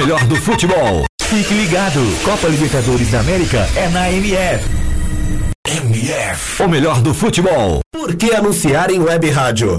Melhor do futebol. Fique ligado. Copa Libertadores da América é na MF. MF. O melhor do futebol. Por que anunciar em web rádio?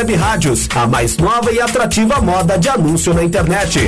rádios, a mais nova e atrativa moda de anúncio na internet.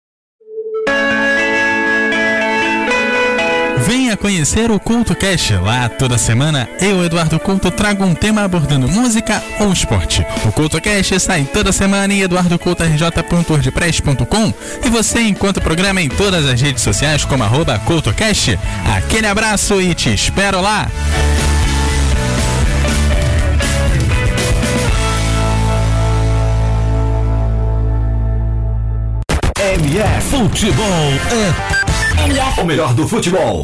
Venha conhecer o Culto Cast. Lá toda semana eu, Eduardo Couto, trago um tema abordando música ou esporte. O Culto Cast sai toda semana em eduardocoutorj.wordpress.com e você encontra o programa em todas as redes sociais como arroba CultoCast. Aquele abraço e te espero lá! MF Futebol é o melhor do futebol.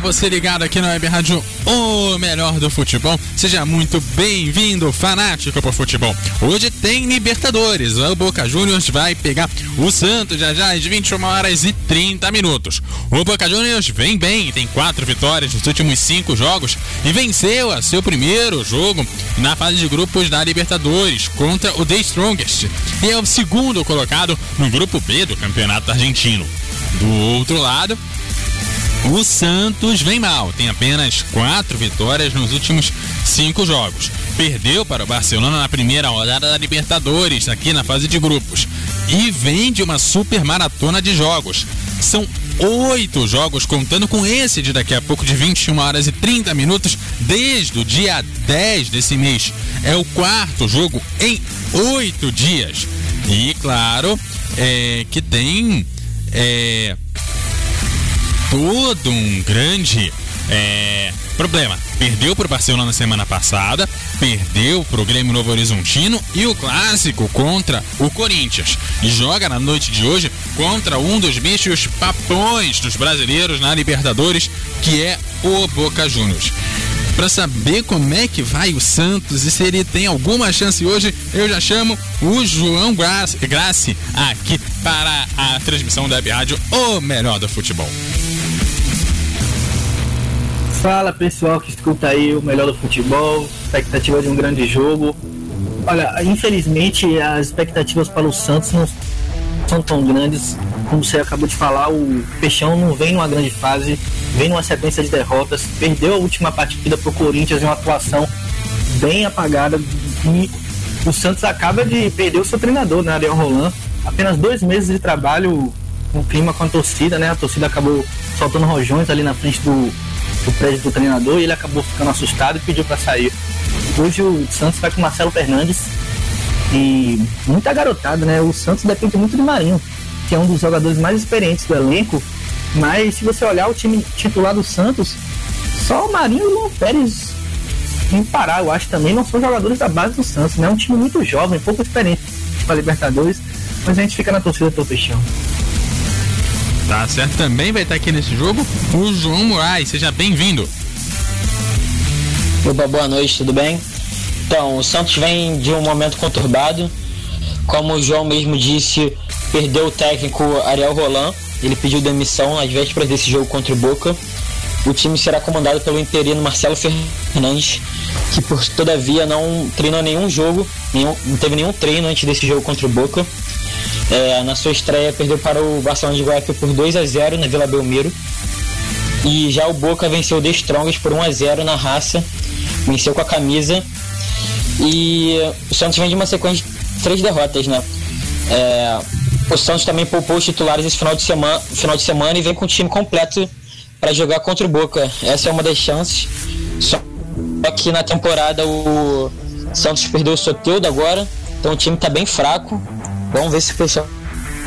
Você ligado aqui na Web Rádio, o melhor do futebol. Seja muito bem-vindo, fanático por futebol. Hoje tem Libertadores. O Boca Juniors vai pegar o Santos já já às 21 horas e 30 minutos. O Boca Juniors vem bem, tem quatro vitórias nos últimos cinco jogos e venceu a seu primeiro jogo na fase de grupos da Libertadores contra o The Strongest. E é o segundo colocado no grupo B do Campeonato Argentino. Do outro lado, o Santos vem mal, tem apenas quatro vitórias nos últimos cinco jogos. Perdeu para o Barcelona na primeira rodada da Libertadores, aqui na fase de grupos. E vem de uma super maratona de jogos. São oito jogos, contando com esse de daqui a pouco, de 21 horas e 30 minutos, desde o dia 10 desse mês. É o quarto jogo em oito dias. E claro, é, que tem. É, todo um grande é, problema. Perdeu para o Barcelona na semana passada, perdeu para o Grêmio Novo Horizontino e o clássico contra o Corinthians. E joga na noite de hoje contra um dos bichos papões dos brasileiros na Libertadores, que é o Boca Juniors. Para saber como é que vai o Santos e se ele tem alguma chance hoje, eu já chamo o João Graci aqui para a transmissão da Web Rádio, o melhor do futebol. Fala pessoal que escuta aí o melhor do futebol, expectativa de um grande jogo. Olha, infelizmente as expectativas para o Santos não são tão grandes como você acabou de falar. O Peixão não vem numa grande fase, vem numa sequência de derrotas, perdeu a última partida para o Corinthians em uma atuação bem apagada e o Santos acaba de perder o seu treinador, né, Ariel Roland. Apenas dois meses de trabalho, um clima com a torcida, né? A torcida acabou soltando rojões ali na frente do, do prédio do treinador e ele acabou ficando assustado e pediu para sair. Hoje o Santos vai com Marcelo Fernandes e muita garotada, né? O Santos depende muito de Marinho, que é um dos jogadores mais experientes do elenco. Mas se você olhar o time titular do Santos, só o Marinho e o Luan Pérez em parar, eu acho também, não são jogadores da base do Santos, né? É um time muito jovem, pouco experiente para Libertadores, mas a gente fica na torcida do Peixão. Tá certo, também vai estar aqui nesse jogo o João Moraes, seja bem-vindo. Opa, boa noite, tudo bem? Então, o Santos vem de um momento conturbado. Como o João mesmo disse, perdeu o técnico Ariel Roland. Ele pediu demissão às vésperas desse jogo contra o Boca. O time será comandado pelo interino Marcelo Fernandes, que por todavia não treinou nenhum jogo, nenhum, não teve nenhum treino antes desse jogo contra o Boca. É, na sua estreia perdeu para o Barcelona de Guayaquil por 2 a 0 na Vila Belmiro. E já o Boca venceu The Strongest por 1 a 0 na raça. Venceu com a camisa. E o Santos vem de uma sequência de três derrotas, né? É, o Santos também poupou os titulares esse final de semana, final de semana e vem com o time completo para jogar contra o Boca. Essa é uma das chances. Só que na temporada o Santos perdeu o Soteudo agora, então o time está bem fraco. Vamos ver se o pessoal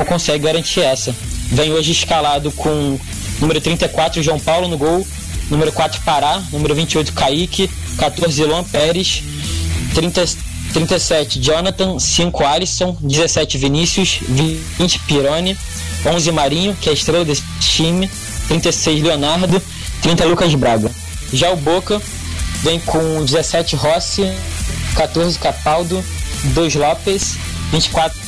consegue garantir essa. Vem hoje escalado com número 34 João Paulo no gol, número 4 Pará, número 28 Kaique, 14 Luan Pérez, 30, 37 Jonathan, 5 Alisson, 17 Vinícius, 20 Pironi, 11 Marinho, que é a estrela desse time, 36 Leonardo, 30 Lucas Braga. Já o Boca vem com 17 Rossi, 14 Capaldo, 2 Lopes, 24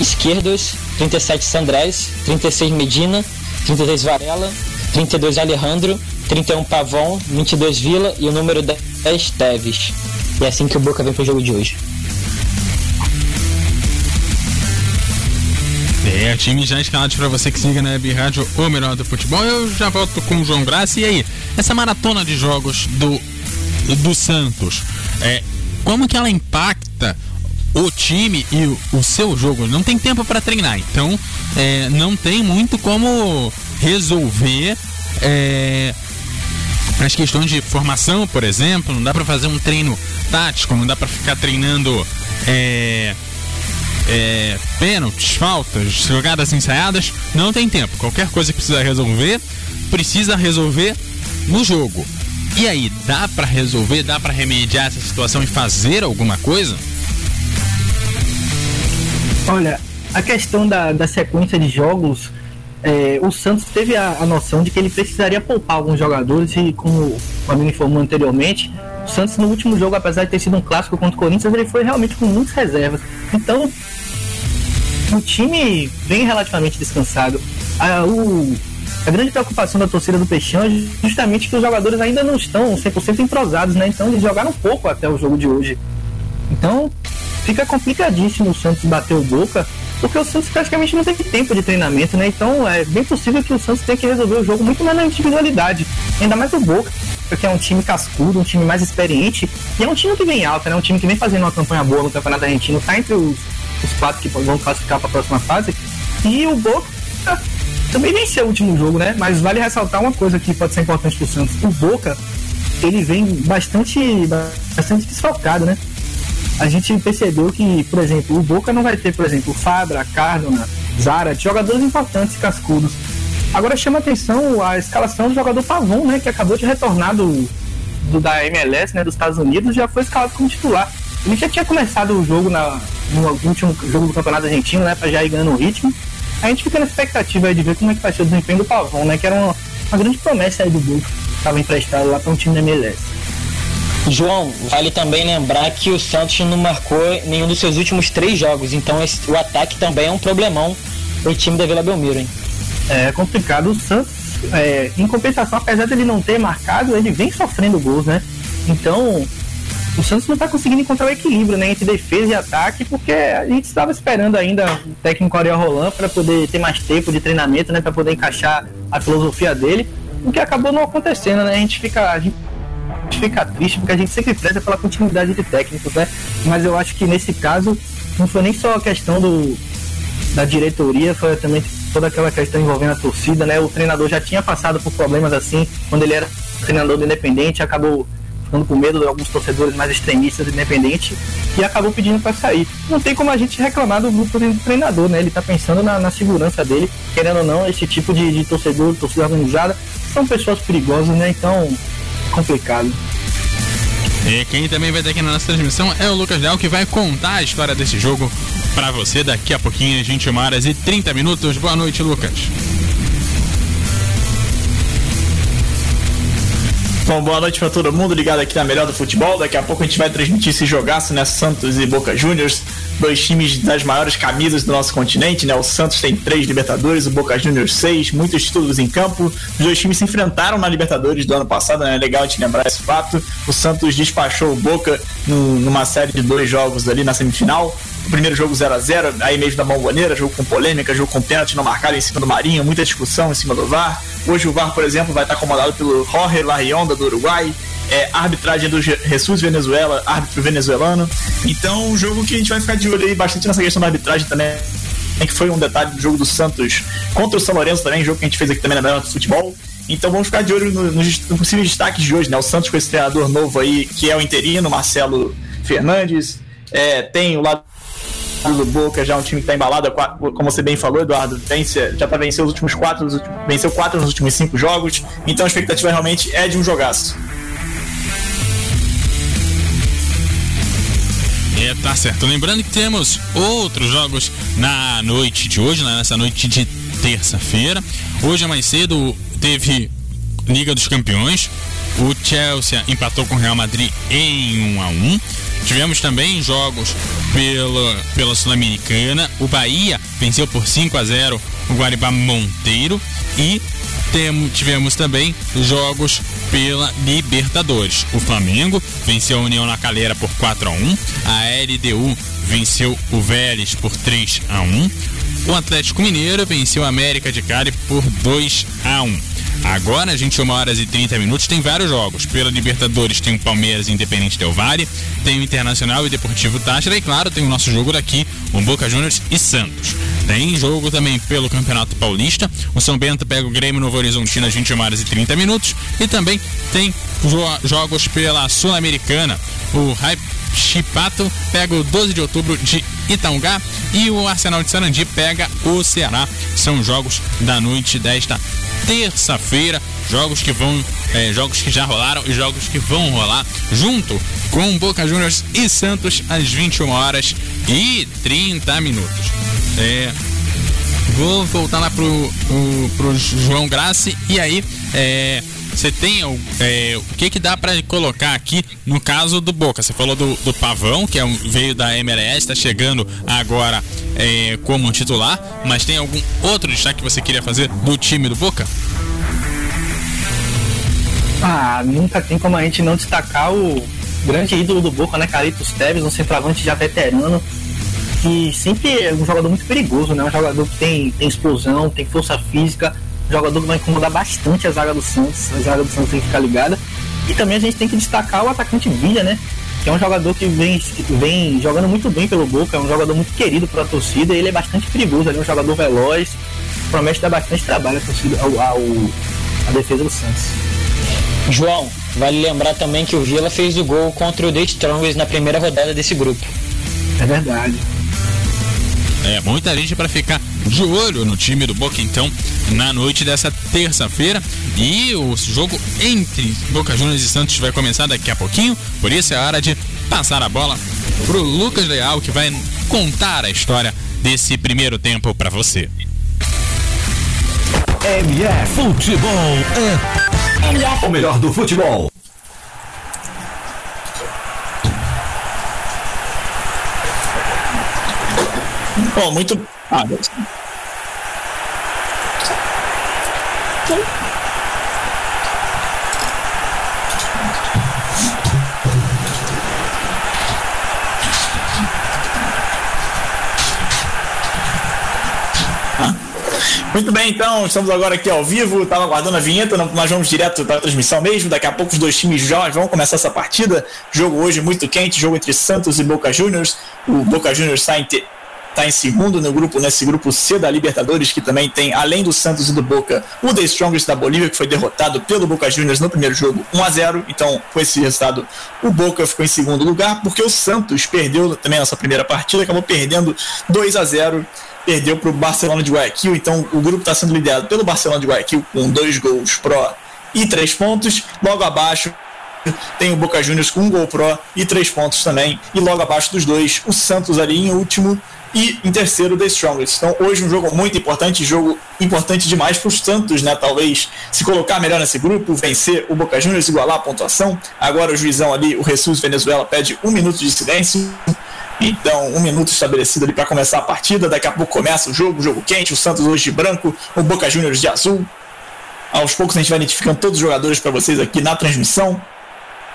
Esquerdos, 37 Sandrés, 36 Medina, 33 Varela, 32 Alejandro, 31 Pavon, 22 Vila e o número 10 Teves. E é assim que o Boca vem pro jogo de hoje. É, time já escalado para você que siga na Web Rádio O Melhor do Futebol. Eu já volto com o João Graça. E aí, essa maratona de jogos do, do Santos, é, como que ela impacta o time e o, o seu jogo? Não tem tempo para treinar, então é, não tem muito como resolver é, as questões de formação, por exemplo. Não dá para fazer um treino tático, não dá para ficar treinando. É, é, pênaltis, faltas, jogadas ensaiadas, não tem tempo. Qualquer coisa que precisa resolver, precisa resolver no jogo. E aí, dá para resolver, dá para remediar essa situação e fazer alguma coisa? Olha, a questão da, da sequência de jogos, é, o Santos teve a, a, noção de que ele precisaria poupar alguns jogadores e, como o amigo informou anteriormente, o Santos no último jogo, apesar de ter sido um clássico contra o Corinthians, ele foi realmente com muitas reservas. Então, o time vem relativamente descansado. A, o, a grande preocupação da torcida do Peixão é justamente que os jogadores ainda não estão 100% entrosados, né? Então eles jogaram pouco até o jogo de hoje. Então fica complicadíssimo o Santos bater o Boca, porque o Santos praticamente não teve tempo de treinamento, né? Então é bem possível que o Santos tenha que resolver o jogo muito mais na individualidade. Ainda mais o Boca, porque é um time cascudo, um time mais experiente, e é um time que vem alta, né? Um time que vem fazendo uma campanha boa no Campeonato Argentino, tá entre os os quatro que vão classificar para a próxima fase. E o Boca também venceu o último jogo, né? Mas vale ressaltar uma coisa que pode ser importante para o Santos. O Boca, ele vem bastante, bastante desfalcado, né? A gente percebeu que, por exemplo, o Boca não vai ter, por exemplo, Fabra, Cardona, Zara, jogadores importantes cascudos. Agora chama atenção a escalação do jogador Pavon, né? Que acabou de retornar do, do da MLS, né? Dos Estados Unidos, já foi escalado como titular. Ele já tinha começado o jogo na, no último jogo do Campeonato Argentino, né? Pra já ir ganhando o ritmo. A gente fica na expectativa de ver como é que vai ser o desempenho do Pavão, né? Que era uma, uma grande promessa aí do Boca, estava emprestado lá para um time da MLS. João, vale também lembrar que o Santos não marcou nenhum dos seus últimos três jogos, então esse, o ataque também é um problemão pro time da Vila Belmiro, hein? É complicado. O Santos, é, em compensação, apesar dele não ter marcado, ele vem sofrendo gols, né? Então, o Santos não está conseguindo encontrar o equilíbrio né, entre defesa e ataque, porque a gente estava esperando ainda o técnico Ariel Roland para poder ter mais tempo de treinamento, né, para poder encaixar a filosofia dele, o que acabou não acontecendo, né? A gente fica, a gente fica triste porque a gente sempre preza pela continuidade de técnicos, né? Mas eu acho que nesse caso não foi nem só a questão do, da diretoria, foi também toda aquela questão envolvendo a torcida, né? O treinador já tinha passado por problemas assim quando ele era treinador do Independente, acabou ficando com medo de alguns torcedores mais extremistas independentes e acabou pedindo para sair. Não tem como a gente reclamar do grupo do treinador, né? Ele tá pensando na, na segurança dele, querendo ou não, esse tipo de, de torcedor, torcida organizada, são pessoas perigosas, né? Então, complicado. E quem também vai ter aqui na nossa transmissão é o Lucas Leal, que vai contar a história desse jogo para você daqui a pouquinho, às 21 horas e 30 minutos. Boa noite, Lucas. Bom, boa noite para todo mundo ligado aqui na Melhor do Futebol. Daqui a pouco a gente vai transmitir esse jogaço, né? Santos e Boca Juniors, dois times das maiores camisas do nosso continente, né? O Santos tem três Libertadores, o Boca Juniors seis, muitos títulos em campo. Os dois times se enfrentaram na Libertadores do ano passado, né? É legal gente lembrar esse fato. O Santos despachou o Boca numa série de dois jogos ali na semifinal. Primeiro jogo 0 a 0 aí mesmo da Bomboneira, jogo com polêmica, jogo com pênalti não marcado em cima do Marinho, muita discussão em cima do VAR. Hoje o VAR, por exemplo, vai estar acomodado pelo Jorge Larionda do Uruguai. É, arbitragem do Jesus Venezuela, árbitro venezuelano. Então, um jogo que a gente vai ficar de olho aí bastante nessa questão da arbitragem também. Que foi um detalhe do jogo do Santos contra o São Lourenço também, jogo que a gente fez aqui também na Melhor do Futebol. Então vamos ficar de olho nos, nos possíveis destaques de hoje, né? O Santos com esse treinador novo aí, que é o interino, Marcelo Fernandes. É, tem o lado do Boca já é um time que está embalado, como você bem falou, Eduardo, vence, já tá venceu os últimos quatro, venceu quatro nos últimos cinco jogos, então a expectativa realmente é de um jogaço. É, tá certo. Lembrando que temos outros jogos na noite de hoje, né, nessa noite de terça-feira. Hoje é mais cedo teve Liga dos Campeões. O Chelsea empatou com o Real Madrid em 1 a 1. Tivemos também jogos pela, pela Sul-Americana. O Bahia venceu por 5 a 0 o Guaribá Monteiro. E temos, tivemos também jogos pela Libertadores. O Flamengo venceu a União na Calera por 4 a 1 A LDU venceu o Vélez por 3 a 1 O Atlético Mineiro venceu a América de Cali por 2 a 1 Agora, às 21 horas e 30 minutos, tem vários jogos. Pela Libertadores tem o Palmeiras e Independente Del Vale, tem o Internacional e Deportivo Táchira e, claro, tem o nosso jogo daqui, o Boca Juniors e Santos. Tem jogo também pelo Campeonato Paulista. O São Bento pega o Grêmio Novo Horizontino às 21 horas e 30 minutos. E também tem jo jogos pela Sul-Americana. O Hype Chipato pega o 12 de outubro de Itaungá e o Arsenal de Sarandi pega o Ceará. São jogos da noite desta terça-feira. Jogos que vão, é, jogos que já rolaram e jogos que vão rolar junto com Boca Juniors e Santos às 21 horas e 30 minutos. É, vou voltar lá pro, o, pro João Grassi e aí é, você tem é, o que que dá para colocar aqui no caso do Boca? Você falou do, do Pavão, que é um, veio da MLS, está chegando agora é, como titular, mas tem algum outro destaque que você queria fazer do time do Boca? Ah, nunca tem como a gente não destacar o grande ídolo do Boca, né? Caritos Teves, um centroavante já veterano, que sempre é um jogador muito perigoso, né? Um jogador que tem, tem explosão, tem força física, jogador que vai incomodar bastante a zaga do Santos. A zaga do Santos tem que ficar ligada. E também a gente tem que destacar o atacante Villa, né? Que é um jogador que vem, vem jogando muito bem pelo Boca, é um jogador muito querido pela torcida. ele é bastante perigoso, ele é um jogador veloz, promete dar bastante trabalho à torcida, ao, ao, à defesa do Santos. João, vale lembrar também que o Vila fez o gol contra o The Strongest na primeira rodada desse grupo. É verdade. É, muita gente para ficar de olho no time do Boca então na noite dessa terça-feira e o jogo entre Boca Juniors e Santos vai começar daqui a pouquinho, por isso é hora de passar a bola pro Lucas Leal que vai contar a história desse primeiro tempo para você. MF Futebol é o melhor do futebol. Bom, muito Deus. Muito bem, então, estamos agora aqui ao vivo, estava aguardando a vinheta, nós vamos direto para a transmissão mesmo, daqui a pouco os dois times já vão começar essa partida, jogo hoje muito quente, jogo entre Santos e Boca Juniors, o Boca Juniors está em, segundo no grupo, nesse grupo C da Libertadores, que também tem, além do Santos e do Boca, o The Strongest da Bolívia, que foi derrotado pelo Boca Juniors no primeiro jogo 1 a 0 então com esse resultado o Boca ficou em segundo lugar, porque o Santos perdeu também a sua primeira partida, acabou perdendo 2 a 0 perdeu para o Barcelona de Guayaquil, então o grupo está sendo liderado pelo Barcelona de Guayaquil com dois gols pró e três pontos. Logo abaixo tem o Boca Juniors com um gol pró e três pontos também. E logo abaixo dos dois, o Santos ali em último e em terceiro, The Strongest. Então hoje um jogo muito importante, jogo importante demais para os Santos, né? Talvez se colocar melhor nesse grupo, vencer o Boca Juniors, igualar a pontuação. Agora o juizão ali, o Jesus Venezuela, pede um minuto de silêncio. Então, um minuto estabelecido ali para começar a partida. Daqui a pouco começa o jogo, jogo quente. O Santos hoje de branco, o Boca Juniors de azul. Aos poucos a gente vai identificando todos os jogadores para vocês aqui na transmissão.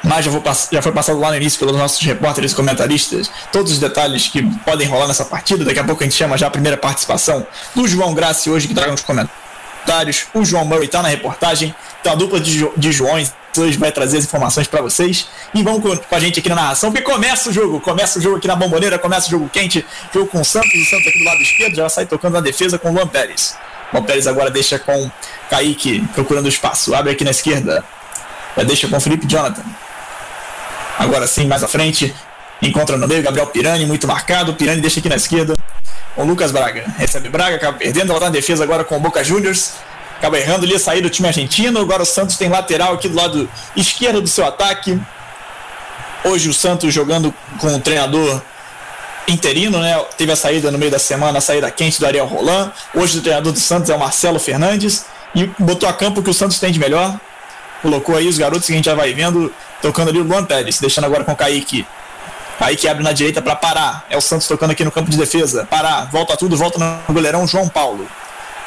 Mas já, vou, já foi passado lá no início pelos nossos repórteres e comentaristas todos os detalhes que podem rolar nessa partida. Daqui a pouco a gente chama já a primeira participação do João Graça hoje, que traga uns comentários. O João Murray está na reportagem. Então a dupla de, de Joões hoje vai trazer as informações para vocês. E vamos com, com, a gente aqui na narração, porque começa o jogo. Começa o jogo aqui na Bomboneira, começa o jogo quente. Jogo com o Santos, o Santos aqui do lado esquerdo, já sai tocando na defesa com o Luan Pérez. O Luan Pérez agora deixa com Kaique procurando espaço. Abre aqui na esquerda. Já deixa com o Felipe Jonathan. Agora sim, mais à frente. Encontra no meio Gabriel Pirani, muito marcado. Pirani deixa aqui na esquerda. O Lucas Braga. Recebe Braga, acaba perdendo. Ela tá na defesa agora com o Boca Juniors acaba errando ali a sair do time argentino. Agora o Santos tem lateral aqui do lado esquerdo do seu ataque. Hoje o Santos jogando com o treinador interino, né? Teve a saída no meio da semana, a saída quente do Ariel Roland. Hoje o treinador do Santos é o Marcelo Fernandes e botou a campo que o Santos tem de melhor. Colocou aí os garotos que a gente já vai vendo, tocando ali o Luan Pérez, deixando agora com o Kaique. Kaique abre na direita para parar. É o Santos tocando aqui no campo de defesa. Parar, volta tudo, volta no goleirão João Paulo.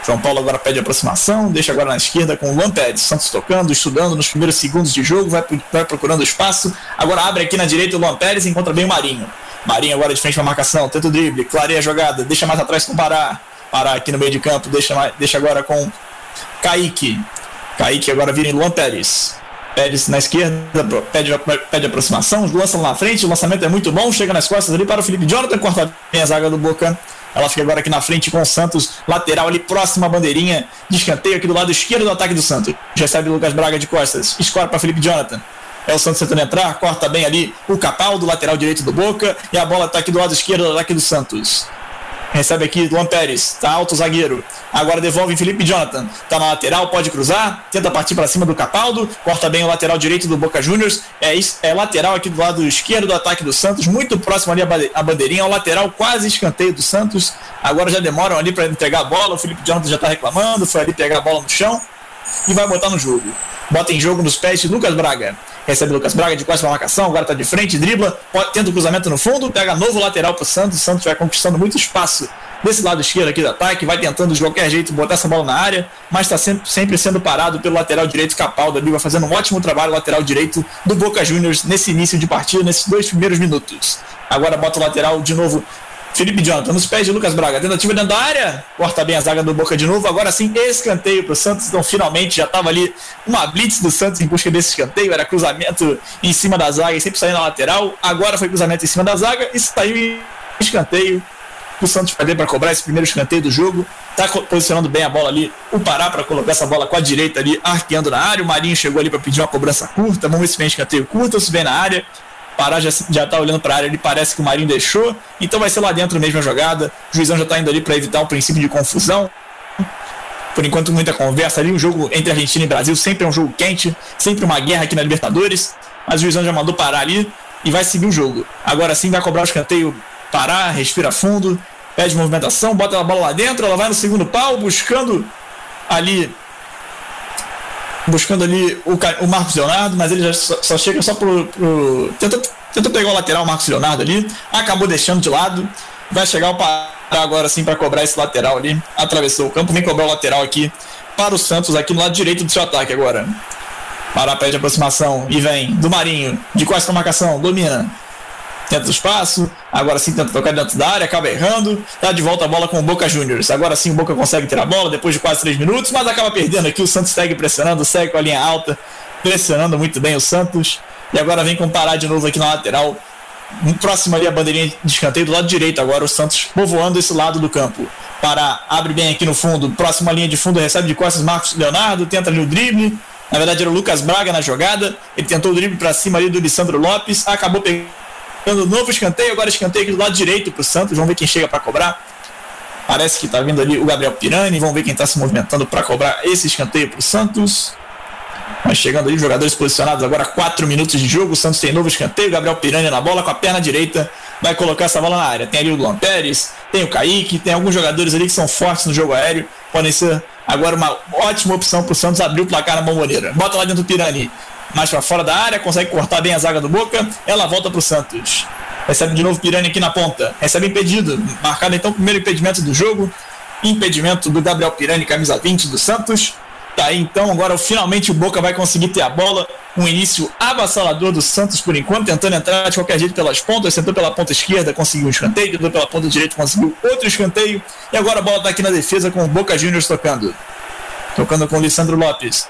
João Paulo agora pede aproximação, deixa agora na esquerda com o Luan Pérez. Santos tocando, estudando nos primeiros segundos de jogo, vai, vai procurando espaço. Agora abre aqui na direita o Luan Pérez e encontra bem o Marinho. Marinho agora de frente para marcação, tenta o drible, clareia a jogada, deixa mais atrás com o Pará. Pará aqui no meio de campo, deixa, deixa agora com Kaique. Kaique agora vira em Luan Pérez. Pérez na esquerda, pede, pede aproximação, lança na frente, o lançamento é muito bom, chega nas costas ali para o Felipe Jonathan, corta bem a zaga do Boca ela fica agora aqui na frente com o Santos, lateral ali próxima à bandeirinha de escanteio aqui do lado esquerdo do ataque do Santos. Recebe o Lucas Braga de costas, escora para Felipe Jonathan. É o Santos tentando entrar, corta bem ali o Capal do lateral direito do Boca e a bola está aqui do lado esquerdo do ataque do Santos. Recebe aqui Luan Pérez, tá alto o zagueiro. Agora devolve Felipe Jonathan. Tá na lateral, pode cruzar. Tenta partir para cima do Capaldo. Corta bem o lateral direito do Boca Juniors. É, é lateral aqui do lado esquerdo do ataque do Santos. Muito próximo ali a bandeirinha. O lateral quase escanteio do Santos. Agora já demoram ali para entregar a bola. O Felipe Jonathan já tá reclamando. Foi ali pegar a bola no chão. E vai botar no jogo. Bota em jogo nos pés de Lucas Braga recebe Lucas Braga de costas para marcação, agora está de frente, dribla, tenta o cruzamento no fundo, pega novo lateral para o Santos, o Santos vai conquistando muito espaço desse lado esquerdo aqui do ataque, vai tentando de qualquer jeito botar essa bola na área, mas está sempre, sempre, sendo parado pelo lateral direito Capaldo ali, vai fazendo um ótimo trabalho lateral direito do Boca Juniors nesse início de partida, nesses dois primeiros minutos. Agora bota o lateral de novo Felipe Jonathan nos pés de Lucas Braga. Tentativa dentro da área. Corta bem a zaga do Boca de novo. Agora sim, escanteio para o Santos. Então, finalmente, já estava ali uma blitz do Santos em busca desse escanteio. Era cruzamento em cima da zaga e sempre saindo na lateral. Agora foi cruzamento em cima da zaga e saiu em escanteio. O Santos vai para cobrar esse primeiro escanteio do jogo. Está posicionando bem a bola ali. O Pará para colocar essa bola com a direita ali, arqueando na área. O Marinho chegou ali para pedir uma cobrança curta. Vamos ver se vem escanteio curto ou se vem na área. Pará já, já tá olhando para a área, ele parece que o Marinho deixou, então vai ser lá dentro mesmo a jogada. O juizão já está indo ali para evitar o princípio de confusão. Por enquanto, muita conversa ali. O jogo entre Argentina e Brasil sempre é um jogo quente, sempre uma guerra aqui na Libertadores. Mas o juizão já mandou parar ali e vai seguir o jogo. Agora sim vai cobrar o escanteio, parar, respira fundo, pede movimentação, bota a bola lá dentro, ela vai no segundo pau, buscando ali buscando ali o, o Marcos Leonardo, mas ele já só, só chega só pro. pro tenta, tenta pegar o lateral, o Marcos Leonardo ali, acabou deixando de lado, vai chegar o agora sim para cobrar esse lateral ali. Atravessou o campo, vem cobrar o lateral aqui para o Santos, aqui no lado direito do seu ataque agora. Pará pede aproximação e vem do Marinho, de quase com marcação, domina. Tenta o espaço, agora sim tenta tocar dentro da área, acaba errando, tá de volta a bola com o Boca Juniors. Agora sim o Boca consegue ter a bola depois de quase 3 minutos, mas acaba perdendo aqui. O Santos segue pressionando, segue com a linha alta, pressionando muito bem o Santos. E agora vem com Pará de novo aqui na lateral, próximo ali a bandeirinha de escanteio do lado direito agora o Santos povoando esse lado do campo para abre bem aqui no fundo próxima linha de fundo recebe de costas Marcos Leonardo tenta ali o drible na verdade era o Lucas Braga na jogada ele tentou o drible para cima ali do Lissandro Lopes acabou pegando novo escanteio agora escanteio aqui do lado direito para o Santos vamos ver quem chega para cobrar parece que está vindo ali o Gabriel Pirani vamos ver quem está se movimentando para cobrar esse escanteio para o Santos mas chegando ali, jogadores posicionados agora, 4 minutos de jogo. O Santos tem novo escanteio. Gabriel Piranha na bola com a perna direita. Vai colocar essa bola na área. Tem ali o Luan Pérez, tem o Kaique, tem alguns jogadores ali que são fortes no jogo aéreo. Podem ser agora uma ótima opção para o Santos abrir o placar na bomboneira. Bota lá dentro do Pirani. Mais para fora da área, consegue cortar bem a zaga do Boca. Ela volta para o Santos. Recebe de novo Pirani aqui na ponta. Recebe impedido. Marcado então o primeiro impedimento do jogo. Impedimento do Gabriel Pirani, camisa 20 do Santos. Tá aí então, agora finalmente o Boca vai conseguir ter a bola. Um início avassalador do Santos por enquanto, tentando entrar de qualquer jeito pelas pontas. Tentou pela ponta esquerda, conseguiu um escanteio. Tentou pela ponta direita, conseguiu outro escanteio. E agora a bola tá aqui na defesa com o Boca Juniors tocando. Tocando com o Lissandro Lopes.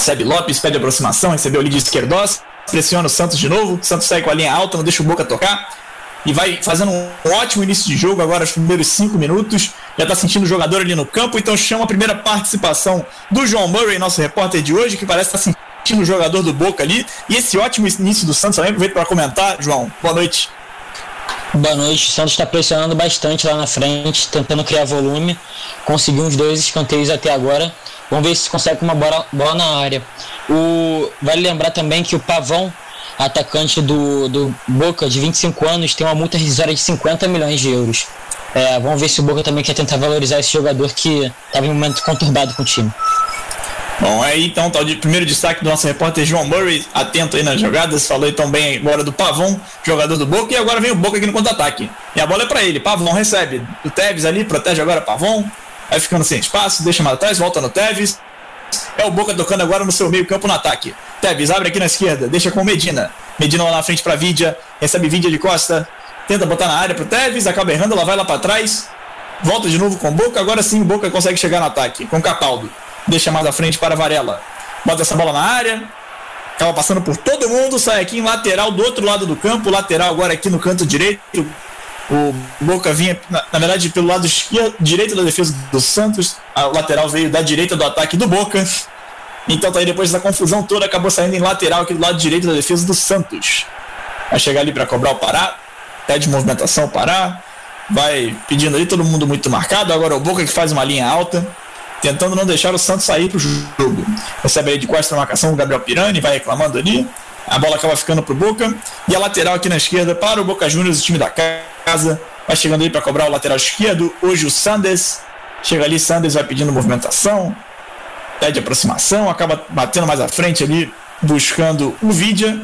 Recebe Lopes, pede aproximação, recebeu ali de esquerdos. Pressiona o Santos de novo. O Santos sai com a linha alta, não deixa o Boca tocar e vai fazendo um ótimo início de jogo agora, os primeiros cinco minutos. Já está sentindo o jogador ali no campo, então chama a primeira participação do João Murray, nosso repórter de hoje, que parece estar tá sentindo o jogador do Boca ali. E esse ótimo início do Santos também, aproveito para comentar, João. Boa noite. Boa noite. O Santos está pressionando bastante lá na frente, tentando criar volume. Conseguiu uns dois escanteios até agora. Vamos ver se consegue uma bola, bola na área. O, vale lembrar também que o Pavão atacante do, do Boca, de 25 anos, tem uma multa rescisória de 50 milhões de euros. É, vamos ver se o Boca também quer tentar valorizar esse jogador que estava em um momento conturbado com o time. Bom, aí então tá o primeiro destaque do nosso repórter João Murray, atento aí nas jogadas, falou também agora do Pavão, jogador do Boca, e agora vem o Boca aqui no contra-ataque. E a bola é para ele, Pavão recebe, o Tevez ali, protege agora Pavão, vai ficando sem espaço, deixa mais atrás, volta no Tevez, é o Boca tocando agora no seu meio campo no ataque. Tevez abre aqui na esquerda, deixa com Medina. Medina lá na frente para Vidia, recebe Vidia de Costa, tenta botar na área pro Tevez, acaba errando, ela vai lá para trás, volta de novo com Boca, agora sim Boca consegue chegar no ataque com Capaldo. Deixa mais à frente para Varela. Bota essa bola na área, acaba passando por todo mundo, sai aqui em lateral do outro lado do campo, lateral agora aqui no canto direito. O Boca vinha, na, na verdade, pelo lado esquerdo, direito da defesa do Santos. A lateral veio da direita do ataque do Boca. Então tá aí depois da confusão toda, acabou saindo em lateral aqui do lado direito da defesa do Santos. Vai chegar ali para cobrar o Pará. Pede movimentação o Pará. Vai pedindo ali todo mundo muito marcado. Agora o Boca que faz uma linha alta. Tentando não deixar o Santos sair pro jogo. Recebe aí de quase a marcação o Gabriel Pirani, vai reclamando ali. A bola acaba ficando pro Boca. E a lateral aqui na esquerda para o Boca Juniors, o time da casa. Vai chegando ali para cobrar o lateral esquerdo. Hoje o Sanders. Chega ali, Sanders vai pedindo movimentação. Pede aproximação. Acaba batendo mais à frente ali, buscando o Vidia.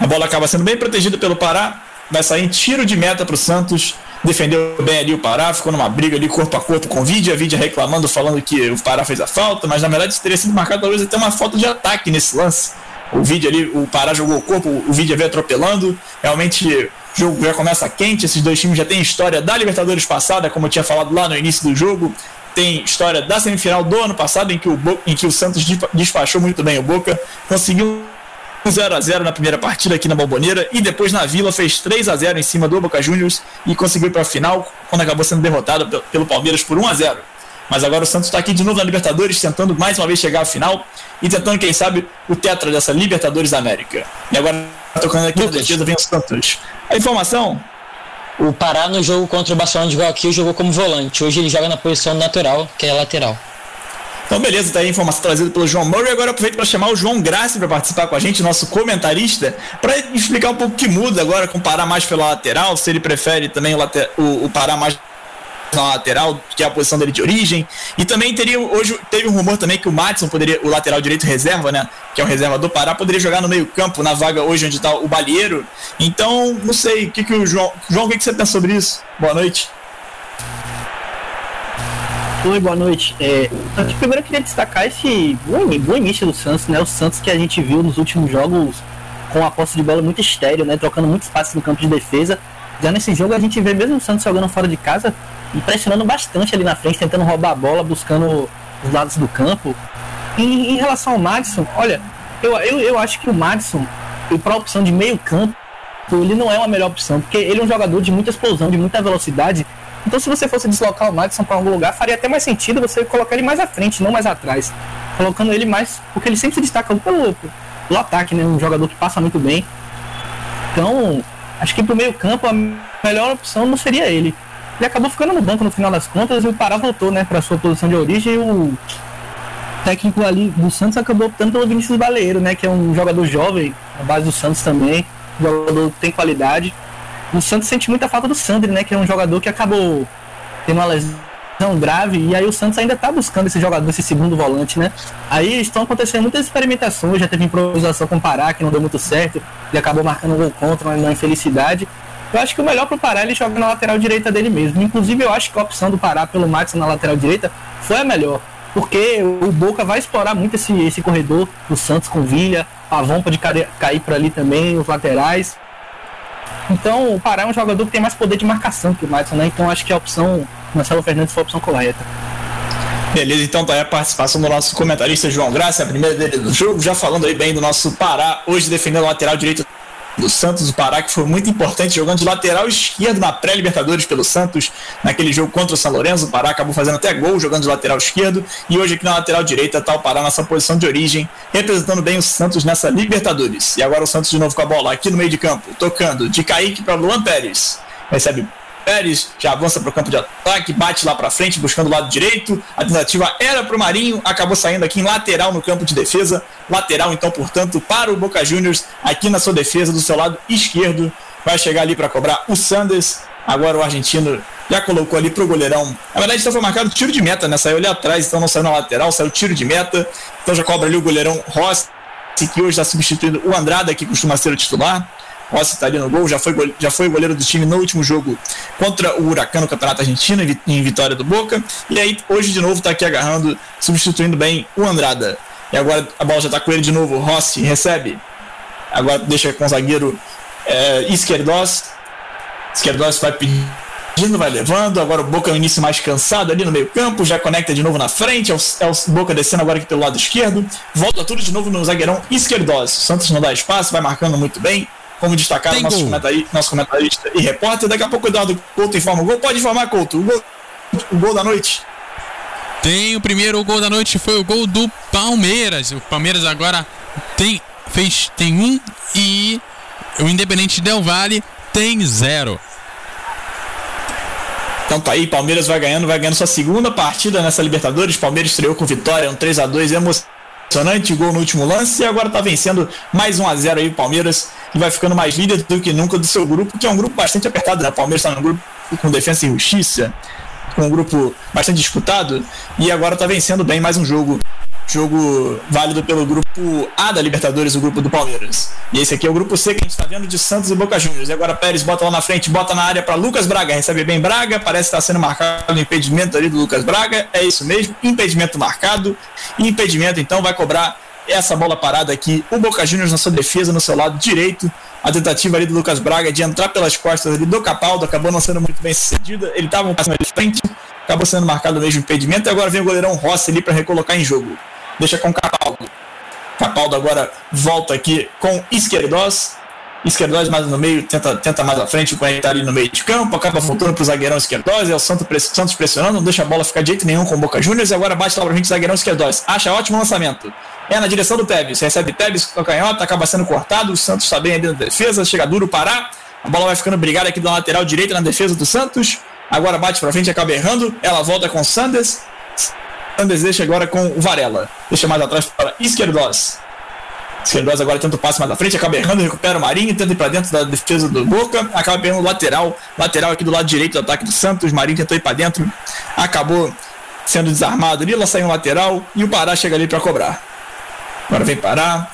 A bola acaba sendo bem protegida pelo Pará. Vai sair em tiro de meta para o Santos. Defendeu bem ali o Pará, ficou numa briga ali corpo a corpo com o Vidia. Vidia reclamando, falando que o Pará fez a falta, mas na verdade teria sido marcado talvez até uma falta de ataque nesse lance o vídeo ali, o Pará jogou o corpo, o vídeo veio atropelando. Realmente, o jogo já começa quente. Esses dois times já têm história da Libertadores passada, como eu tinha falado lá no início do jogo. Tem história da semifinal do ano passado, em que o, Bo em que o Santos despachou muito bem o Boca. Conseguiu 0 a 0 na primeira partida aqui na Balboneira e depois na Vila fez 3 a 0 em cima do Boca Juniors e conseguiu para a final quando acabou sendo derrotado pelo Palmeiras por 1 a 0. Mas agora o Santos está aqui de novo na Libertadores, tentando mais uma vez chegar à final e tentando, quem sabe, o tetra dessa Libertadores da América. E agora, tocando aqui no defesa, vem o Santos. A informação. O Pará no jogo contra o Barcelona de Guayaquil jogou como volante. Hoje ele joga na posição natural, que é lateral. Então, beleza, tá aí a informação trazida pelo João Murray. Agora aproveito para chamar o João Graça para participar com a gente, nosso comentarista, para explicar um pouco o que muda agora com o Pará mais pela lateral, se ele prefere também o, o, o Pará mais na lateral, que é a posição dele de origem. E também teria hoje teve um rumor também que o Matson poderia, o lateral direito reserva, né? Que é o reserva do Pará, poderia jogar no meio-campo, na vaga hoje onde está o Balieiro. Então, não sei, o que, que o João. João, o que, que você pensa sobre isso? Boa noite. Oi, boa noite. É, primeiro eu queria destacar esse bom, início do Santos, né? O Santos que a gente viu nos últimos jogos com a posse de bola muito estéreo, né? Trocando muito espaço no campo de defesa. Já nesse jogo a gente vê mesmo o Santos jogando fora de casa, impressionando bastante ali na frente, tentando roubar a bola, buscando os lados do campo. E em relação ao Madison, olha, eu, eu, eu acho que o Madison, para a opção de meio campo, ele não é uma melhor opção, porque ele é um jogador de muita explosão, de muita velocidade. Então, se você fosse deslocar o Madison para algum lugar, faria até mais sentido você colocar ele mais à frente, não mais atrás. Colocando ele mais. Porque ele sempre se destaca pelo, pelo ataque, né? Um jogador que passa muito bem. Então, acho que pro meio campo a melhor opção não seria ele. Ele acabou ficando no banco no final das contas e o Pará voltou, né, para sua posição de origem e o técnico ali do Santos acabou optando pelo Vinícius Baleiro, né, que é um jogador jovem, na base do Santos também, um jogador que tem qualidade. O Santos sente muita falta do Sandri, né, que é um jogador que acabou tendo uma lesão grave e aí o Santos ainda está buscando esse jogador, esse segundo volante, né? Aí estão acontecendo muitas experimentações, já teve improvisação com o Pará, que não deu muito certo, e acabou marcando um gol contra, não infelicidade. Eu acho que o melhor para Pará é ele joga na lateral direita dele mesmo. Inclusive, eu acho que a opção do Pará pelo Max na lateral direita foi a melhor. Porque o Boca vai explorar muito esse, esse corredor do Santos com Vilha, Pavão pode cair, por ali também, os laterais. Então, o Pará é um jogador que tem mais poder de marcação que o Madison, né? Então, acho que a opção Marcelo Fernandes foi a opção correta. Beleza, então tá aí a participação do nosso comentarista João Graça, a primeira dele do jogo, já falando aí bem do nosso Pará, hoje defendendo o lateral direito do Santos do Pará, que foi muito importante, jogando de lateral esquerdo na pré-Libertadores pelo Santos, naquele jogo contra o São Lourenço. O Pará acabou fazendo até gol jogando de lateral esquerdo. E hoje aqui na lateral direita está o Pará nessa posição de origem, representando bem o Santos nessa Libertadores. E agora o Santos de novo com a bola aqui no meio de campo, tocando de Kaique para Luan Pérez. Recebe Pérez já avança para o campo de ataque, bate lá para frente, buscando o lado direito. A tentativa era para o Marinho, acabou saindo aqui em lateral no campo de defesa. Lateral, então, portanto, para o Boca Juniors, aqui na sua defesa, do seu lado esquerdo. Vai chegar ali para cobrar o Sanders. Agora o argentino já colocou ali pro goleirão. Na verdade, então foi marcado tiro de meta, né? Saiu ali atrás, então não saiu na lateral, saiu tiro de meta. Então já cobra ali o goleirão Rossi, que hoje está substituindo o Andrada, que costuma ser o titular. Rossi está ali no gol, já foi, já foi goleiro do time no último jogo contra o Huracan no Campeonato Argentino, em vitória do Boca. E aí, hoje de novo, está aqui agarrando, substituindo bem o Andrada. E agora a bola já está com ele de novo. Rossi recebe. Agora deixa com o zagueiro é, Esquerdos. Esquerdos vai pedindo, vai levando. Agora o Boca é o início mais cansado ali no meio-campo. Já conecta de novo na frente. É o, é o, Boca descendo agora aqui pelo lado esquerdo. Volta tudo de novo no zagueirão Esquerdos. Santos não dá espaço, vai marcando muito bem como destacaram nosso comentarista, nosso comentarista e repórter. Daqui a pouco o Eduardo Couto informa o gol. Pode informar, Couto. O gol, o gol da noite. Tem o primeiro gol da noite, foi o gol do Palmeiras. O Palmeiras agora tem, fez, tem um e o Independente Del Vale tem zero. Então tá aí, Palmeiras vai ganhando, vai ganhando sua segunda partida nessa Libertadores. Palmeiras estreou com vitória, um 3 a 2 emocionante impressionante gol no último lance e agora está vencendo mais 1 a 0 aí o Palmeiras e vai ficando mais líder do que nunca do seu grupo, que é um grupo bastante apertado, né? O Palmeiras está no grupo com defesa e justiça, com um grupo bastante disputado e agora está vencendo bem mais um jogo jogo válido pelo grupo A da Libertadores, o grupo do Palmeiras. E esse aqui é o grupo C que a gente está vendo de Santos e Boca Juniors. E agora Pérez bota lá na frente, bota na área para Lucas Braga, recebe bem Braga, parece estar sendo marcado o impedimento ali do Lucas Braga. É isso mesmo, impedimento marcado. Impedimento então vai cobrar essa bola parada aqui. O Boca Juniors na sua defesa, no seu lado direito. A tentativa ali do Lucas Braga de entrar pelas costas ali do Capaldo acabou não sendo muito bem sucedida. Ele estava um passo de frente, acabou sendo marcado o mesmo impedimento. E agora vem o goleirão Rossi ali para recolocar em jogo deixa com Capaldo. Capaldo agora volta aqui com Esquerdos. Esquerdos mais no meio, tenta, tenta mais à frente, o Corinthians tá ali no meio de campo, acaba voltando pro zagueirão Esquerdos, é o Santos pressionando, não deixa a bola ficar de jeito nenhum com o Boca Juniors, e agora bate lá pra gente zagueirão Esquerdos. Acha ótimo lançamento. É na direção do Tevez, recebe Tevez com a canhota, acaba sendo cortado, o Santos está bem ali na defesa, chega duro, parar, a bola vai ficando brigada aqui da lateral direita na defesa do Santos, agora bate pra frente, acaba errando, ela volta com o Sanders, Sanders deixa agora com o Varela. Deixa mais atrás para Esquerdos. Queiroz agora tenta o passe mais à frente, acaba errando, recupera o Marinho, tenta ir pra dentro da defesa do Boca, acaba pegando o lateral, lateral aqui do lado direito do ataque do Santos, Marinho tentou ir pra dentro, acabou sendo desarmado ali, ela saiu um lateral e o Pará chega ali para cobrar. Agora vem Pará,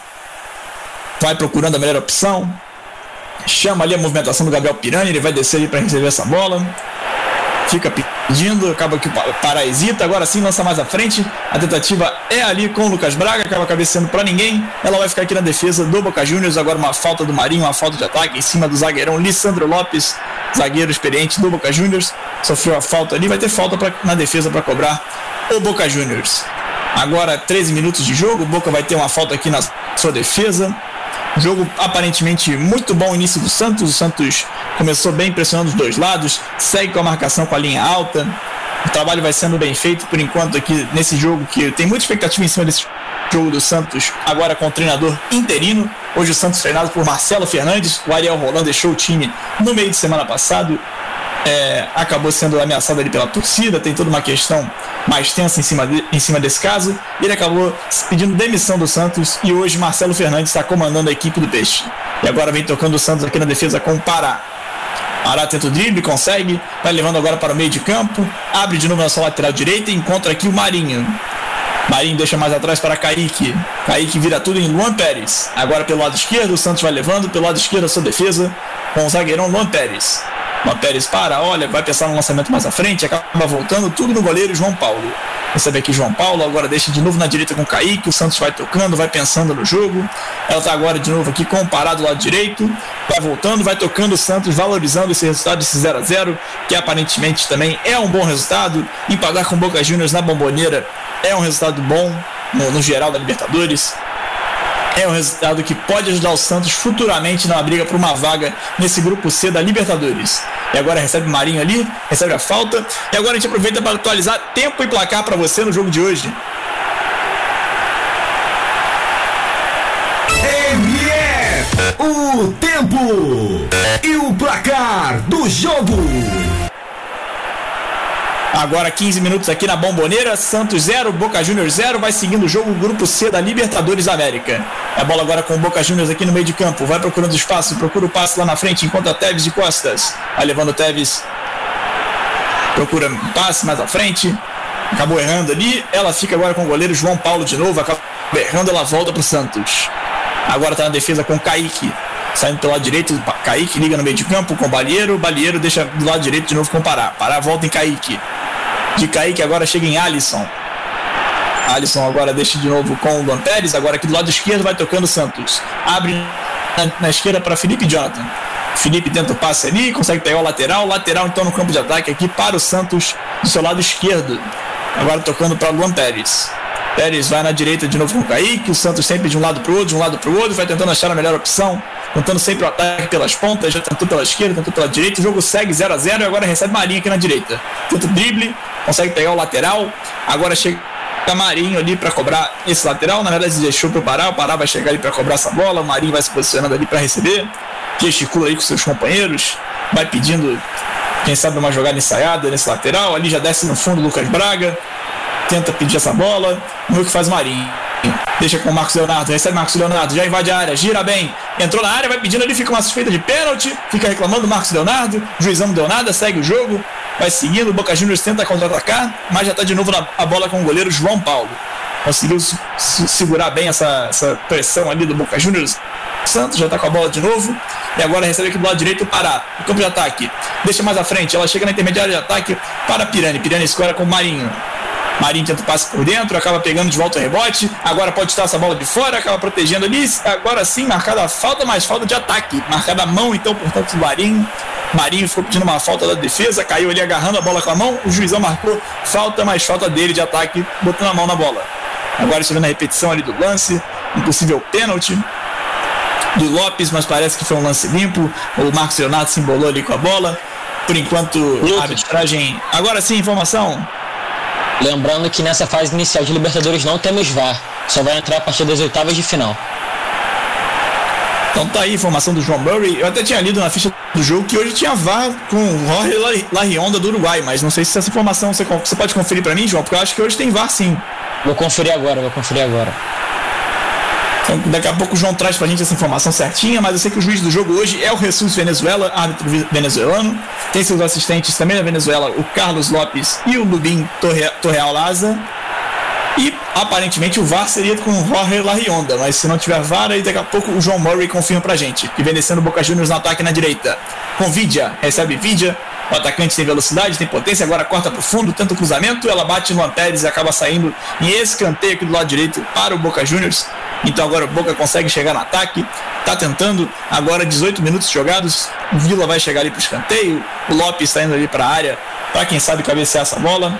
vai procurando a melhor opção, chama ali a movimentação do Gabriel Pirani, ele vai descer ali para receber essa bola fica pedindo, acaba que hesita, agora sim lança mais à frente. A tentativa é ali com o Lucas Braga, acaba cabeceando para ninguém. Ela vai ficar aqui na defesa do Boca Juniors. Agora uma falta do Marinho, uma falta de ataque em cima do zagueirão Lissandro Lopes, zagueiro experiente do Boca Juniors. Sofreu a falta ali, vai ter falta pra, na defesa para cobrar o Boca Juniors. Agora 13 minutos de jogo, Boca vai ter uma falta aqui na sua defesa. Jogo aparentemente muito bom início do Santos. O Santos começou bem pressionando os dois lados, segue com a marcação com a linha alta. O trabalho vai sendo bem feito por enquanto aqui nesse jogo que tem muita expectativa em cima desse jogo do Santos, agora com o treinador interino. Hoje o Santos treinado por Marcelo Fernandes. O Ariel Roland deixou o time no meio de semana passado é, acabou sendo ameaçado ali pela torcida, tem toda uma questão mais tensa em cima, de, em cima desse caso. Ele acabou pedindo demissão do Santos e hoje Marcelo Fernandes está comandando a equipe do Peixe. E agora vem tocando o Santos aqui na defesa com o Pará. Pará tenta o drible, consegue, vai levando agora para o meio de campo, abre de novo na sua lateral direita e encontra aqui o Marinho. Marinho deixa mais atrás para Kaique. Kaique vira tudo em Luan Pérez. Agora pelo lado esquerdo, o Santos vai levando, pelo lado esquerdo a sua defesa, com o zagueirão Luan Pérez. Uma Pérez para, olha, vai pensar no lançamento mais à frente, acaba voltando, tudo no goleiro João Paulo. Recebe aqui João Paulo, agora deixa de novo na direita com o Kaique, o Santos vai tocando, vai pensando no jogo. Ela está agora de novo aqui com o parado do lado direito, vai voltando, vai tocando o Santos, valorizando esse resultado, esse 0 a 0 que aparentemente também é um bom resultado. Empatar com Boca Juniors na bomboneira é um resultado bom no, no geral da Libertadores é um resultado que pode ajudar o Santos futuramente na briga por uma vaga nesse grupo C da Libertadores. E agora recebe o Marinho ali, recebe a falta. E agora a gente aproveita para atualizar tempo e placar para você no jogo de hoje. MF, o tempo e o placar do jogo. Agora 15 minutos aqui na Bomboneira, Santos 0, Boca Juniors 0, vai seguindo o jogo o grupo C da Libertadores América. A bola agora com o Boca Juniors aqui no meio de campo, vai procurando espaço, procura o passe lá na frente, encontra Teves de costas. Vai levando o Teves, procura um passe mais à frente, acabou errando ali. Ela fica agora com o goleiro João Paulo de novo, acaba errando, ela volta para o Santos. Agora está na defesa com o Kaique. Saindo pelo lado direito, Kaique liga no meio de campo com o Balieiro. Balieiro deixa do lado direito de novo com o Pará. Pará volta em Kaique. De Kaique agora chega em Alisson. Alisson agora deixa de novo com o Luan Pérez. Agora aqui do lado esquerdo vai tocando o Santos. Abre na, na esquerda para Felipe Jonathan. Felipe tenta o passe ali, consegue pegar o lateral. Lateral então no campo de ataque aqui para o Santos do seu lado esquerdo. Agora tocando para Luan Pérez. Pérez vai na direita de novo com o Kaique. O Santos sempre de um lado para o outro, de um lado para o outro, vai tentando achar a melhor opção tentando sempre o ataque pelas pontas, já tentou pela esquerda, tentou pela direita, o jogo segue 0 a 0 e agora recebe Marinho aqui na direita. Tenta o drible, consegue pegar o lateral, agora chega Marinho ali para cobrar esse lateral, na verdade deixou para o Pará, o Pará vai chegar ali para cobrar essa bola, o Marinho vai se posicionando ali para receber, gesticula aí com seus companheiros, vai pedindo, quem sabe, uma jogada ensaiada nesse lateral, ali já desce no fundo o Lucas Braga, tenta pedir essa bola, vamos ver o que faz Marinho. Deixa com o Marcos Leonardo, recebe Marcos Leonardo, já invade a área, gira bem, entrou na área, vai pedindo ali, fica uma suspeita de pênalti, fica reclamando o Marcos Leonardo, o juizão não deu nada, segue o jogo, vai seguindo, o Boca Juniors tenta contra-atacar, mas já está de novo na a bola com o goleiro João Paulo. Conseguiu segurar bem essa, essa pressão ali do Boca Juniors. Santos já está com a bola de novo. E agora recebe aqui do lado direito o Pará. No campo de ataque. Deixa mais à frente. Ela chega na intermediária de ataque para Pirani. Pirani escora com o Marinho. Marinho tenta o passe por dentro, acaba pegando de volta o rebote. Agora pode estar essa bola de fora, acaba protegendo ali. Agora sim, marcada a falta, mas falta de ataque. Marcada a mão, então, portanto, do Marinho. Marinho ficou pedindo uma falta da defesa, caiu ali agarrando a bola com a mão. O juizão marcou falta, mas falta dele de ataque, botando a mão na bola. Agora estou vendo a repetição ali do lance, impossível pênalti do Lopes, mas parece que foi um lance limpo. O Marcos Leonardo se embolou ali com a bola. Por enquanto, a arbitragem. Agora sim, informação. Lembrando que nessa fase inicial de Libertadores não temos VAR, só vai entrar a partir das oitavas de final. Então tá aí a informação do João Murray. Eu até tinha lido na ficha do jogo que hoje tinha VAR com o Jorge Larionda do Uruguai, mas não sei se essa informação você, você pode conferir para mim, João, porque eu acho que hoje tem VAR sim. Vou conferir agora, vou conferir agora. Então, daqui a pouco o João traz pra gente essa informação certinha, mas eu sei que o juiz do jogo hoje é o Jesus Venezuela, árbitro venezuelano. Tem seus assistentes também da Venezuela, o Carlos Lopes e o Lubim Torre, Torreal Laza. E aparentemente o VAR seria com o Jorge Larionda, mas se não tiver VAR, aí daqui a pouco o João Murray confirma pra gente. Que vem descendo Boca Juniors no ataque na direita. Com Vidia, recebe Vidia. O atacante tem velocidade, tem potência, agora corta pro fundo, tenta o cruzamento, ela bate no Pérez e acaba saindo em escanteio aqui do lado direito para o Boca Juniors. Então agora o Boca consegue chegar no ataque, tá tentando, agora 18 minutos jogados, o Vila vai chegar ali pro escanteio, o Lopes está indo ali para a área, para quem sabe cabecear essa bola.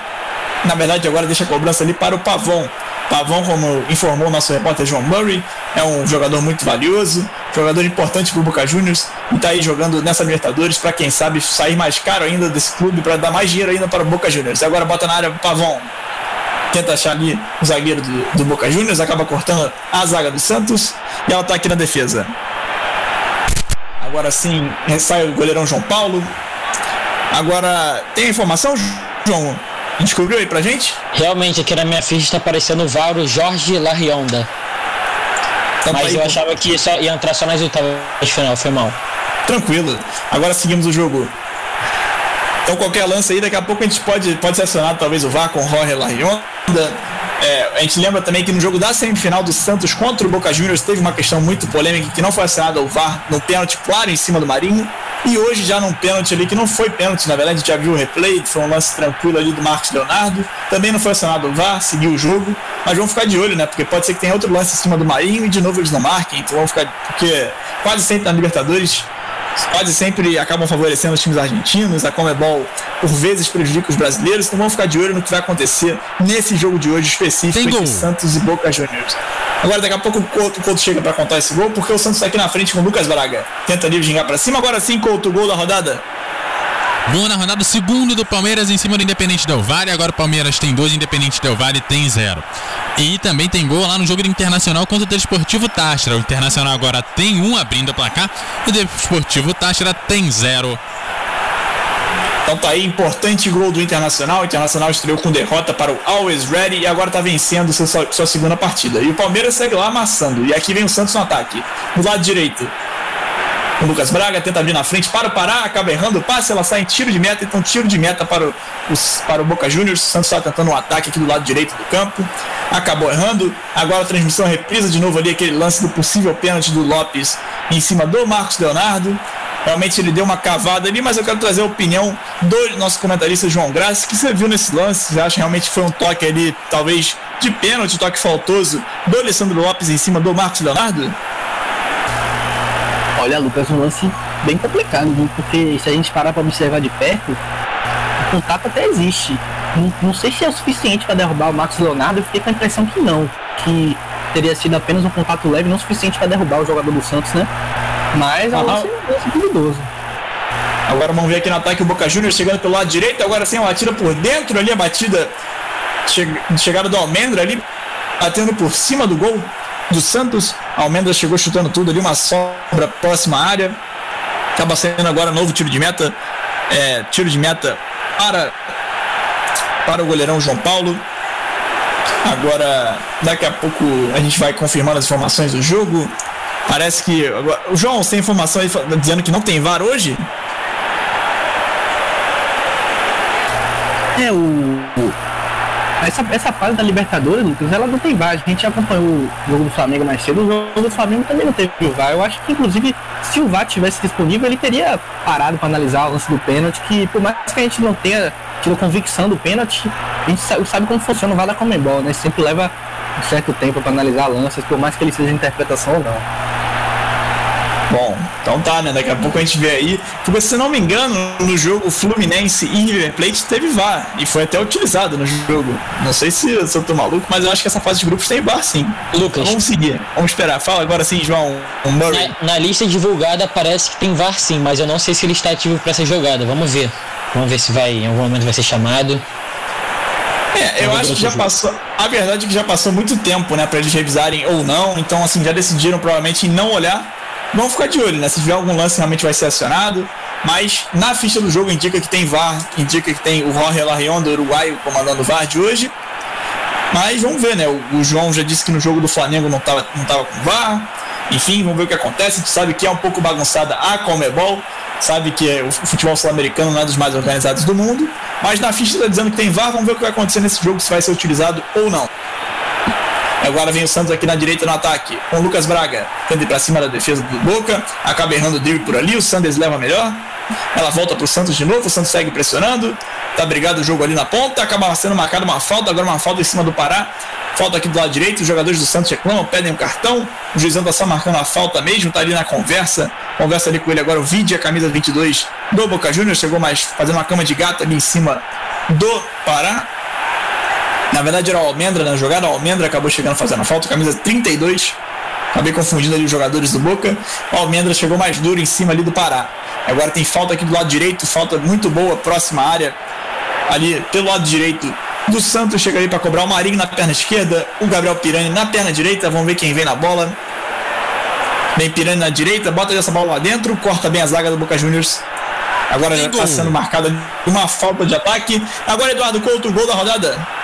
Na verdade, agora deixa a cobrança ali para o Pavão. Pavão, como informou nosso repórter João Murray, é um jogador muito valioso, jogador importante para o Boca Juniors e está aí jogando nessa Libertadores para quem sabe sair mais caro ainda desse clube para dar mais dinheiro ainda para o Boca Juniors. Agora bota na área Pavão. Tenta achar ali o zagueiro do, do Boca Juniors, acaba cortando a zaga do Santos e ela está aqui na defesa. Agora sim, sai o goleirão João Paulo. Agora, tem informação, João? Descobriu aí pra gente? Realmente, aqui na minha ficha está aparecendo o Vauro Jorge Larionda. Então, Mas tá eu achava que só ia entrar só nas oitavas de final, foi mal. Tranquilo. Agora seguimos o jogo. Então qualquer lance aí, daqui a pouco a gente pode, pode ser acionado talvez o VAR com Jorge Larionda. É, a gente lembra também que no jogo da semifinal do Santos contra o Boca Juniors teve uma questão muito polêmica que não foi acionada o VAR no pênalti claro em cima do Marinho. E hoje já num pênalti ali que não foi pênalti, na verdade a gente já viu o replay, foi um lance tranquilo ali do Marcos Leonardo. Também não foi acionado o VAR, seguiu o jogo. Mas vamos ficar de olho, né? Porque pode ser que tenha outro lance em cima do Marinho e de novo eles não marquem. Então vamos ficar. Porque quase sempre na Libertadores quase sempre acabam favorecendo os times argentinos, a Comebol por vezes prejudica os brasileiros, então vamos ficar de olho no que vai acontecer nesse jogo de hoje específico entre Santos e Boca Juniors. Agora daqui a pouco o Couto, Couto chega para contar esse gol, porque o Santos está aqui na frente com o Lucas Braga. Tenta ali gingar para cima, agora sim Couto, gol da rodada. Na rodada, segundo do Palmeiras em cima do Independente Del Valle. Agora o Palmeiras tem dois, Independente Del Valle tem zero. E também tem gol lá no jogo do Internacional contra o Desportivo Tastra. O Internacional agora tem um abrindo o placar. O Desportivo Tastra tem zero. Então tá aí, importante gol do Internacional. O Internacional estreou com derrota para o Always Ready e agora tá vencendo sua, sua segunda partida. E o Palmeiras segue lá amassando. E aqui vem o Santos no ataque. Do lado direito, o Lucas Braga tenta abrir na frente para o Pará, acaba errando o passe, ela sai em tiro de meta, então tiro de meta para o, para o Boca Juniors. O Santos está tentando um ataque aqui do lado direito do campo, acabou errando. Agora a transmissão reprisa de novo ali aquele lance do possível pênalti do Lopes em cima do Marcos Leonardo. Realmente ele deu uma cavada ali, mas eu quero trazer a opinião do nosso comentarista João Graça, que você viu nesse lance, você acha que realmente foi um toque ali, talvez de pênalti, toque faltoso do Alessandro Lopes em cima do Marcos Leonardo? Olha, Lucas, um lance bem complicado, viu? Porque se a gente parar para observar de perto, o contato até existe. Não, não sei se é o suficiente para derrubar o Max Leonardo, eu fiquei com a impressão que não. Que teria sido apenas um contato leve, não suficiente para derrubar o jogador do Santos, né? Mas é um lance, duvidoso. Agora vamos ver aqui no ataque o Boca Juniors chegando pelo lado direito, agora sim uma batida por dentro ali, a batida che chegada do Almendra ali, batendo por cima do gol do Santos. Almendra chegou chutando tudo ali, uma sobra próxima à área. Acaba saindo agora novo tiro de meta. É, tiro de meta para, para o goleirão João Paulo. Agora, daqui a pouco a gente vai confirmando as informações do jogo. Parece que. O João, sem informação aí dizendo que não tem VAR hoje? É, o, essa, essa fase da Libertadores, Lucas, ela não tem VAR. A gente acompanhou o jogo do Flamengo mais cedo, o jogo do Flamengo também não teve VAR. Eu acho que, inclusive, se o VAR tivesse disponível, ele teria parado para analisar o lance do pênalti, que por mais que a gente não tenha tido convicção do pênalti, a gente sabe, como funciona o VAR da Comembol, né? Sempre leva um certo tempo para analisar lances, por mais que ele seja interpretação ou não. Bom, então tá, né? Daqui a pouco a gente vê aí. Porque se não me engano, no jogo Fluminense e River Plate teve VAR. E foi até utilizado no jogo. Não sei se eu tô maluco, mas eu acho que essa fase de grupos tem VAR sim. Lucas. Vamos seguir. Vamos esperar. Fala agora sim, João. Murray. Na, na lista divulgada parece que tem VAR sim, mas eu não sei se ele está ativo para essa jogada. Vamos ver. Vamos ver se vai, em algum momento vai ser chamado. É, eu acho que já passou. A verdade é que já passou muito tempo, né, para eles revisarem ou não. Então, assim, já decidiram provavelmente não olhar Vamos ficar de olho, né? Se tiver algum lance, realmente vai ser acionado. Mas na ficha do jogo indica que tem VAR, indica que tem o Jorge Larrion do uruguaio comandando o VAR de hoje. Mas vamos ver, né? O, o João já disse que no jogo do Flamengo não estava não tava com VAR. Enfim, vamos ver o que acontece. A gente sabe que é um pouco bagunçada a Comebol. Sabe que é, o futebol sul-americano não é dos mais organizados do mundo. Mas na ficha está dizendo que tem VAR. Vamos ver o que vai acontecer nesse jogo, se vai ser utilizado ou não. Agora vem o Santos aqui na direita no ataque, com o Lucas Braga, tendo ir para cima da defesa do Boca, acaba errando o drible por ali, o Sanders leva melhor. Ela volta pro Santos de novo, o Santos segue pressionando, tá brigado o jogo ali na ponta, acaba sendo marcada uma falta, agora uma falta em cima do Pará. Falta aqui do lado direito, os jogadores do Santos reclamam, pedem o um cartão. O juizão tá só marcando a falta mesmo, tá ali na conversa. Conversa ali com ele agora o Vide, a camisa 22 do Boca Juniors, chegou mais fazendo uma cama de gato ali em cima do Pará. Na verdade era o Almendra na jogada, o Almendra acabou chegando fazendo a falta, camisa 32. Acabei confundindo ali os jogadores do Boca. O Almendra chegou mais duro em cima ali do Pará. Agora tem falta aqui do lado direito, falta muito boa, próxima área. Ali pelo lado direito do Santos, chega ali para cobrar o Marinho na perna esquerda, o Gabriel Pirani na perna direita. Vamos ver quem vem na bola. Vem Pirani na direita, bota essa bola lá dentro, corta bem a zaga do Boca Juniors. Agora já está sendo marcada uma falta de ataque. Agora Eduardo Couto, gol da rodada.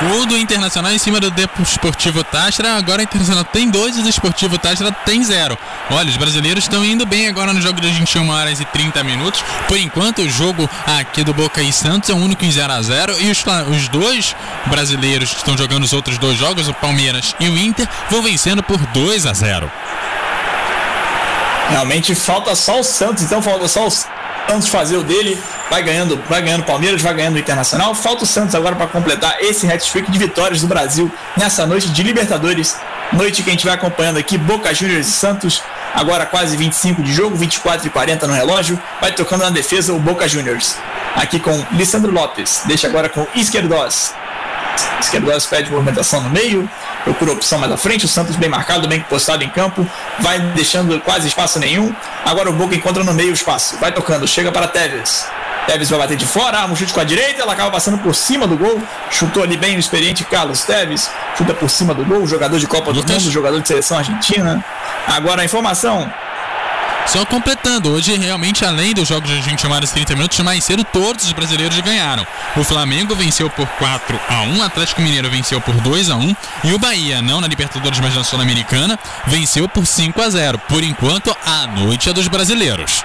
Gol do Internacional em cima do Desportivo Tastra. Agora o Internacional tem dois e o Desportivo Tastra tem zero. Olha, os brasileiros estão indo bem agora no jogo das 21 horas e 30 minutos. Por enquanto, o jogo aqui do Boca e Santos é o único em 0 a 0 E os, os dois brasileiros que estão jogando os outros dois jogos, o Palmeiras e o Inter, vão vencendo por 2 a 0 Realmente falta só o Santos, então falta só o Santos fazer o dele, vai ganhando, vai ganhando Palmeiras, vai ganhando o Internacional. Falta o Santos agora para completar esse hat-trick de vitórias do Brasil nessa noite de Libertadores. Noite que a gente vai acompanhando aqui, Boca Juniors e Santos. Agora quase 25 de jogo, 24 e 40 no relógio. Vai tocando na defesa o Boca Juniors. Aqui com Lissandro Lopes. Deixa agora com Esquerdos. Esquerdos pede movimentação no meio procura opção mais à frente. O Santos bem marcado, bem postado em campo, vai deixando quase espaço nenhum. Agora o Boca encontra no meio o espaço, vai tocando, chega para Tevez. Tevez vai bater de fora, arma um chute com a direita, ela acaba passando por cima do gol. Chutou ali bem o experiente Carlos Tevez, chuta por cima do gol, jogador de Copa do Mundo, jogador de seleção argentina. Agora a informação: só completando, hoje realmente além dos jogos de 20 horas e 30 minutos, mais cedo todos os brasileiros ganharam. O Flamengo venceu por 4 a 1, o Atlético Mineiro venceu por 2 a 1 e o Bahia, não na Libertadores, mas na Sul-Americana, venceu por 5 a 0. Por enquanto, a noite é dos brasileiros.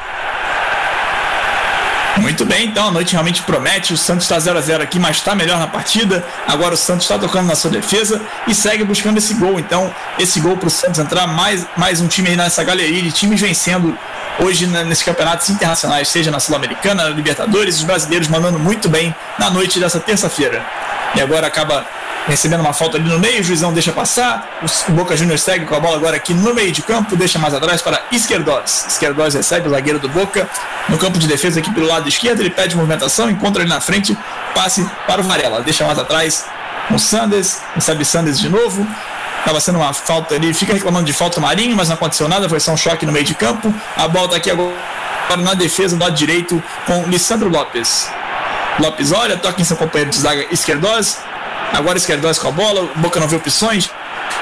Muito bem, então a noite realmente promete. O Santos está 0 a 0 aqui, mas está melhor na partida. Agora o Santos está tocando na sua defesa e segue buscando esse gol. Então, esse gol para o Santos entrar, mais, mais um time aí nessa galeria de times vencendo hoje nesses campeonatos internacionais, seja na Sul-Americana, na Libertadores, os brasileiros mandando muito bem na noite dessa terça-feira. E agora acaba recebendo uma falta ali no meio, o juizão deixa passar, o Boca Juniors segue com a bola agora aqui no meio de campo, deixa mais atrás para Esquerdos. Esquerdos recebe o zagueiro do Boca no campo de defesa aqui pelo lado esquerdo, ele pede movimentação, encontra ali na frente, passe para o Varela, deixa mais atrás o Sanders, recebe Sanders de novo, Estava sendo uma falta ali, fica reclamando de falta Marinho, mas não aconteceu nada, foi só um choque no meio de campo. A bola está aqui agora na defesa do lado direito com Lissandro Lopes. Lopes olha, toca em seu companheiro de zaga Esquerdos, Agora Esquerdós com a bola, o Boca não vê opções.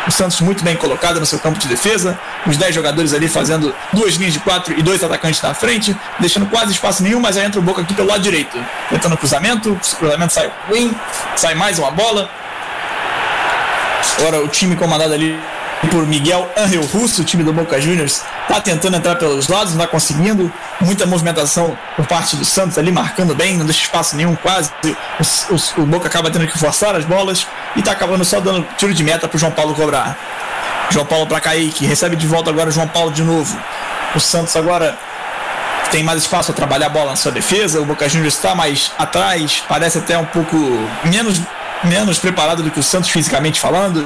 O Santos muito bem colocado no seu campo de defesa. Os 10 jogadores ali fazendo duas linhas de quatro e dois atacantes na frente, deixando quase espaço nenhum, mas aí entra o Boca aqui pelo lado direito. Tentando cruzamento, o cruzamento sai ruim, sai mais uma bola. Agora o time comandado ali por Miguel Angel Russo, time do Boca Juniors, está tentando entrar pelos lados, não está conseguindo. Muita movimentação por parte do Santos ali, marcando bem, não deixa espaço nenhum quase. O, o, Boca acaba tendo que forçar as bolas e está acabando só dando tiro de meta para João Paulo cobrar. João Paulo para Kaique, recebe de volta agora o João Paulo de novo. O Santos agora tem mais espaço a trabalhar a bola na sua defesa. O Boca Juniors está mais atrás, parece até um pouco menos, menos preparado do que o Santos fisicamente falando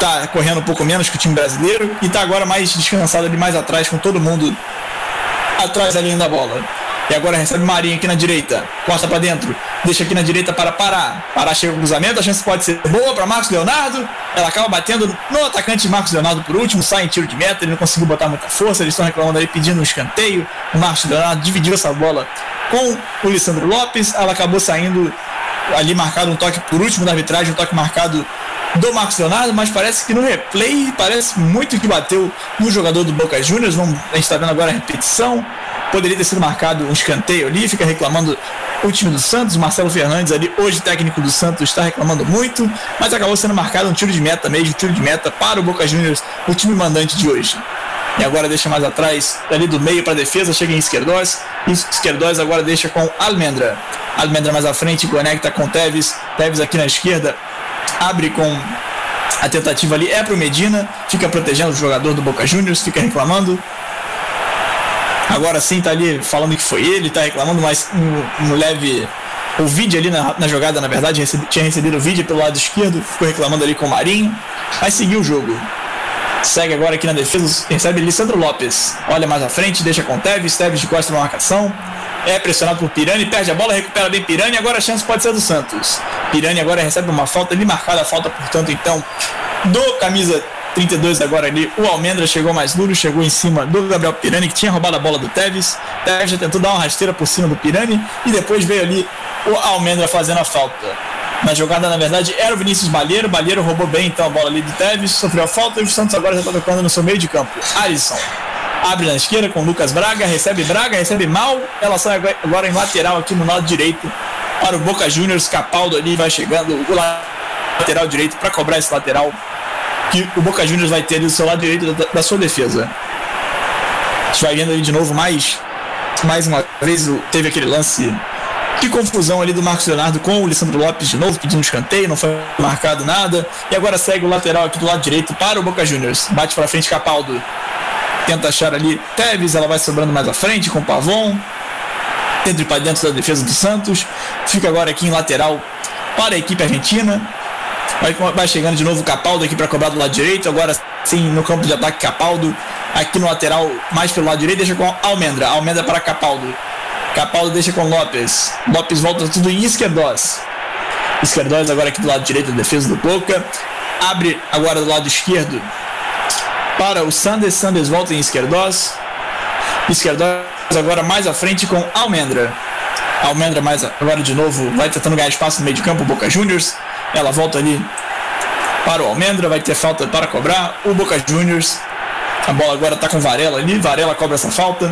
tá correndo um pouco menos que o time brasileiro e tá agora mais descansado ali mais atrás com todo mundo atrás da linha da bola. E agora recebe Marinho aqui na direita, corta para dentro, deixa aqui na direita para parar. Parar chega o cruzamento, a chance pode ser boa para Marcos Leonardo. Ela acaba batendo no atacante Marcos Leonardo por último, sai em tiro de meta, ele não conseguiu botar muita força, eles estão reclamando aí pedindo um escanteio. O Marcos Leonardo dividiu essa bola com o Lissandro Lopes, ela acabou saindo ali marcado um toque por último da arbitragem, um toque marcado do Marcos Leonardo, mas parece que no replay parece muito que bateu no jogador do Boca Juniors. Vamos, a gente está vendo agora a repetição. Poderia ter sido marcado um escanteio ali, fica reclamando o time do Santos. Marcelo Fernandes ali, hoje técnico do Santos, está reclamando muito, mas acabou sendo marcado um tiro de meta mesmo, tiro de meta para o Boca Juniors, o time mandante de hoje. E agora deixa mais atrás, ali do meio para a defesa, chega em Esquerdós. Esquerdós agora deixa com Almendra. Almendra mais à frente, conecta com Teves. Teves aqui na esquerda, abre com a tentativa ali, é para o Medina, fica protegendo o jogador do Boca Juniors, fica reclamando. Agora sim tá ali falando que foi ele, tá reclamando, mas no, leve. O vídeo ali na, na jogada, na verdade, recebi, tinha recebido o vídeo pelo lado esquerdo, ficou reclamando ali com o Marinho. Vai seguir o jogo. Segue agora aqui na defesa, recebe Lissandro Lopes. Olha mais à frente, deixa com Teves, Teves de costa na marcação. É pressionado por Pirani, perde a bola, recupera bem Pirani, agora a chance pode ser do Santos. Pirani agora recebe uma falta, ali marcada a falta, portanto, então, do camisa 32 agora ali, o Almendra chegou mais duro, chegou em cima do Gabriel Pirani, que tinha roubado a bola do Teves. Teves já tentou dar uma rasteira por cima do Pirani e depois veio ali o Almendra fazendo a falta. Na jogada, na verdade, era o Vinícius Balheiro. Balheiro roubou bem então a bola ali do Teves, sofreu a falta e o Santos agora já está tocando no seu meio de campo. Alisson abre na esquerda com Lucas Braga, recebe Braga, recebe mal. Ela sai agora em lateral aqui no lado direito para o Boca Juniors. Capaldo ali vai chegando, o lateral direito para cobrar esse lateral que o Boca Juniors vai ter do seu lado direito da, da sua defesa. A gente vai vendo ali de novo mais, mais uma vez teve aquele lance que confusão ali do Marcos Leonardo com o Lissandro Lopes de novo, pedindo escanteio, não foi marcado nada. E agora segue o lateral aqui do lado direito para o Boca Juniors. Bate para frente Capaldo. Tenta achar ali Teves, ela vai sobrando mais à frente com o Pavon. Entra para dentro da defesa do Santos. Fica agora aqui em lateral para a equipe argentina. Vai, vai chegando de novo o Capaldo aqui para cobrar do lado direito. Agora sim no campo de ataque Capaldo. Aqui no lateral, mais pelo lado direito, deixa com Almendra. Almendra para Capaldo. Capaldo deixa com Lopes. Lopes volta tudo em Esquerdós. Esquerdós agora aqui do lado direito da defesa do Boca. Abre agora do lado esquerdo para o Sanders. Sanders volta em Esquerdós. Esquerdós agora mais à frente com Almendra. Almendra mais agora de novo vai tentando ganhar espaço no meio de campo. Boca Juniors. Ela volta ali para o Almendra. Vai ter falta para cobrar. O Boca Juniors. A bola agora está com Varela ali. Varela cobra essa falta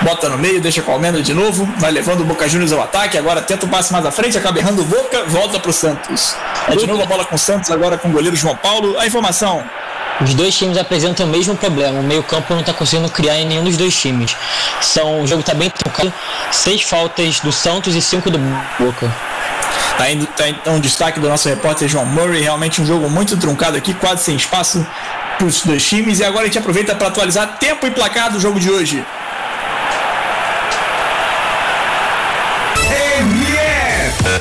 bota no meio, deixa com a Almendra de novo, vai levando o Boca Juniors ao ataque, agora tenta o passe mais à frente, acaba errando o Boca, volta pro Santos. É de novo a bola com o Santos, agora com o goleiro João Paulo. A informação. Os dois times apresentam o mesmo problema. O meio-campo não está conseguindo criar em nenhum dos dois times. São, o jogo está bem trocado. Seis faltas do Santos e cinco do Boca. Tá indo, tá então destaque do nosso repórter João Murray. Realmente um jogo muito truncado aqui, quase sem espaço para os dois times. E agora a gente aproveita para atualizar tempo e placar do jogo de hoje.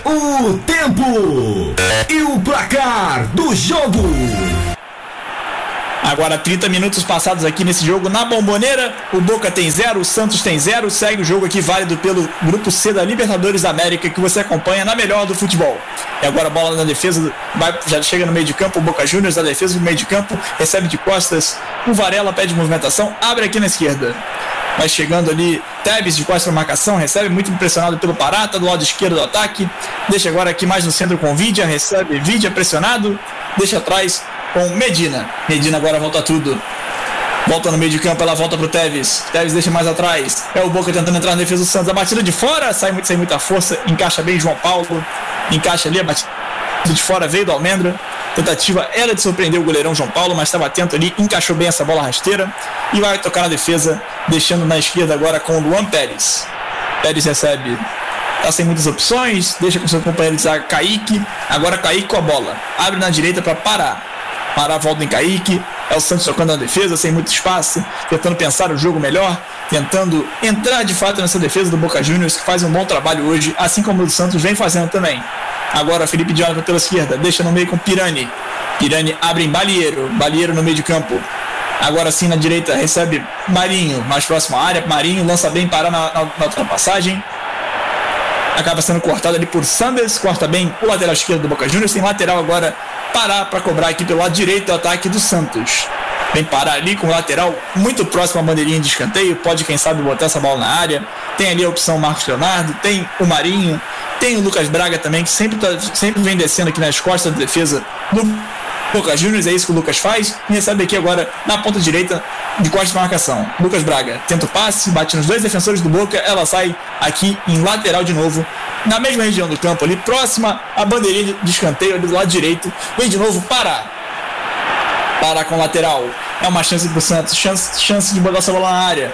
O tempo e o placar do jogo. Agora 30 minutos passados aqui nesse jogo na Bomboneira. O Boca tem zero, o Santos tem zero. Segue o jogo aqui válido pelo grupo C da Libertadores da América que você acompanha na melhor do futebol. E agora a bola na defesa, vai, já chega no meio de campo. O Boca Juniors na defesa do meio de campo, recebe de costas. O Varela pede movimentação, abre aqui na esquerda vai chegando ali, Tebes de costas para marcação, recebe, muito impressionado pelo Parata, do lado esquerdo do ataque, deixa agora aqui mais no centro com Vidia, recebe Vidia pressionado, deixa atrás com Medina, Medina agora volta tudo, Volta no meio de campo, ela volta pro Tevez. Tevez deixa mais atrás. É o Boca tentando entrar na defesa do Santos. A batida de fora, sai muito, sem muita força. Encaixa bem João Paulo. Encaixa ali a batida de fora, veio do Almendra. Tentativa era de surpreender o goleirão João Paulo, mas estava atento ali, encaixou bem essa bola rasteira e vai tocar na defesa, deixando na esquerda agora com o Luan Pérez. Pérez recebe, tá sem muitas opções, deixa com seu companheiro de zaga Kaique, agora Kaique com a bola, abre na direita para parar. Parar volta em Kaique, é o Santos tocando na defesa, sem muito espaço, tentando pensar o jogo melhor, tentando entrar de fato nessa defesa do Boca Juniors, que faz um bom trabalho hoje, assim como o Santos vem fazendo também. Agora Felipe Jonathan pela esquerda, deixa no meio com Pirani. Pirani abre em Balieiro, Balieiro no meio de campo. Agora sim na direita recebe Marinho, mais próximo à área. Marinho lança bem, para na, na, na ultrapassagem. Acaba sendo cortado ali por Sanders, corta bem o lateral esquerdo do Boca Juniors. Tem lateral agora parar para cobrar aqui pelo lado direito do ataque do Santos. Vem parar ali com o lateral muito próximo à bandeirinha de escanteio. Pode, quem sabe, botar essa bola na área. Tem ali a opção Marcos Leonardo, tem o Marinho, tem o Lucas Braga também, que sempre, tá, sempre vem descendo aqui nas costas da defesa do Boca Juniors, é isso que o Lucas faz. E recebe aqui agora na ponta direita de corte de marcação. Lucas Braga tenta o passe, bate nos dois defensores do Boca, ela sai aqui em lateral de novo, na mesma região do campo ali, próxima à bandeirinha de escanteio ali do lado direito. Vem de novo para para com lateral. É uma chance para o Santos, chance, chance de botar essa bola na área.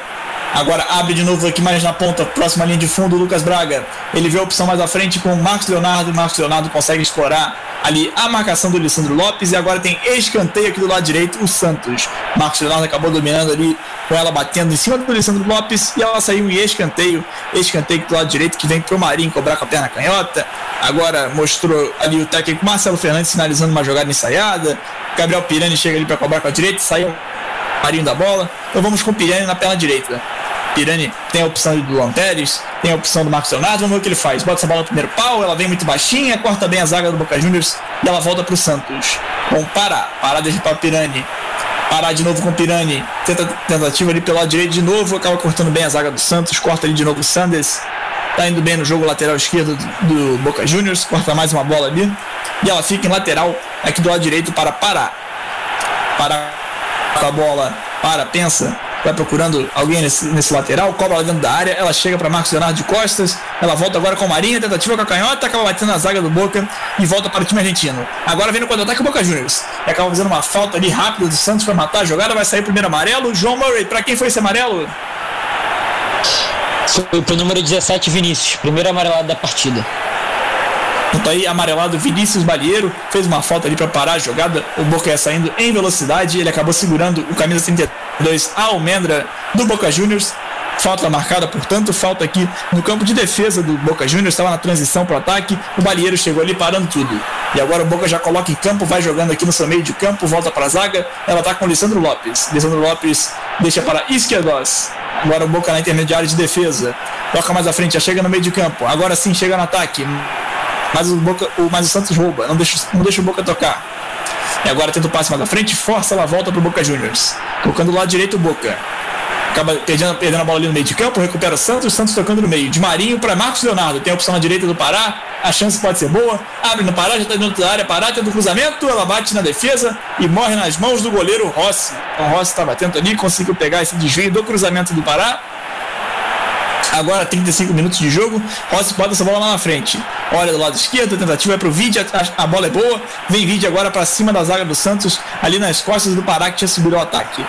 Agora abre de novo aqui mais na ponta, próxima linha de fundo, Lucas Braga. Ele vê a opção mais à frente com o Marcos Leonardo. Marcos Leonardo consegue explorar ali a marcação do Alessandro Lopes. E agora tem escanteio aqui do lado direito, o Santos. Marcos Leonardo acabou dominando ali, com ela batendo em cima do Alessandro Lopes. E ela saiu em escanteio. Escanteio do lado direito que vem pro Marinho cobrar com a perna canhota. Agora mostrou ali o técnico Marcelo Fernandes sinalizando uma jogada ensaiada. Gabriel Pirani chega ali para cobrar com a direita, saiu Marinho da bola. Então vamos com o Pirani na perna direita. Pirani tem a opção do Lanteres, tem a opção do Marcos Leonardo, vamos ver o que ele faz. Bota essa bola no primeiro pau, ela vem muito baixinha, corta bem a zaga do Boca Juniors e ela volta para o Santos. Com parar, parar deixa para o Pirani. Parar de novo com o Pirani. Tenta, tentativa ali pelo lado direito de novo, acaba cortando bem a zaga do Santos, corta ali de novo o Sanders. Tá indo bem no jogo lateral esquerdo do, do Boca Juniors, corta mais uma bola ali. E ela fica em lateral aqui do lado direito para parar. Para com a bola, para, pensa, vai procurando alguém nesse, nesse lateral, cobra lá dentro da área, ela chega para Marcos Leonardo de costas, ela volta agora com o Marinha, tentativa com a canhota, acaba batendo na zaga do Boca e volta para o time argentino. Agora vem no contra-ataque o Boca Juniors. E acaba fazendo uma falta ali rápida do Santos para matar a jogada, vai sair primeiro amarelo. João Murray, para quem foi esse amarelo? Foi pro número 17, Vinícius, primeiro amarelado da partida. Então aí, amarelado Vinícius Balieiro fez uma falta ali para parar a jogada. O Boca ia saindo em velocidade. Ele acabou segurando o camisa 32 Almendra do Boca Juniors. Falta marcada, portanto, falta aqui no campo de defesa do Boca Juniors. Estava na transição para o ataque. O Balieiro chegou ali parando tudo. E agora o Boca já coloca em campo, vai jogando aqui no seu meio de campo, volta para a zaga. Ela está com o Lissandro Lopes. Lissandro Lopes deixa para Izquierdos. Agora o Boca na intermediária de defesa. Toca mais à frente, já chega no meio de campo. Agora sim chega no ataque mas o, Boca, o, mas o Santos rouba, não deixa, não deixa o Boca tocar. E agora tenta o passe mais à frente, força ela volta pro Boca Juniors. Colocando do lado direito o Boca. Acaba perdendo, perdendo a bola ali no meio de campo, recupera o Santos, Santos tocando no meio. De Marinho para Marcos Leonardo. Tem a opção na direita do Pará, a chance pode ser boa. Abre no Pará, já está dentro da área. Pará tenta o cruzamento, ela bate na defesa e morre nas mãos do goleiro Rossi. Então, o Rossi estava atento ali, conseguiu pegar esse desvio do cruzamento do Pará agora 35 minutos de jogo. Rossi bota essa bola lá na frente. Olha do lado esquerdo, a tentativa é pro Vide, a, a, bola é boa. Vem Vide agora para cima da zaga do Santos, ali nas costas do Pará que tinha subido o ataque.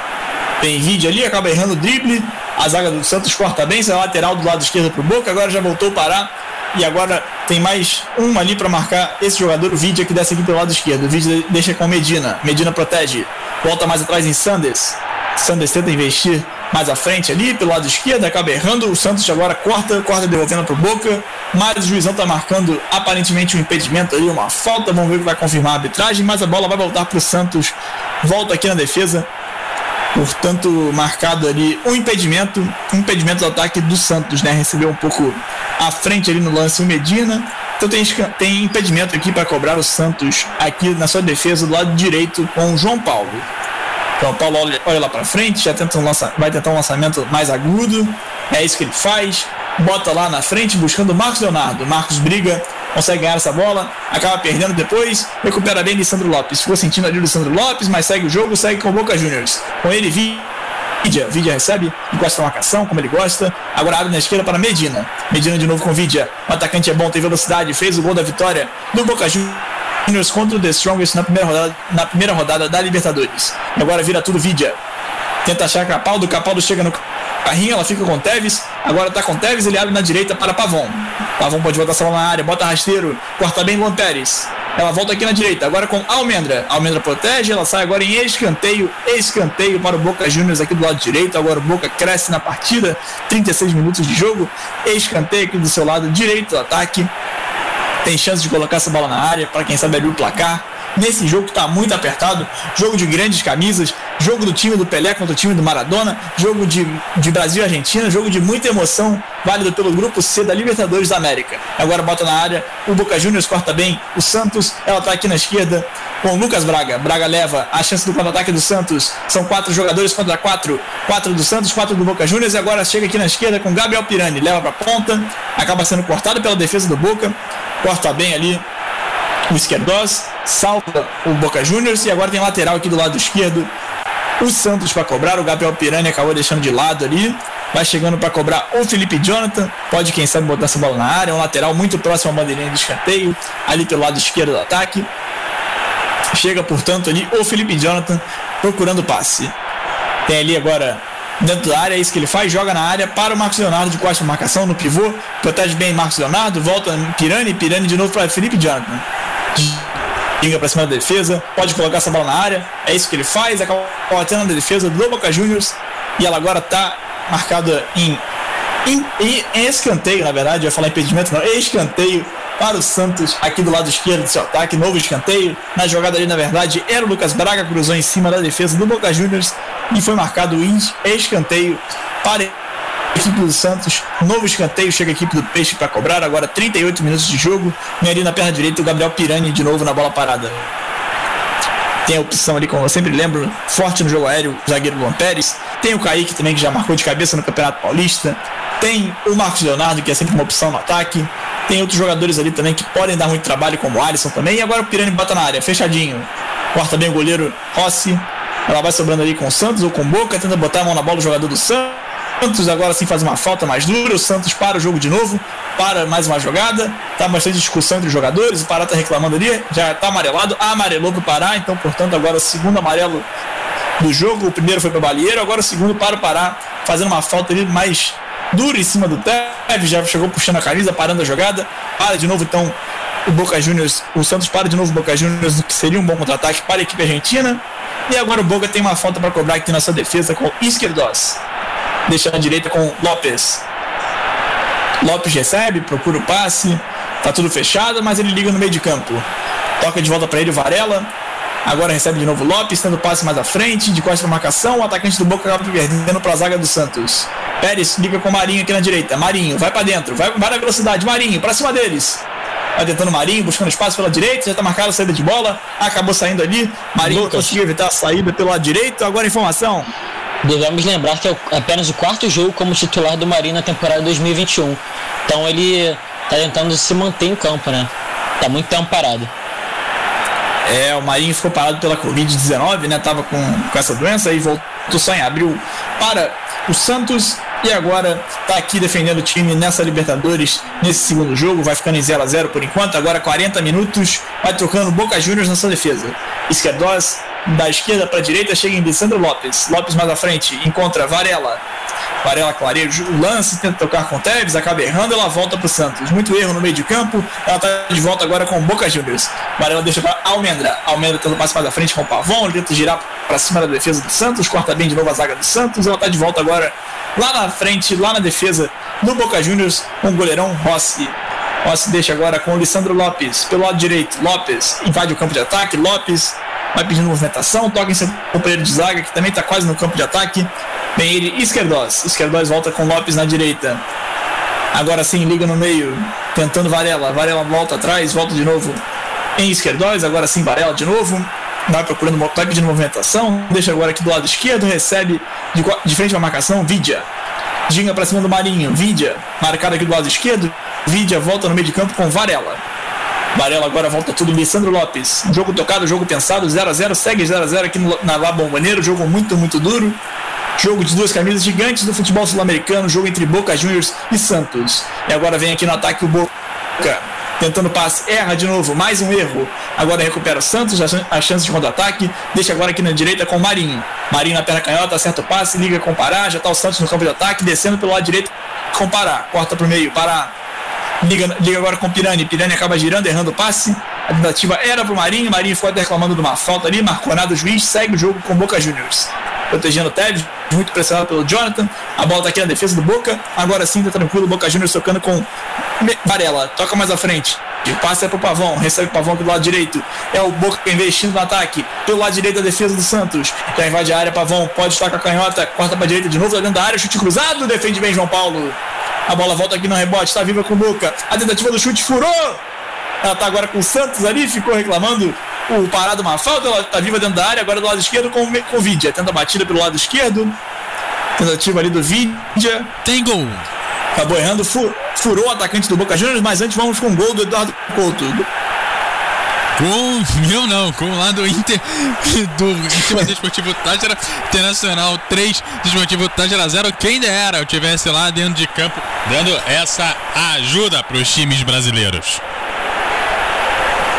Vem Vide ali, acaba errando o drible. A zaga do Santos corta bem, sai lateral do lado esquerdo pro Boca, agora já voltou o Pará. E agora tem mais um ali para marcar esse jogador, o Vide que desce aqui pelo lado esquerdo. O Vide deixa com Medina. Medina protege. Volta mais atrás em Sanders. Sanders tenta investir mais à frente ali, pelo lado esquerdo, acaba errando. O Santos agora corta, corta devolvendo para o Boca. Mas o juizão está marcando aparentemente um impedimento ali, uma falta. Vamos ver o que vai confirmar a arbitragem. Mas a bola vai voltar para o Santos. Volta aqui na defesa. Portanto, marcado ali um impedimento, um impedimento do ataque do Santos, né? Recebeu um pouco à frente ali no lance o Medina. Então tem, tem impedimento aqui para cobrar o Santos aqui na sua defesa do lado direito com o João Paulo. Então o Paulo olha, olha lá para frente, já tenta um lança, vai tentar um lançamento mais agudo. É isso que ele faz. Bota lá na frente, buscando o Marcos Leonardo. Marcos briga, consegue ganhar essa bola, acaba perdendo depois, recupera bem Lissandro Lopes. Ficou sentindo ali o Lissandro Lopes, mas segue o jogo, segue com o Boca Juniors. Com ele, Vidia. Vidia recebe, encosta a marcação, como ele gosta. Agora abre na esquerda para Medina. Medina de novo com Vidia. O atacante é bom, tem velocidade, fez o gol da vitória do Boca Juniors Juniors contra o The Strongest na primeira rodada, na primeira rodada da Libertadores. E agora vira tudo Vidia. Tenta achar Capaldo, Capaldo chega no carrinho, ela fica com o Tevez. Agora tá com o Tevez, ele abre na direita para Pavon. Pavon pode botar bola na área, bota rasteiro, corta bem Luan Pérez. Ela volta aqui na direita, agora com Almendra. Almendra protege, ela sai agora em escanteio, escanteio para o Boca Juniors aqui do lado direito. Agora o Boca cresce na partida, 36 minutos de jogo. Escanteio aqui do seu lado direito do ataque tem chance de colocar essa bola na área para quem sabe abrir o placar. Nesse jogo que está muito apertado, jogo de grandes camisas, jogo do time do Pelé contra o time do Maradona, jogo de, de Brasil e Argentina, jogo de muita emoção, válido pelo grupo C da Libertadores da América. Agora bota na área, o Boca Juniors corta bem, o Santos, ela está aqui na esquerda com o Lucas Braga. Braga leva a chance do contra-ataque do Santos. São quatro jogadores contra quatro. Quatro do Santos, quatro do Boca Juniors. E agora chega aqui na esquerda com Gabriel Pirani. Leva para ponta, acaba sendo cortado pela defesa do Boca corta bem ali o Esquerdós, salta o Boca Juniors e agora tem lateral aqui do lado esquerdo. O Santos para cobrar, o Gabriel Pirani acabou deixando de lado ali. Vai chegando para cobrar o Felipe Jonathan. Pode, quem sabe, botar essa bola na área. Um lateral muito próximo à bandeirinha de escanteio, ali pelo lado esquerdo do ataque. Chega, portanto, ali o Felipe Jonathan procurando passe. Tem ali agora dentro da área, é isso que ele faz, joga na área para o Marcos Leonardo de costa marcação no pivô, protege bem Marcos Leonardo, volta Pirani, Pirani de novo para Felipe Jonathan. Liga para cima da defesa, pode colocar essa bola na área, é isso que ele faz, acaba batendo na defesa do Boca Juniors e ela agora está marcada em, em, em, escanteio, na verdade, eu ia falar impedimento, não, escanteio para o Santos aqui do lado esquerdo do seu ataque, novo escanteio. Na jogada ali, na verdade, era o Lucas Braga, cruzou em cima da defesa do Boca Juniors e foi marcado o escanteio para equipe do Santos. Novo escanteio, chega a equipe do Peixe para cobrar. Agora 38 minutos de jogo. E ali na perna direita o Gabriel Pirani de novo na bola parada. Tem a opção ali, como eu sempre lembro, forte no jogo aéreo, o zagueiro Luan Pérez. Tem o Kaique também, que já marcou de cabeça no Campeonato Paulista. Tem o Marcos Leonardo, que é sempre uma opção no ataque. Tem outros jogadores ali também que podem dar muito trabalho, como o Alisson também. E agora o Pirani bota na área, fechadinho. Corta bem o goleiro Rossi. Ela vai sobrando ali com o Santos ou com o Boca, tenta botar a mão na bola o jogador do Santos. Agora sim faz uma falta mais dura. O Santos para o jogo de novo, para mais uma jogada. Tá bastante discussão entre os jogadores. O Pará tá reclamando ali, já tá amarelado. Amarelou pro Pará, então, portanto, agora o segundo amarelo do jogo. O primeiro foi para o Balieiro, agora o segundo para o Pará, fazendo uma falta ali mais dura em cima do Tevez, já chegou puxando a camisa, parando a jogada. Para de novo, então, o Boca Juniors, o Santos para de novo o Boca Juniors, que seria um bom contra-ataque para a equipe argentina. E agora o Boca tem uma falta para cobrar aqui na sua defesa com Izquierdos. Deixa na direita com Lopes. Lopes recebe, procura o passe. Tá tudo fechado, mas ele liga no meio de campo. Toca de volta para ele o Varela. Agora recebe de novo Lopes, tendo passe mais à frente, de costa para marcação. O atacante do Boca acaba perdendo para a zaga do Santos. Pérez liga com o Marinho aqui na direita. Marinho, vai para dentro, vai, vai na velocidade. Marinho, para cima deles. Vai tentando Marinho, buscando espaço pela direita. Já está marcada a saída de bola. Acabou saindo ali. Marinho Lucas. conseguiu evitar a saída pelo lado direito. Agora informação. Devemos lembrar que é apenas o quarto jogo como titular do Marinho na temporada 2021. Então ele está tentando se manter em campo, né? Tá muito tempo parado. É, o Marinho ficou parado pela Covid-19, né? Tava com, com essa doença e voltou só em abril para o Santos e agora está aqui defendendo o time nessa Libertadores nesse segundo jogo, vai ficando em 0 a 0 por enquanto, agora 40 minutos, vai trocando Boca Juniors na sua defesa. Esquerdós da esquerda para a direita chega em Alessandro Lopes. Lopes mais à frente encontra Varela. Varela clareia o lance, tenta tocar com Tevez, acaba errando, ela volta para o Santos. Muito erro no meio de campo, ela está de volta agora com Boca Juniors. Varela deixa para Almendra. Almendra tenta passe mais à frente com o Pavão, tenta girar para cima da defesa do Santos, corta bem de novo a zaga do Santos. Ela está de volta agora lá na frente, lá na defesa do Boca Juniors, com o goleirão Rossi. Rossi deixa agora com o Lissandro Lopes pelo lado direito. Lopes invade o campo de ataque. Lopes vai pedindo movimentação, toca em seu companheiro de zaga, que também está quase no campo de ataque. Vem ele, Esquerdós. Esquerdós volta com Lopes na direita. Agora sim, liga no meio, tentando Varela. Varela volta atrás, volta de novo em Esquerdós. Agora sim, Varela de novo. Vai procurando, vai pedindo movimentação. Deixa agora aqui do lado esquerdo, recebe de, de frente à marcação, Vidia. Ginga para cima do Marinho, Vidia. Marcado aqui do lado esquerdo. Vidia volta no meio de campo com Varela. Varela agora volta tudo. Lissandro Lopes. Jogo tocado, jogo pensado. 0 a 0 Segue 0 a 0 aqui no, na La Bomboneiro. Jogo muito, muito duro. Jogo de duas camisas gigantes do futebol sul-americano. Jogo entre Boca Juniors e Santos. E agora vem aqui no ataque o Boca. Tentando passe, erra de novo, mais um erro. Agora recupera o Santos, a chance de contra-ataque. Deixa agora aqui na direita com o Marinho. Marinho na perna canhota, acerta o passe, liga com o Pará. Já está o Santos no campo de ataque, descendo pelo lado direito com o Pará. Corta para o meio, Pará Liga, liga agora com o Pirani. Pirani acaba girando, errando o passe. A tentativa era pro Marinho. Marinho foi até reclamando de uma falta ali. Marcou nada o juiz. Segue o jogo com Boca Juniors. Protegendo o Tevez. Muito pressionado pelo Jonathan. A bola tá aqui na defesa do Boca. Agora sim, tá tranquilo. Boca Juniors tocando com Varela. Toca mais à frente. O passe é pro Pavão. Recebe o Pavão pelo lado direito. É o Boca investindo no ataque. Pelo lado direito da defesa do Santos. Já invade a área. Pavão pode estar com a canhota. Corta pra direita de novo. Tá dentro da área. Chute cruzado. Defende bem João Paulo. A bola volta aqui no rebote, está viva com o Luca. A tentativa do chute furou. Ela está agora com o Santos ali, ficou reclamando o parado uma falta. Ela está viva dentro da área, agora do lado esquerdo com, com o Vidia. Tenta a batida pelo lado esquerdo. Tentativa ali do Vidia. Tem gol. Acabou errando, furou o atacante do Boca Juniors, mas antes vamos com o gol do Eduardo Couto. Com meu não, com lá do Inter do Inter Desportivo Táchira Internacional 3, Desportivo Táchira 0. Quem dera eu tivesse lá dentro de campo dando essa ajuda para os times brasileiros.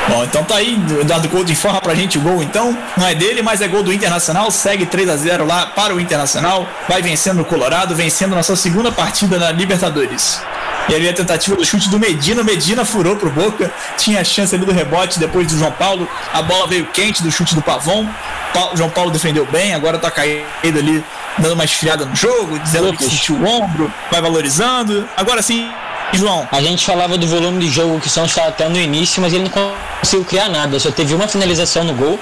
Bom, então tá aí, o Eduardo Couto informa pra gente o gol então. Não é dele, mas é gol do Internacional. Segue 3 a 0 lá para o Internacional. Vai vencendo o Colorado, vencendo na sua segunda partida na Libertadores. E ali a tentativa do chute do Medina. Medina furou pro Boca. Tinha a chance ali do rebote depois do João Paulo. A bola veio quente do chute do Pavon. O João Paulo defendeu bem, agora tá caído ali, dando uma esfriada no jogo, dizendo que sentiu o ombro, vai valorizando. Agora sim, João. A gente falava do volume de jogo que o Santos estava até no início, mas ele não conseguiu criar nada. Só teve uma finalização no gol.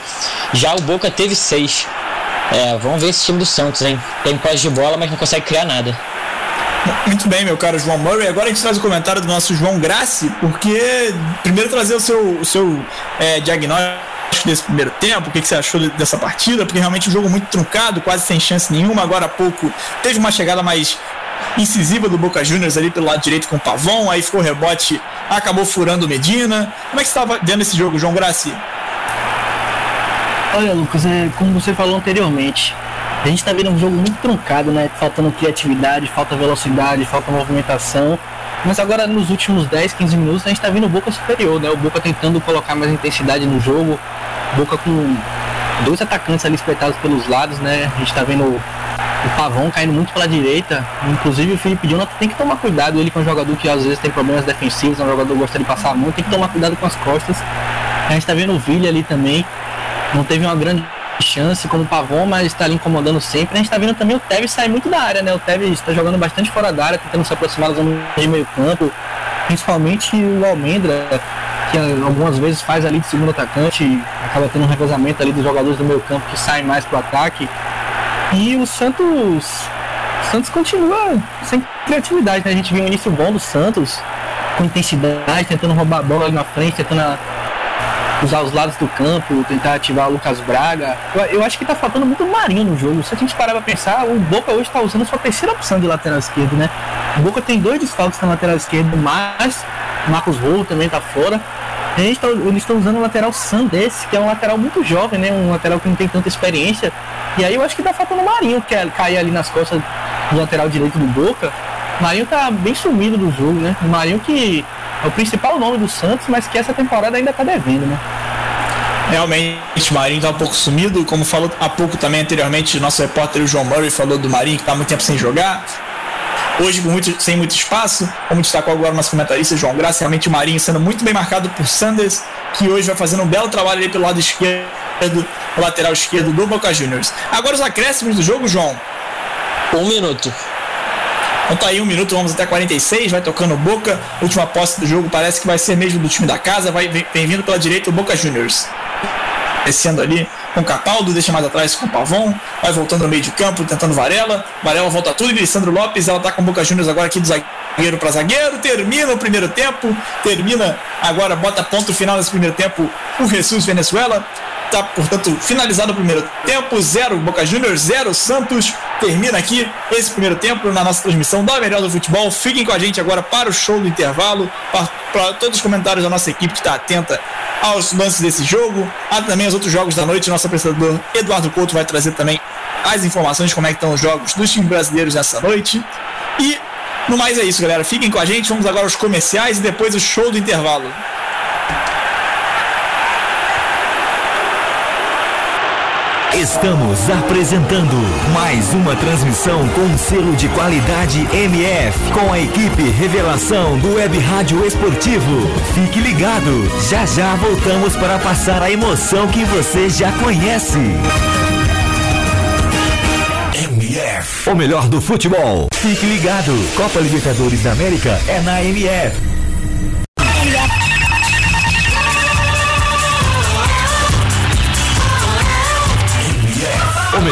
Já o Boca teve seis. É, vamos ver esse time do Santos, hein? Tem pós de bola, mas não consegue criar nada. Muito bem, meu caro João Murray. Agora a gente traz o comentário do nosso João Grassi, porque primeiro trazer o seu, o seu é, diagnóstico desse primeiro tempo, o que, que, você achou dessa partida, porque realmente um jogo muito truncado, quase sem chance nenhuma. Agora há pouco teve uma chegada mais incisiva do Boca Juniors ali pelo lado direito com o Pavon, aí ficou rebote, acabou furando o Medina. Como é que você estava vendo esse jogo, João Grassi? Olha, Lucas, é, como você falou anteriormente, a gente está vendo um jogo muito truncado, né? Faltando criatividade, falta velocidade, falta movimentação. Mas agora nos últimos 10, 15 minutos a gente está vendo o Boca superior, né? O Boca tentando colocar mais intensidade no jogo. Boca com dois atacantes ali espetados pelos lados, né? A gente está vendo o Pavão caindo muito pela direita. Inclusive o Felipe Jonathan tem que tomar cuidado. Ele que é um jogador que às vezes tem problemas defensivos, é um jogador que gosta de passar a mão, tem que tomar cuidado com as costas. A gente está vendo o Villa ali também. Não teve uma grande chance como o Pavon, mas está ali incomodando sempre. A gente está vendo também o Tevez sair muito da área, né? O Tevez está jogando bastante fora da área, tentando se aproximar zona de meio campo. Principalmente o Almendra, que algumas vezes faz ali de segundo atacante, acaba tendo um revezamento ali dos jogadores do meio campo que saem mais para o ataque. E o Santos. Santos continua sem criatividade, né? A gente viu um início bom do Santos, com intensidade, tentando roubar a bola ali na frente, tentando usar os lados do campo, tentar ativar o Lucas Braga. Eu, eu acho que tá faltando muito Marinho no jogo. Se a gente parar pra pensar, o Boca hoje tá usando a sua terceira opção de lateral esquerdo, né? O Boca tem dois desfalques na lateral esquerda, mas Marcos Rolo também tá fora. Tá, eles estão usando o lateral Sandes, que é um lateral muito jovem, né? Um lateral que não tem tanta experiência. E aí eu acho que tá faltando o Marinho, que é cair ali nas costas do lateral direito do Boca. O Marinho tá bem sumido do jogo, né? O Marinho que é o principal nome do Santos, mas que essa temporada ainda tá devendo, né? Realmente, o Marinho tá um pouco sumido, como falou há pouco também anteriormente, nosso repórter o João Murray falou do Marinho que tá muito tempo sem jogar. Hoje muito, sem muito espaço, como destacou agora o nosso comentarista João Graça, realmente o Marinho sendo muito bem marcado por Sanders, que hoje vai fazendo um belo trabalho ali pelo lado esquerdo, lateral esquerdo do Boca Juniors. Agora os acréscimos do jogo, João. Um minuto. Então tá aí um minuto, vamos até 46, vai tocando Boca. Última posse do jogo parece que vai ser mesmo do time da casa, vai vem vindo pela direita o Boca Juniors. Descendo ali com Capaldo, deixa mais atrás com Pavon, vai voltando no meio de campo, tentando Varela. Varela volta tudo, Alessandro Lopes, ela tá com Boca Juniors agora aqui do zagueiro para zagueiro, termina o primeiro tempo, termina agora, bota ponto final nesse primeiro tempo o Jesus Venezuela. Tá, portanto, finalizado o primeiro tempo, zero Boca Juniors, zero Santos. Termina aqui esse primeiro tempo na nossa transmissão da Melhor do Futebol. Fiquem com a gente agora para o show do intervalo, para, para todos os comentários da nossa equipe que está atenta aos lances desse jogo, há também os outros jogos da noite. Nosso apresentador Eduardo Couto vai trazer também as informações de como é que estão os jogos dos times brasileiros nessa noite. E no mais é isso, galera. Fiquem com a gente. Vamos agora aos comerciais e depois o show do intervalo. Estamos apresentando mais uma transmissão com selo de qualidade MF, com a equipe Revelação do Web Rádio Esportivo. Fique ligado, já já voltamos para passar a emoção que você já conhece. MF, o melhor do futebol. Fique ligado, Copa Libertadores da América é na MF.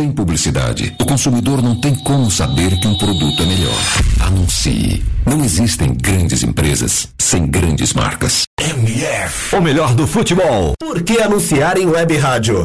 Sem publicidade, o consumidor não tem como saber que um produto é melhor. Anuncie. Não existem grandes empresas sem grandes marcas. MF. O melhor do futebol. Por que anunciar em web rádio?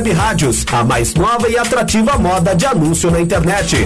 rádios, a mais nova e atrativa moda de anúncio na internet.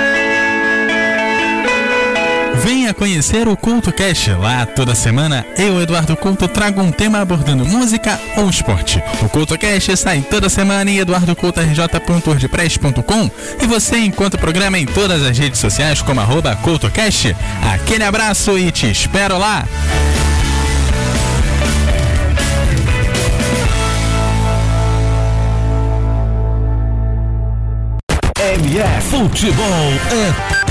Venha conhecer o Culto Cast. Lá toda semana eu, Eduardo Couto, trago um tema abordando música ou esporte. O Culto Cast sai toda semana em eduardocoutorj.wordpress.com e você encontra o programa em todas as redes sociais como arroba CultoCast. Aquele abraço e te espero lá! MF Futebol é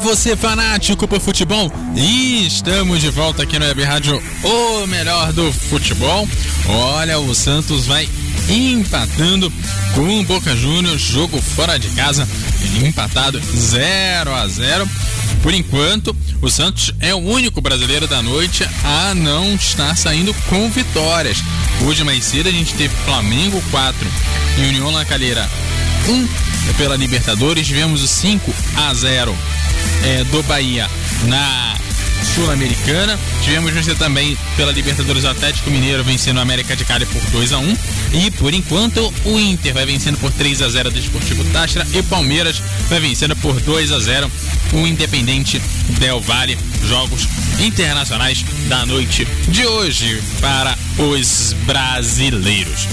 Você fanático por futebol. E estamos de volta aqui no Web Rádio, o melhor do futebol. Olha, o Santos vai empatando com o Boca Juniors, jogo fora de casa, empatado 0 a 0. Por enquanto, o Santos é o único brasileiro da noite a não estar saindo com vitórias. Hoje mais cedo a gente teve Flamengo 4 e União La Calheira 1 pela Libertadores, tivemos o 5 a 0 é, do Bahia na Sul-Americana. Tivemos vencer também pela Libertadores Atlético Mineiro vencendo o América de Cali por 2 a 1 E por enquanto o Inter vai vencendo por 3 a 0 do Esportivo Tastra e Palmeiras vai vencendo por 2 a 0 o Independente Del Valle. Jogos internacionais da noite de hoje para os brasileiros.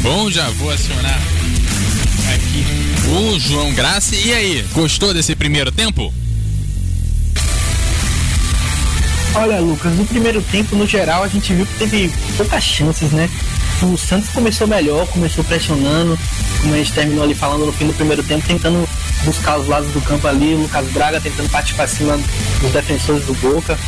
Bom, já vou acionar aqui o João Graça. E aí, gostou desse primeiro tempo? Olha, Lucas, no primeiro tempo, no geral, a gente viu que teve poucas chances, né? O Santos começou melhor, começou pressionando, como a gente terminou ali falando no fim do primeiro tempo, tentando buscar os lados do campo ali, o Lucas Braga tentando partir para cima dos defensores do Boca,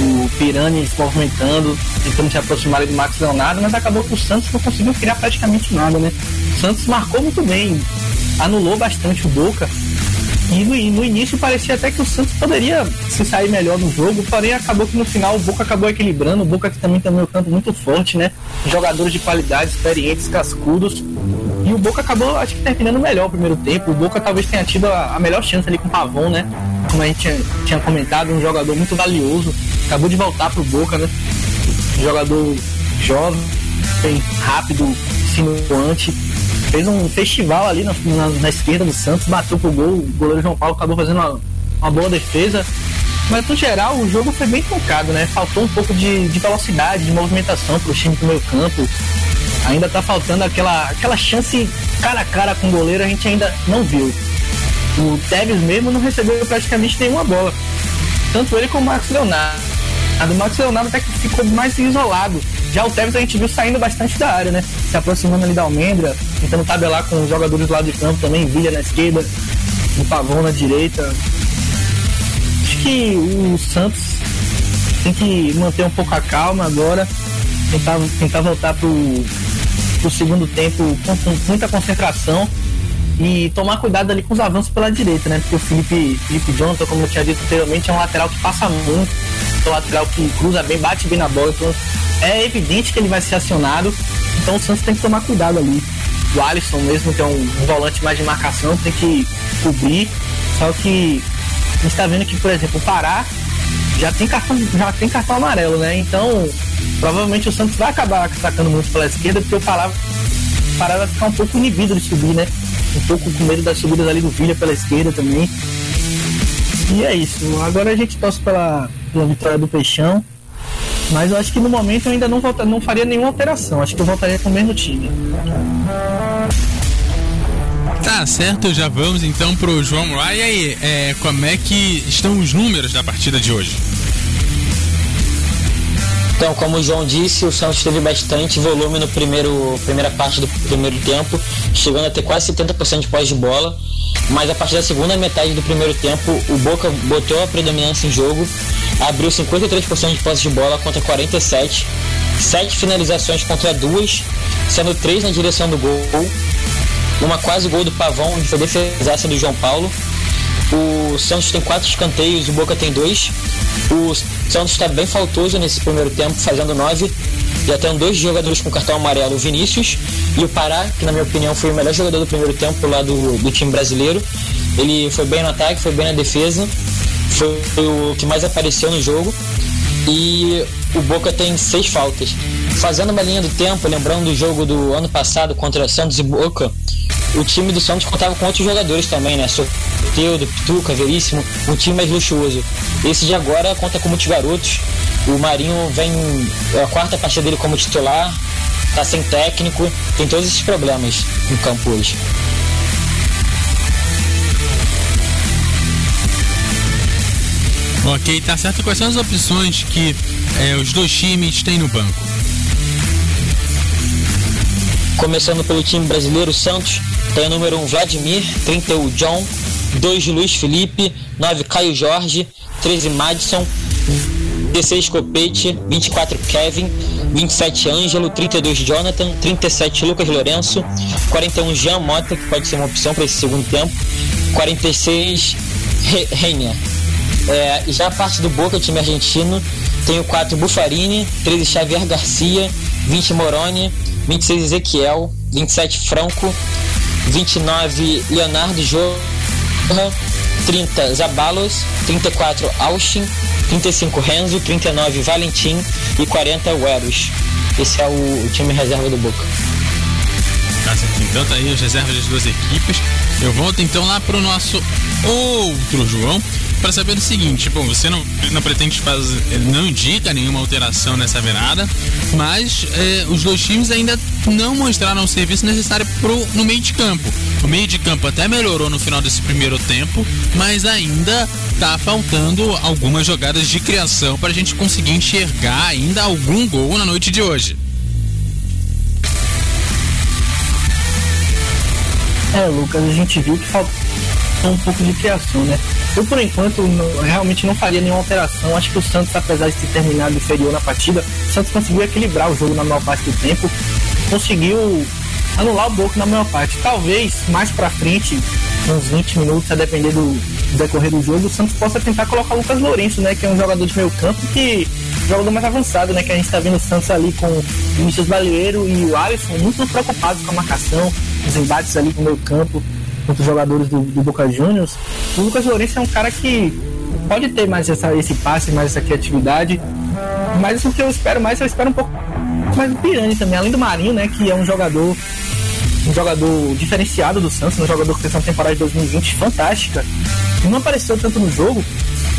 o Pirani se movimentando, tentando se aproximar do Max Leonardo, mas acabou que o Santos não conseguiu criar praticamente nada, né? O Santos marcou muito bem, anulou bastante o Boca, e no, início parecia até que o Santos poderia se sair melhor no jogo, porém acabou que no final o Boca acabou equilibrando. O Boca que também tem um campo muito forte, né? Jogadores de qualidade, experientes, cascudos. E o Boca acabou, acho que terminando melhor o primeiro tempo. O Boca talvez tenha tido a, a melhor chance ali com o Pavon, né? Como a gente tinha, tinha, comentado, um jogador muito valioso. Acabou de voltar pro Boca, né? Jogador jovem rápido, sinuante. Fez um festival ali na, na, na esquerda do Santos, bateu pro gol, o goleiro João Paulo acabou fazendo uma, uma boa defesa. Mas no geral o jogo foi bem tocado, né? Faltou um pouco de, de velocidade, de movimentação pro time do meio campo. Ainda tá faltando aquela, aquela chance cara a cara com o goleiro, a gente ainda não viu. O Tevez mesmo não recebeu praticamente nenhuma bola. Tanto ele como o Marcos Leonardo. A do Marcos Leonardo até que ficou mais isolado. Já o Tevez a gente viu saindo bastante da área, né? Se aproximando ali da Almendra, tentando tabelar com os jogadores do lado de campo também, Vilha na esquerda, o Pavão na direita. Acho que o Santos tem que manter um pouco a calma agora, tentar, tentar voltar pro, pro segundo tempo com, com muita concentração e tomar cuidado ali com os avanços pela direita, né? Porque o Felipe, Felipe Jonathan, como eu tinha dito anteriormente, é um lateral que passa muito, um lateral que cruza bem, bate bem na bola, então é evidente que ele vai ser acionado, então o Santos tem que tomar cuidado ali. O Alisson mesmo, que é um, volante mais de marcação, tem que cobrir, só que a gente está vendo que, por exemplo, o Pará já tem cartão, já tem cartão amarelo, né? Então, provavelmente o Santos vai acabar atacando muito pela esquerda, porque o Pará, o Pará vai ficar um pouco inibido de subir, né? Um pouco com medo das subidas ali do Vilha pela esquerda também. E é isso. Agora a gente torce pela, pela vitória do Peixão. Mas eu acho que no momento eu ainda não, volta, não faria nenhuma alteração. Acho que eu voltaria com o mesmo time. Tá certo, já vamos então pro João Moraes. E aí, é, como é que estão os números da partida de hoje? Então, como o João disse, o Santos teve bastante volume no primeiro primeira parte do primeiro tempo, chegando a ter quase 70% de pós de bola. Mas a partir da segunda metade do primeiro tempo, o Boca botou a predominância em jogo, abriu 53% de posse de bola contra 47, sete finalizações contra duas, sendo três na direção do gol, uma quase gol do Pavão, onde foi defesaça do João Paulo. O Santos tem quatro escanteios, o Boca tem dois. O Santos está bem faltoso nesse primeiro tempo, fazendo nove. Já tem dois jogadores com cartão amarelo, o Vinícius e o Pará, que na minha opinião foi o melhor jogador do primeiro tempo lá do, do time brasileiro. Ele foi bem no ataque, foi bem na defesa, foi o que mais apareceu no jogo. E o Boca tem seis faltas. Fazendo uma linha do tempo, lembrando do jogo do ano passado contra Santos e Boca, o time do Santos contava com outros jogadores também, né? Soteudo, Pituca, Veríssimo, um time mais luxuoso. Esse de agora conta com muitos garotos. O Marinho vem é a quarta partida dele como titular, tá sem técnico, tem todos esses problemas no campo hoje. Ok, tá certo. Quais são as opções que é, os dois times têm no banco? Começando pelo time brasileiro, Santos tem o número 1 Vladimir, 30 o John, 2 Luiz Felipe, 9 Caio Jorge, 13 Madison, 16 Copete, 24 Kevin, 27 Ângelo, 32 Jonathan, 37 Lucas Lourenço, 41 Jean Mota, que pode ser uma opção para esse segundo tempo, 46 Reina. É, já a parte do Boca, time argentino, tem o 4 Bufarini, 13 Xavier Garcia, 20 Moroni, 26 Ezequiel, 27 Franco, 29 Leonardo Jorra, 30 Zabalos, 34 Austin, 35 Renzo, 39 Valentim e 40 Weros. Esse é o, time reserva do Boca. Então tá aí as reservas das duas equipes. Eu volto então lá pro nosso outro João para saber o seguinte, bom, você não, não pretende fazer, não indica nenhuma alteração nessa virada, mas eh, os dois times ainda não mostraram o serviço necessário pro, no meio de campo. O meio de campo até melhorou no final desse primeiro tempo, mas ainda tá faltando algumas jogadas de criação para a gente conseguir enxergar ainda algum gol na noite de hoje. É, Lucas, a gente viu que faltou um pouco de criação, né? Eu, por enquanto, não, realmente não faria nenhuma alteração. Acho que o Santos, apesar de ter terminado inferior na partida, o Santos conseguiu equilibrar o jogo na maior parte do tempo, conseguiu anular o Boca na maior parte. Talvez mais pra frente, uns 20 minutos, a depender do, decorrer do jogo, o Santos possa tentar colocar o Lucas Lourenço, né? Que é um jogador de meio campo que jogador mais avançado, né? Que a gente tá vendo o Santos ali com o Vinícius Balieiro e o Alisson muito preocupados com a marcação, os embates ali no meio campo contra os jogadores do, do Boca Juniors. O Lucas Lourenço é um cara que pode ter mais essa, esse passe, mais essa criatividade. Mas o que eu espero mais, eu espero um pouco mas o Pirani também, além do Marinho, né, que é um jogador um jogador diferenciado do Santos, um jogador que fez uma temporada de 2020 fantástica, e não apareceu tanto no jogo.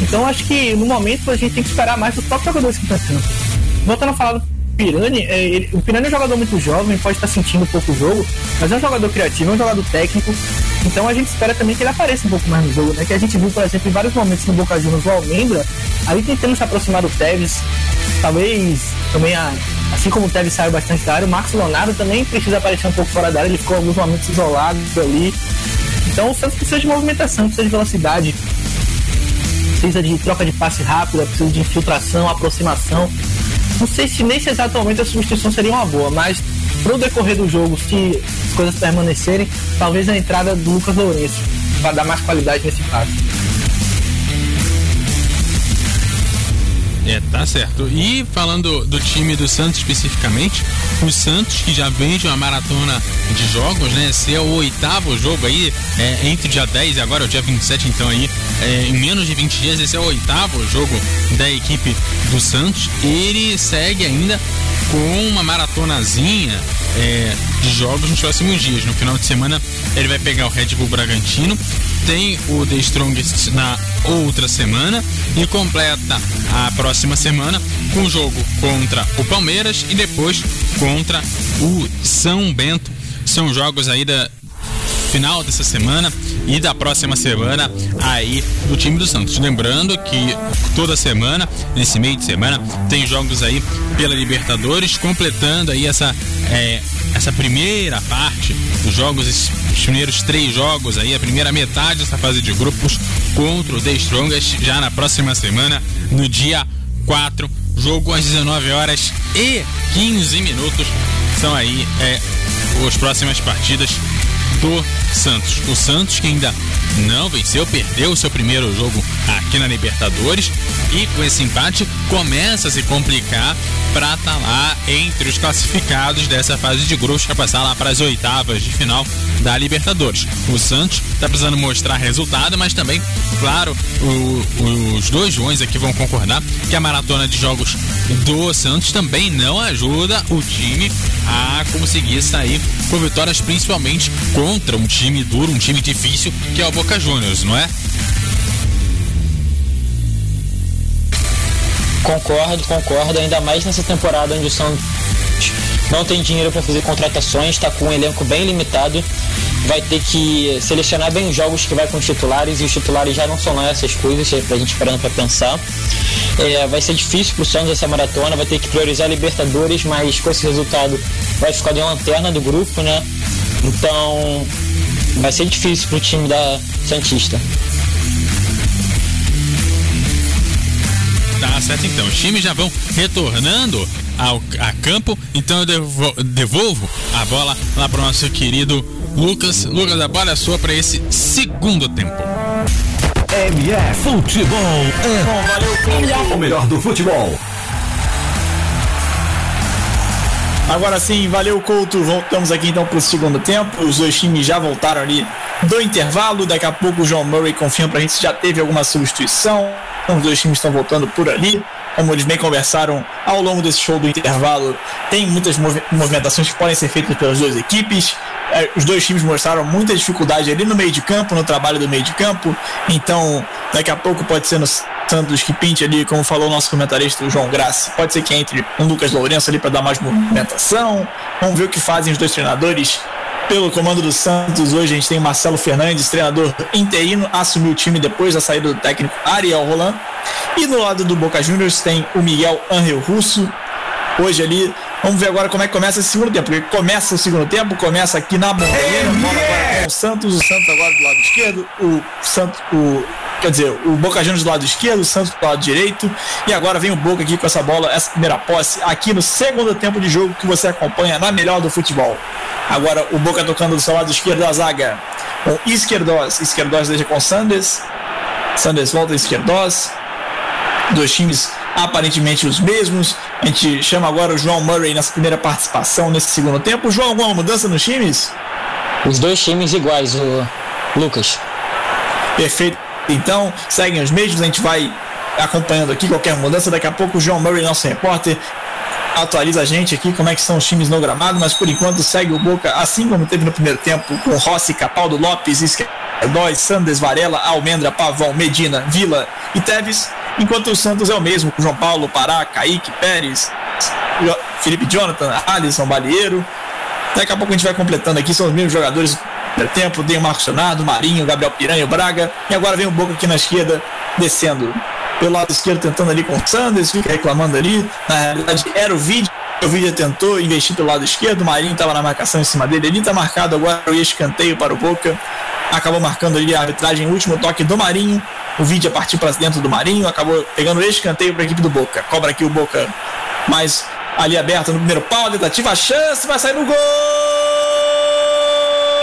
Então acho que no momento a gente tem que esperar mais dos próprios jogadores que estão sendo. Voltando a falar do Pirani, é, ele, o Pirani é um jogador muito jovem, pode estar sentindo pouco o jogo, mas é um jogador criativo, é um jogador técnico. Então a gente espera também que ele apareça um pouco mais no jogo, né? Que a gente viu, por exemplo, em vários momentos no Boca Juniors o Almendra, aí tentando se aproximar do Tevez, talvez também a, assim como o Tevez saiu bastante da área, o Marcos Leonardo também precisa aparecer um pouco fora da área, ele ficou alguns momentos isolado ali. Então o Santos precisa de movimentação, precisa de velocidade, precisa de troca de passe rápida, precisa de infiltração, aproximação. Não sei se nesse exato momento a substituição seria uma boa, mas pro decorrer do jogo, se coisas permanecerem, talvez a entrada do Lucas Lourenço para dar mais qualidade nesse passe. É, tá certo. E falando do time do Santos especificamente, o Santos que já vem de uma maratona de jogos, né? Esse é o oitavo jogo aí, é, entre o dia 10 e agora o dia 27, então aí, é, em menos de 20 dias, esse é o oitavo jogo da equipe do Santos. Ele segue ainda com uma maratonazinha é, de jogos nos próximos dias. No final de semana ele vai pegar o Red Bull Bragantino, tem o The Strongest na outra semana e completa a próxima semana com o jogo contra o Palmeiras e depois contra o São Bento. São jogos aí da final dessa semana e da próxima semana aí do time do Santos. Lembrando que toda semana, nesse meio de semana, tem jogos aí pela Libertadores, completando aí essa, é, essa primeira parte dos jogos, esses primeiros três jogos aí, a primeira metade dessa fase de grupos contra o The Strongest já na próxima semana, no dia 4, jogo às 19 horas e 15 minutos. São aí é, as próximas partidas do Santos. O Santos que ainda não venceu, perdeu o seu primeiro jogo aqui na Libertadores e com esse empate começa a se complicar para estar tá lá entre os classificados dessa fase de grupos para passar lá para as oitavas de final da Libertadores. O Santos está precisando mostrar resultado, mas também, claro, o, os dois Joões aqui vão concordar que a maratona de jogos do Santos também não ajuda o time a conseguir sair com vitórias, principalmente contra um time duro, um time difícil, que é o Boca Juniors, não é? Concordo, concordo, ainda mais nessa temporada onde o Santos não tem dinheiro para fazer contratações, está com um elenco bem limitado, vai ter que selecionar bem os jogos que vai com os titulares e os titulares já não são lá essas coisas, é gente parando para pensar. É, vai ser difícil pro Santos essa maratona, vai ter que priorizar Libertadores, mas com esse resultado vai ficar de lanterna do grupo, né? Então vai ser difícil pro time da Santista. Tá certo então. Os times já vão retornando ao a campo. Então eu devolvo, devolvo a bola lá para o nosso querido Lucas. Lucas, a bola é sua para esse segundo tempo. MF Futebol é valeu, o melhor do futebol. Agora sim, valeu Couto. Voltamos aqui então para o segundo tempo. Os dois times já voltaram ali do intervalo. Daqui a pouco o João Murray confirma para a gente se já teve alguma substituição. Então, os dois times estão voltando por ali. Como eles bem conversaram ao longo desse show do intervalo, tem muitas movimentações que podem ser feitas pelas duas equipes. É, os dois times mostraram muita dificuldade ali no meio de campo, no trabalho do meio de campo. Então, daqui a pouco pode ser no Santos que pinte ali, como falou o nosso comentarista o João Graça. Pode ser que entre um Lucas Lourenço ali para dar mais movimentação. Vamos ver o que fazem os dois treinadores. Pelo comando do Santos, hoje a gente tem Marcelo Fernandes, treinador interino, assumiu o time depois da saída do técnico Ariel Roland. E no lado do Boca Juniors tem o Miguel Angel Russo. Hoje ali, vamos ver agora como é que começa esse segundo tempo. Porque começa o segundo tempo, começa aqui na Montanha, bola o Santos, o Santos agora do lado esquerdo, o Santos, o quer dizer, o Boca Juniors do lado esquerdo, o Santos do lado direito. E agora vem o Boca aqui com essa bola, essa primeira posse, aqui no segundo tempo de jogo que você acompanha na melhor do futebol. Agora o Boca tocando do seu lado esquerdo da zaga com Esquerdos. Esquerdos deixa com Sanders. Sanders volta a Esquerdos. Dois times aparentemente os mesmos. A gente chama agora o João Murray nessa primeira participação nesse segundo tempo. João, alguma mudança nos times? Os dois times iguais, o Lucas. Perfeito. Então, seguem os mesmos, a gente vai acompanhando aqui qualquer mudança. Daqui a pouco o João Murray, nosso repórter, atualiza a gente aqui como é que são os times no gramado, mas por enquanto segue o Boca, assim como teve no primeiro tempo, com Rossi, Capaldo, Lopes, Esquerdóis, Sanders, Varela, Almendra, Pavão, Medina, Vila e Teves, enquanto o Santos é o mesmo, com João Paulo, Pará, Kaique, Pérez, Felipe Jonathan, Alisson, Balieiro. Daqui a pouco a gente vai completando aqui, são os mesmos jogadores do primeiro tempo, tem o Marcos Leonardo, Marinho, Gabriel Piranha, Braga, e agora vem o Boca aqui na esquerda, descendo pelo lado esquerdo tentando ali com o Sanders, fica reclamando ali. Na realidade, era o vídeo. O vídeo tentou investir pelo lado esquerdo, o Marinho estava na marcação em cima dele. Ele está marcado agora o escanteio para o Boca. Acabou marcando ali a arbitragem, último toque do Marinho. O vídeo a partir para dentro do Marinho, acabou pegando o escanteio para a equipe do Boca. Cobra aqui o Boca mais ali aberto no primeiro pau, tentativa, a chance, vai sair no gol!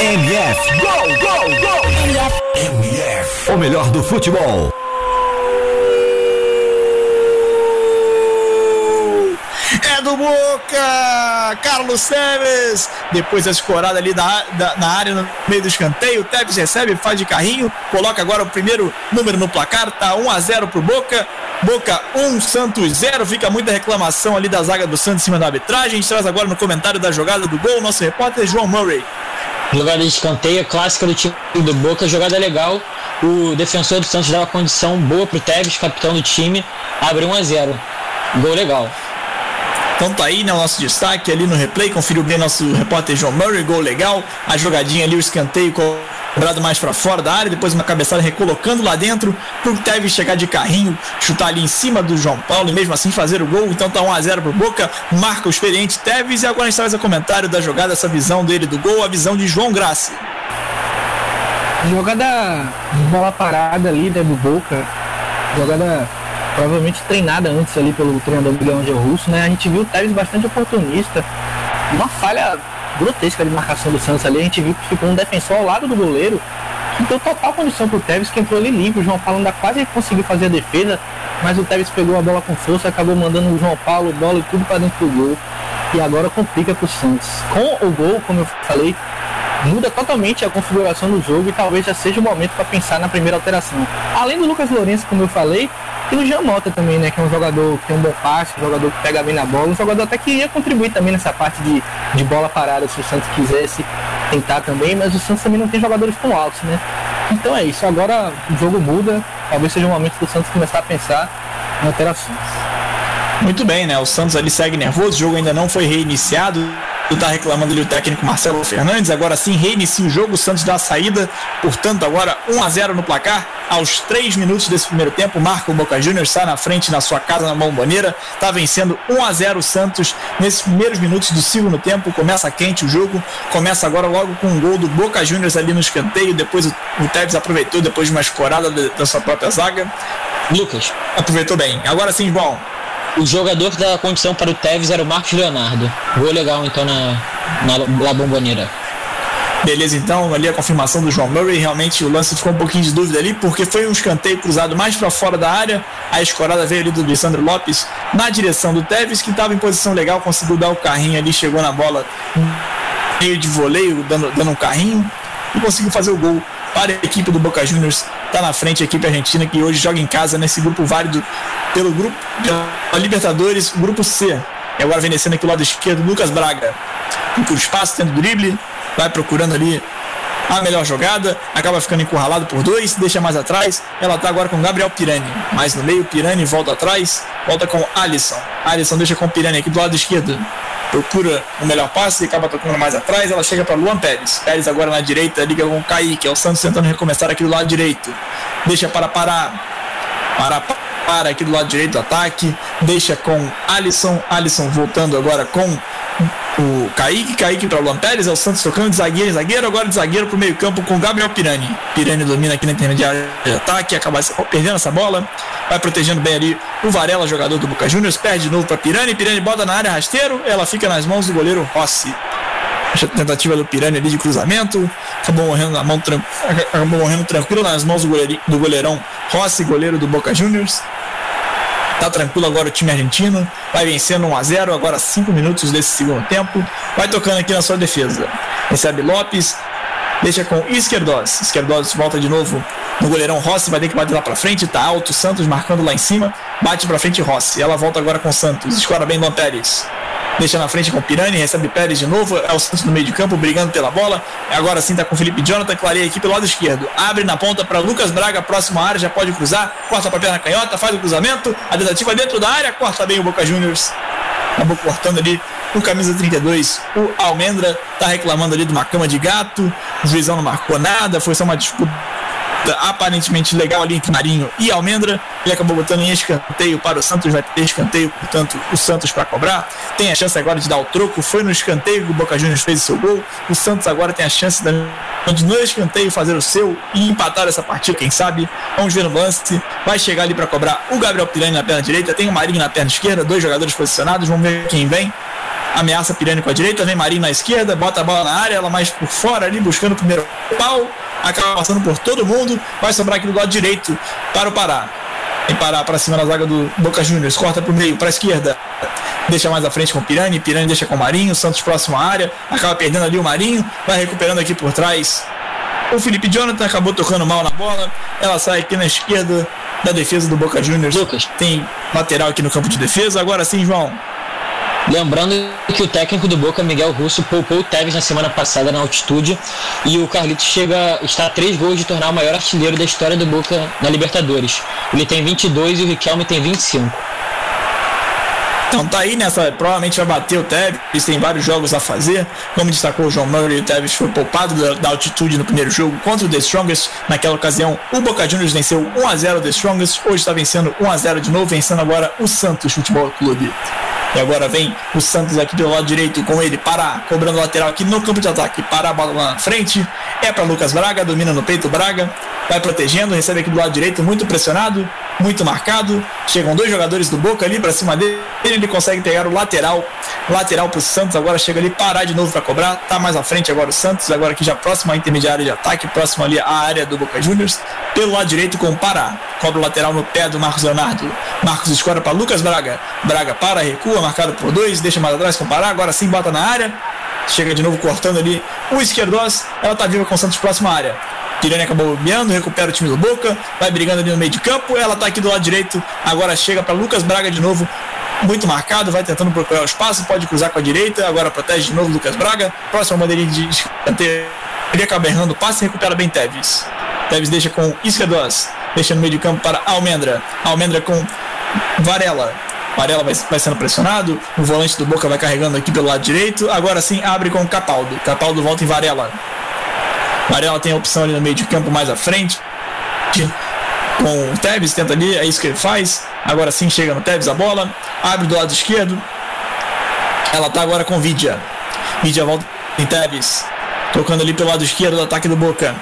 MF, gol, gol, gol! MF, o melhor do futebol. É do Boca! Carlos Teves! Depois da escorada ali da, da, na área, no meio do escanteio, Teves recebe, faz de carrinho, coloca agora o primeiro número no placar, tá 1 a 0 pro Boca. Boca 1, Santos 0. Fica muita reclamação ali da zaga do Santos em cima da arbitragem. A gente traz agora no comentário da jogada do gol, nosso repórter João Murray. Jogada de escanteio, clássica do time do Boca, jogada legal. O defensor do Santos dá uma condição boa pro Teves, capitão do time, abre 1 a 0. Gol legal. Então tá aí, né, o nosso destaque ali no replay, conferiu bem nosso repórter João Murray, gol legal, a jogadinha ali, o escanteio cobrado mais para fora da área, depois uma cabeçada recolocando lá dentro, pro Tevez chegar de carrinho, chutar ali em cima do João Paulo e mesmo assim fazer o gol, então tá 1x0 pro Boca, marca o experiente Tevez e agora a gente traz o comentário da jogada, essa visão dele do gol, a visão de João Graça. Jogada de bola parada ali, né, do Boca, jogada provavelmente treinada antes ali pelo treinador Miguel Angel Russo, né? A gente viu o Tevez bastante oportunista. Uma falha grotesca de marcação do Santos ali. A gente viu que ficou um defensor ao lado do goleiro que deu total condição pro Tevez, que entrou ali limpo. O João Paulo ainda quase conseguiu fazer a defesa, mas o Tevez pegou a bola com força, acabou mandando o João Paulo, bola e tudo para dentro do gol. E agora complica pro Santos. Com o gol, como eu falei, muda totalmente a configuração do jogo e talvez já seja o momento para pensar na primeira alteração. Além do Lucas Lourenço, como eu falei, e o Jean Mota também, né? Que é um jogador que tem um bom passe, um jogador que pega bem na bola, um jogador até que ia contribuir também nessa parte de, de bola parada, se o Santos quisesse tentar também, mas o Santos também não tem jogadores tão altos, né? Então é isso, agora o jogo muda, talvez seja o momento do Santos começar a pensar em alterações. Muito bem, né? O Santos ali segue nervoso, o jogo ainda não foi reiniciado. Tá reclamando ali o técnico Marcelo Fernandes. Agora sim reinicia o jogo. O Santos dá a saída. Portanto, agora 1 a 0 no placar. Aos 3 minutos desse primeiro tempo, marca o Boca Juniors, sai na frente na sua casa na bomboneira. Tá vencendo 1 a 0 o Santos nesses primeiros minutos do segundo tempo. Começa quente o jogo. Começa agora logo com um gol do Boca Juniors ali no escanteio. Depois o, Tevez aproveitou depois de uma escorada da sua própria zaga. Lucas. Aproveitou bem. Agora sim, bom. O jogador que dava condição para o Tevez era o Marcos Leonardo. Gol legal então na, na La Bomboneira. Beleza, então, ali a confirmação do João Murray. Realmente o lance ficou um pouquinho de dúvida ali, porque foi um escanteio cruzado mais para fora da área. A escorada veio ali do Lissandro Lopes na direção do Tevez, que estava em posição legal, conseguiu dar o carrinho ali, chegou na bola meio de voleio, dando, dando um carrinho e conseguiu fazer o gol para a equipe do Boca Juniors. Está na frente a equipe argentina que hoje joga em casa nesse grupo válido pelo grupo da Libertadores, grupo C. E agora vem descendo aqui o lado esquerdo, Lucas Braga. Por espaço, tendo drible, vai procurando ali a melhor jogada, acaba ficando encurralado por dois, deixa mais atrás. Ela tá agora com Gabriel Pirani, mais no meio, Pirani volta atrás, volta com Alisson. Alisson deixa com Pirani aqui do lado esquerdo. Procura o melhor passe, acaba tocando mais atrás, ela chega para Luan Pérez. Pérez agora na direita, liga com o Kaique, é o Santos tentando recomeçar aqui do lado direito. Deixa para parar. Para para aqui do lado direito do ataque, deixa com Alisson, Alisson voltando agora com o Kaique, Kaique para o Luan Pérez, é o Santos tocando de zagueiro em zagueiro, agora de zagueiro para o meio campo com Gabriel Pirani. Pirani domina aqui na intermediária de ataque, acaba perdendo essa bola, vai protegendo bem ali o Varela, jogador do Boca Juniors, perde de novo para Pirani, Pirani bota na área rasteiro, ela fica nas mãos do goleiro Rossi. A tentativa do Pirani ali de cruzamento, acabou morrendo na mão acabou morrendo tranquilo nas mãos do, do goleirão Rossi, goleiro do Boca Juniors. Tá tranquilo agora o time argentino. Vai vencendo 1 a 0 agora 5 minutos desse segundo tempo. Vai tocando aqui na sua defesa. Recebe Lopes. Deixa com Esquerdos. Esquerdos volta de novo no goleirão Rossi. Vai ter que bater lá pra frente. Tá alto. Santos marcando lá em cima. Bate pra frente Rossi. Ela volta agora com Santos. Escora bem Luan Pérez. Deixa na frente com o Pirani, recebe Pérez de novo, é o Santos no meio de campo, brigando pela bola. Agora sim tá com o Felipe Jonathan, clareia aqui pelo lado esquerdo. Abre na ponta para Lucas Braga, próxima área, já pode cruzar, corta para perna canhota, faz o cruzamento, a tentativa dentro da área, corta bem o Boca Juniors. Acabou cortando ali o camisa 32, o Almendra, tá reclamando ali de uma cama de gato, o juizão não marcou nada, foi só uma disputa aparentemente legal ali entre Marinho e Almendra. Ele acabou botando em escanteio para o Santos, vai ter escanteio, portanto, o Santos para cobrar. Tem a chance agora de dar o troco. Foi no escanteio que o Boca Juniors fez o seu gol. O Santos agora tem a chance de no escanteio fazer o seu e empatar essa partida, quem sabe. Vamos ver no lance. Vai chegar ali para cobrar o Gabriel Pirani na perna direita, tem o Marinho na perna esquerda, dois jogadores posicionados. Vamos ver quem vem ameaça Pirani com a direita, vem Marinho na esquerda, bota a bola na área, ela mais por fora ali, buscando o primeiro pau, acaba passando por todo mundo, vai sobrar aqui do lado direito para o Pará. Em Pará para cima na zaga do Boca Juniors, corta para o meio, para a esquerda, deixa mais à frente com o Pirani, Pirani deixa com o Marinho, Santos próximo à área, acaba perdendo ali o Marinho, vai recuperando aqui por trás. O Felipe Jonathan acabou tocando mal na bola, ela sai aqui na esquerda da defesa do Boca Juniors. Lucas. Tem lateral aqui no campo de defesa, agora sim, João. Lembrando que o técnico do Boca, Miguel Russo, poupou o Tevez na semana passada na altitude e o Carlitos chega, está a três gols de tornar o maior artilheiro da história do Boca na Libertadores. Ele tem 22 e o Riquelme tem 25. Então tá aí nessa, provavelmente vai bater o Tevez, tem vários jogos a fazer. Como destacou o João Murray, o Tevez foi poupado da, da, altitude no primeiro jogo contra o The Strongest. Naquela ocasião, o Boca Juniors venceu 1 a 0 o The Strongest. Hoje está vencendo 1 a 0 de novo, vencendo agora o Santos Futebol Clube. E agora vem o Santos aqui pelo lado direito com ele, para cobrando lateral aqui no campo de ataque, para a bola na frente. É para Lucas Braga, domina no peito Braga, vai protegendo, recebe aqui do lado direito, muito pressionado, muito marcado. Chegam dois jogadores do Boca ali para cima dele, ele consegue pegar o lateral, lateral para o Santos. Agora chega ali, parar de novo para cobrar. Tá mais à frente agora o Santos, agora aqui já próximo à intermediária de ataque, próximo ali à área do Boca Juniors. Pelo lado direito com o Pará, cobra o lateral no pé do Marcos Leonardo. Marcos escora para Lucas Braga. Braga para, recua, marcado por dois, deixa mais atrás com o Pará. Agora sim bota na área. Chega de novo cortando ali o esquerdoz. Ela tá viva com o Santos próxima área. Pirani acabou bobeando, recupera o time do Boca, vai brigando ali no meio de campo. Ela tá aqui do lado direito, agora chega para Lucas Braga de novo, muito marcado, vai tentando procurar o espaço, pode cruzar com a direita, agora protege de novo Lucas Braga. Próxima bandeirinha de escanteio, ele acaba errando o passe recupera bem Teves. Teves deixa com Isquedoz, deixa no meio de campo para Almendra. Almendra com Varela. Varela vai, vai, sendo pressionado, o volante do Boca vai carregando aqui pelo lado direito. Agora sim abre com Capaldo. Capaldo volta em Varela. Varela tem a opção ali no meio de campo mais à frente. Com o Tevez, tenta ali, é isso que ele faz. Agora sim chega no Tevez a bola, abre do lado esquerdo. Ela tá agora com Vidia. Vidia volta em Tevez, tocando ali pelo lado esquerdo do ataque do Boca.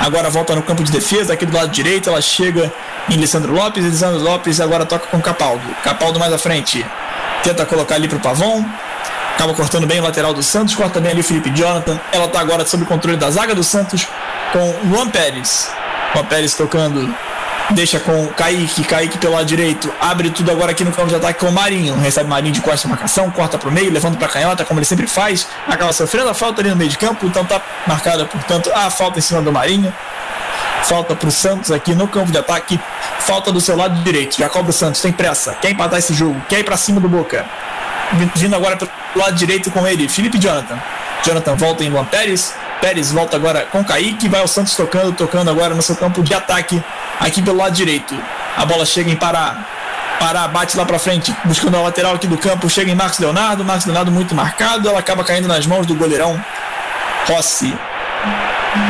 Agora volta no campo de defesa, aqui do lado direito, ela chega em Lissandro Lopes, Lissandro Lopes agora toca com Capaldo. Capaldo mais à frente, tenta colocar ali pro Pavon, acaba cortando bem o lateral do Santos, corta bem ali o Felipe Jonathan. Ela está agora sob o controle da zaga do Santos com Juan Pérez. Juan Pérez tocando, deixa com Kaique, Kaique pelo lado direito, abre tudo agora aqui no campo de ataque com o Marinho. Recebe Marinho de costa marcação, corta para o meio, levando para canhota, como ele sempre faz. Acaba sofrendo a falta ali no meio de campo, então tá marcada, portanto, a falta em cima do Marinho. Falta para o Santos aqui no campo de ataque. Falta do seu lado direito. Já cobra o Santos, tem pressa. Quer empatar esse jogo, quer ir para cima do Boca. Vindo agora pelo lado direito com ele, Felipe Jonathan. Jonathan volta em Luan Pérez. Pérez volta agora com Kaique. Vai o Santos tocando, tocando agora no seu campo de ataque, aqui pelo lado direito. A bola chega em Pará. Pará bate lá para frente, buscando a lateral aqui do campo. Chega em Marcos Leonardo. Marcos Leonardo muito marcado. Ela acaba caindo nas mãos do goleirão Rossi.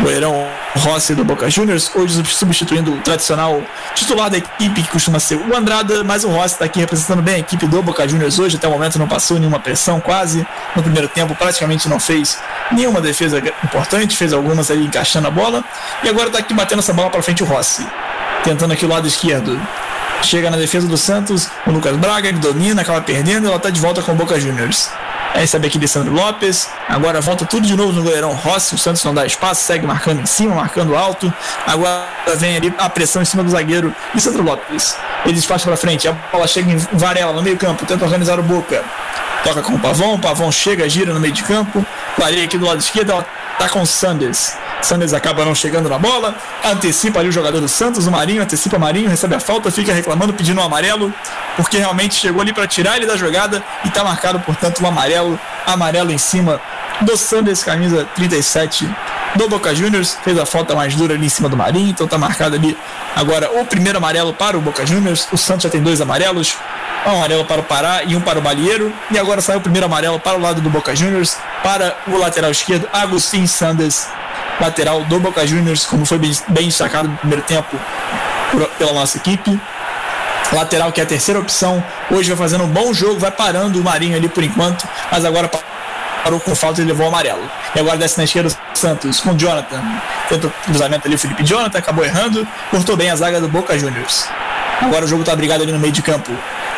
Goleirão Rossi do Boca Juniors, hoje substituindo o tradicional titular da equipe, que costuma ser o Andrada, mas o Rossi está aqui representando bem a equipe do Boca Juniors hoje, até o momento não passou nenhuma pressão quase, no primeiro tempo praticamente não fez nenhuma defesa importante, fez algumas ali encaixando a bola, e agora está aqui batendo essa bola para frente o Rossi, tentando aqui o lado esquerdo, chega na defesa do Santos, o Lucas Braga, ele domina, acaba perdendo, ela está de volta com o Boca Juniors. Recebe aqui Alessandro Lopes. Agora volta tudo de novo no goleirão Rossi. O Santos não dá espaço, segue marcando em cima, marcando alto. Agora vem ali a pressão em cima do zagueiro Alessandro Lopes. Ele despacha para frente. A bola chega em Varela no meio-campo, tenta organizar o Boca. Toca com o Pavão, o Pavão chega, gira no meio de campo. Clareia aqui do lado esquerdo, ela tá com o Sanders. Sanders acaba não chegando na bola, antecipa ali o jogador do Santos, o Marinho, antecipa o Marinho, recebe a falta, fica reclamando, pedindo um amarelo, porque realmente chegou ali para tirar ele da jogada e está marcado, portanto, um amarelo, amarelo em cima do Sanders, camisa 37 do Boca Juniors, fez a falta mais dura ali em cima do Marinho, então tá marcado ali agora o primeiro amarelo para o Boca Juniors, o Santos já tem dois amarelos, um amarelo para o Pará e um para o Balieiro, e agora saiu o primeiro amarelo para o lado do Boca Juniors, para o lateral esquerdo, Agustin Sanders, lateral do Boca Juniors, como foi bem, bem destacado no primeiro tempo por, pela nossa equipe. Lateral que é a terceira opção, hoje vai fazendo um bom jogo, vai parando o Marinho ali por enquanto, mas agora parou com falta e levou o amarelo. E agora desce na esquerda o Santos com o Jonathan. Tenta o cruzamento ali, o Felipe Jonathan acabou errando, cortou bem a zaga do Boca Juniors. Agora o jogo tá brigado ali no meio de campo.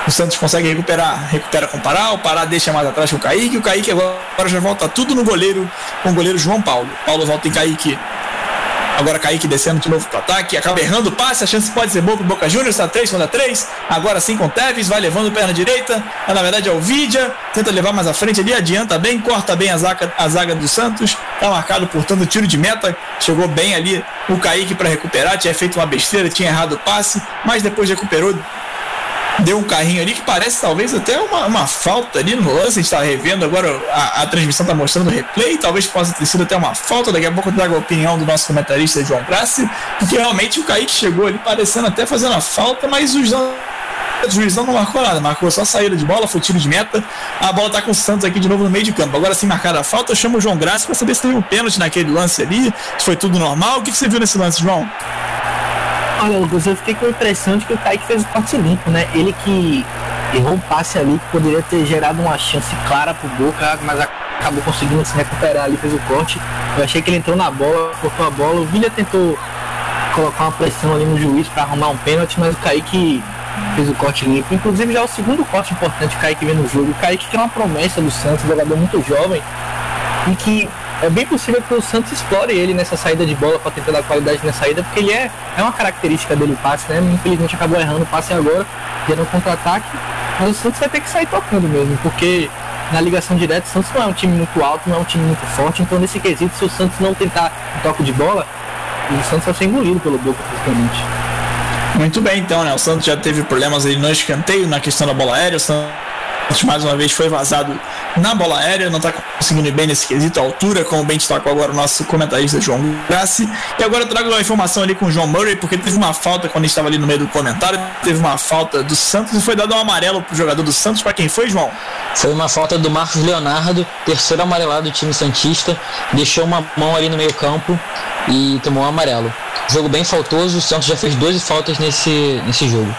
O Santos consegue recuperar, recupera com o Pará, o Pará deixa mais atrás com o Kaique, o Kaique agora já volta tudo no goleiro, com o goleiro João Paulo. Paulo volta em Kaique. Agora Kaique descendo de novo pro ataque, acaba errando o passe, a chance pode ser boa pro Boca Juniors, está 3 contra 3. Agora sim com o Tevez, vai levando perna direita. Mas, na verdade é o Vidia, tenta levar mais à frente ali, adianta bem, corta bem a zaga, a zaga do Santos. Tá marcado, portanto, tiro de meta. Chegou bem ali o Kaique para recuperar, tinha feito uma besteira, tinha errado o passe, mas depois recuperou, deu um carrinho ali que parece talvez até uma, uma falta ali no lance. A gente está revendo agora, a, a transmissão está mostrando o replay. Talvez possa ter sido até uma falta. Daqui a pouco eu trago a opinião do nosso comentarista João Grassi, porque realmente o Kaique chegou ali parecendo até fazendo a falta, mas os o juizão não marcou nada, marcou só saída de bola, foi tiro de meta. A bola tá com o Santos aqui de novo no meio de campo. Agora sim marcada a falta, eu chamo o João Graça para saber se teve um pênalti naquele lance ali, se foi tudo normal. O que, que você viu nesse lance, João? Olha, eu fiquei com a impressão de que o Kaique fez o corte limpo, né? Ele que errou um passe ali que poderia ter gerado uma chance clara pro Boca, mas acabou conseguindo se recuperar ali, fez o corte. Eu achei que ele entrou na bola, cortou a bola. O Villa tentou colocar uma pressão ali no juiz para arrumar um pênalti, mas o Kaique fez o corte limpo. Inclusive já é o segundo corte importante que o Kaique vem no jogo. O Kaique que é uma promessa do Santos, jogador muito jovem e que é bem possível que o Santos explore ele nessa saída de bola para tentar dar qualidade na saída, porque ele é, é uma característica dele o passe, né? Infelizmente acabou errando o passe agora, gerando contra-ataque, mas o Santos vai ter que sair tocando mesmo, porque na ligação direta o Santos não é um time muito alto, não é um time muito forte, então nesse quesito, se o Santos não tentar um toque de bola, o Santos vai ser engolido pelo Boca praticamente. Muito bem, então, né? O Santos já teve problemas aí no escanteio, na questão da bola aérea. O Santos mais uma vez foi vazado na bola aérea, não está conseguindo bem nesse quesito, a altura, como bem destacou agora o nosso comentarista João Grassi. E agora eu trago uma informação ali com o João Murray, porque teve uma falta quando estava ali no meio do comentário, teve uma falta do Santos e foi dado um amarelo pro jogador do Santos, para quem foi, João? Foi uma falta do Marcos Leonardo, terceiro amarelado do time Santista, deixou uma mão ali no meio campo e tomou um amarelo. Jogo bem faltoso, o Santos já fez 12 faltas nesse, nesse jogo.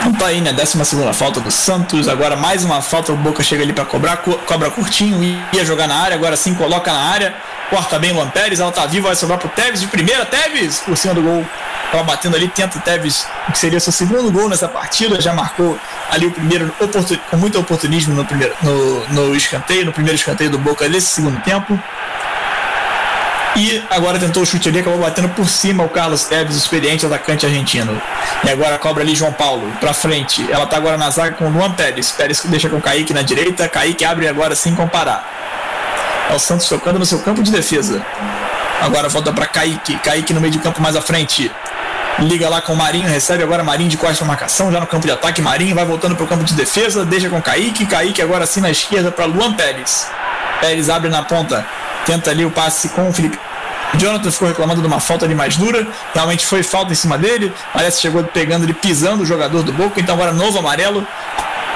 Então tá aí, né? Décima segunda falta do Santos. Agora mais uma falta. O Boca chega ali para cobrar. Co cobra curtinho. Ia jogar na área. Agora sim coloca na área. Corta bem o Luan Pérez. Ela tá viva. Vai sobrar pro Tevez de primeira. Tevez por cima do gol. Tava batendo ali. Tenta o Tevez. Que seria seu segundo gol nessa partida. Já marcou ali o primeiro. Com muito oportunismo no, primeiro, no, no escanteio. No primeiro escanteio do Boca nesse segundo tempo. E agora tentou o chute ali, acabou batendo por cima o Carlos Tevez, experiente atacante argentino. E agora cobra ali João Paulo, pra frente. Ela tá agora na zaga com o Luan Pérez. Pérez deixa com o Kaique na direita. Kaique abre agora sem comparar. É o Santos tocando no seu campo de defesa. Agora volta para Kaique. Kaique no meio de campo mais à frente. Liga lá com o Marinho, recebe agora Marinho de costas marcação, já no campo de ataque. Marinho vai voltando para o campo de defesa, deixa com Kaique. Kaique agora assim na esquerda para Luan Pérez. Pérez abre na ponta, tenta ali o passe com o Felipe Jonathan ficou reclamando de uma falta ali mais dura. Realmente foi falta em cima dele. Parece chegou pegando ele, pisando o jogador do Boca. Então agora novo amarelo.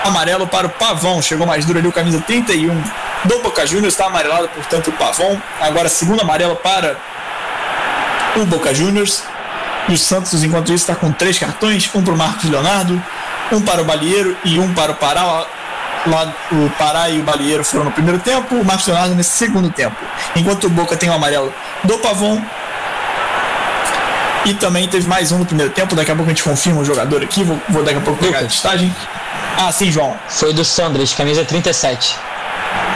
Amarelo para o Pavão. Chegou mais duro ali o camisa 31 do Boca Juniors. Está amarelado, portanto, o Pavão. Agora segundo amarelo para o Boca Juniors. E o Santos, enquanto isso, está com três cartões: um para o Marcos Leonardo, um para o Balieiro e um para o Pará lá o Pará e o Balieiro foram no primeiro tempo, o Marcos Leonardo nesse segundo tempo. Enquanto o Boca tem o amarelo do Pavon. E também teve mais um no primeiro tempo, daqui a pouco a gente confirma o jogador aqui, vou, vou daqui a pouco pegar a listagem. Ah, sim, João. Foi do Sanders, camisa 37.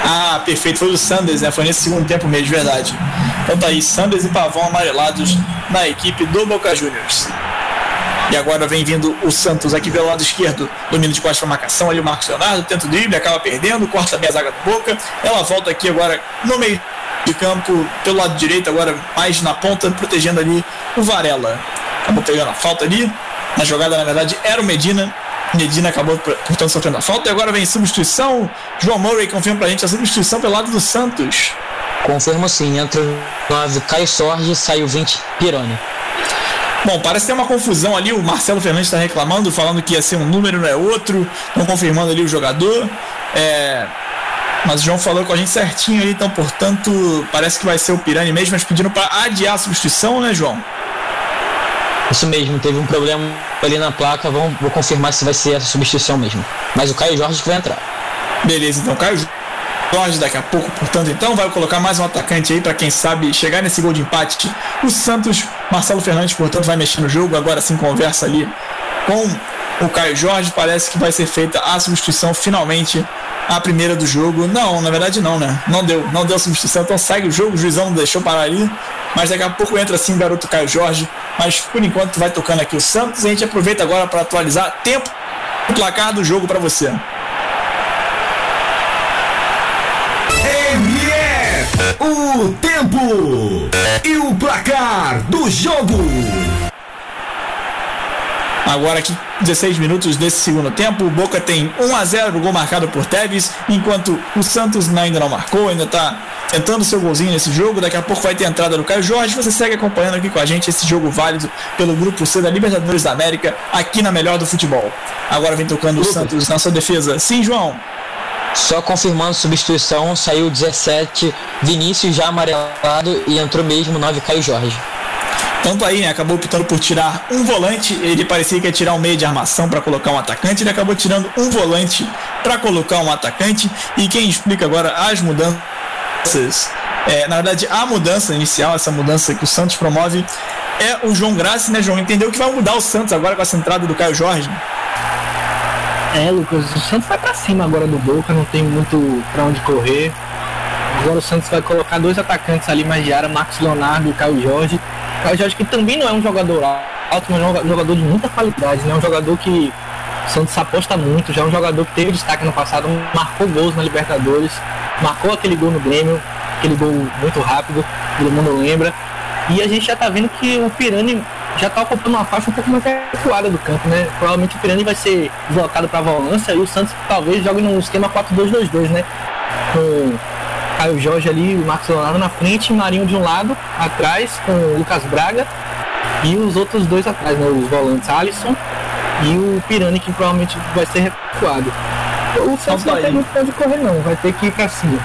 Ah, perfeito, foi do Sanders, né? Foi nesse segundo tempo mesmo, de verdade. Então tá aí, Sanders e Pavão amarelados na equipe do Boca Juniors. E agora vem vindo o Santos aqui pelo lado esquerdo, domínio de costas para marcação. Ali o Marcos Leonardo tenta o drible, acaba perdendo, corta bem a zaga do Boca. Ela volta aqui agora no meio de campo pelo lado direito, agora mais na ponta, protegendo ali o Varela. Acabou pegando a falta ali. Na jogada, na verdade, era o Medina. Medina acabou, portanto, sofrendo a falta. E agora vem substituição. João Murray confirma pra gente a substituição pelo lado do Santos. Confirmo sim, entra o 9 Caio Sorge, sai o 20 Pirani. Bom, parece ter uma confusão ali. O Marcelo Fernandes está reclamando, falando que ia ser um número, não é outro. Estão confirmando ali o jogador. É... Mas o João falou com a gente certinho ali, então, portanto, parece que vai ser o Pirani mesmo, mas pedindo para adiar a substituição, né, João? Isso mesmo, teve um problema ali na placa, vamos, vou confirmar se vai ser essa substituição mesmo. Mas o Caio Jorge que vai entrar. Beleza, então Caio Jorge daqui a pouco, portanto, então vai colocar mais um atacante aí para quem sabe chegar nesse gol de empate. O Santos, Marcelo Fernandes, portanto, vai mexer no jogo, agora sim conversa ali com o Caio Jorge, parece que vai ser feita a substituição finalmente a primeira do jogo. Não, na verdade não, né? Não deu, não deu substituição, então segue o jogo, o juizão deixou parar ali. Mas daqui a pouco entra assim o garoto Caio Jorge. Mas por enquanto vai tocando aqui o Santos a gente aproveita agora para atualizar tempo e placar do jogo para você. O tempo e o placar do jogo. Agora aqui 16 minutos desse segundo tempo, o Boca tem 1 a 0 gol marcado por Tevez, enquanto o Santos ainda não marcou, ainda está tentando seu golzinho nesse jogo. Daqui a pouco vai ter a entrada do Caio Jorge. Você segue acompanhando aqui com a gente esse jogo válido pelo grupo C da Libertadores da América, aqui na melhor do futebol. Agora vem tocando o Santos na sua defesa. Sim, João. Só confirmando substituição, saiu 17 Vinícius já amarelado e entrou mesmo 9 Caio Jorge. Tanto aí, né, acabou optando por tirar um volante. Ele parecia que ia tirar um meio de armação para colocar um atacante. Ele acabou tirando um volante para colocar um atacante. E quem explica agora as mudanças, é, na verdade, a mudança inicial, essa mudança que o Santos promove, é o João Graça, né, João? Entendeu que vai mudar o Santos agora com essa entrada do Caio Jorge? É, Lucas, o Santos vai para cima agora do Boca, não tem muito para onde correr. Agora o Santos vai colocar dois atacantes ali mais de área, Marcos Leonardo e Caio Jorge. Caio Jorge que também não é um jogador alto, mas é um jogador de muita qualidade, né? Um jogador que o Santos aposta muito, já é um jogador que teve destaque no passado, marcou gols na Libertadores, marcou aquele gol no Grêmio, aquele gol muito rápido, todo mundo lembra. E a gente já tá vendo que o Pirani já tá ocupando uma faixa um pouco mais recuada do campo, né? Provavelmente o Pirani vai ser deslocado para a volância e o Santos talvez jogue num esquema 4-2-2-2, né? Com Caio Jorge ali, o Marcos Leonardo na frente, Marinho de um lado, atrás, com o Lucas Braga e os outros dois atrás, né? Os volantes Alisson e o Pirani, que provavelmente vai ser recuado. O Santos não tem muito pra onde correr, não, vai ter que ir pra cima.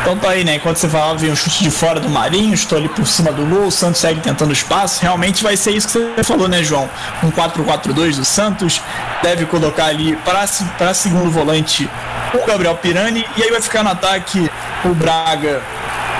Então tá aí, né? Enquanto você falava, vem um chute de fora do Marinho, estou ali por cima do gol, o Santos segue tentando espaço. Realmente vai ser isso que você falou, né, João? Um 4-4-2 do Santos. Deve colocar ali para segundo volante o Gabriel Pirani. E aí vai ficar no ataque o Braga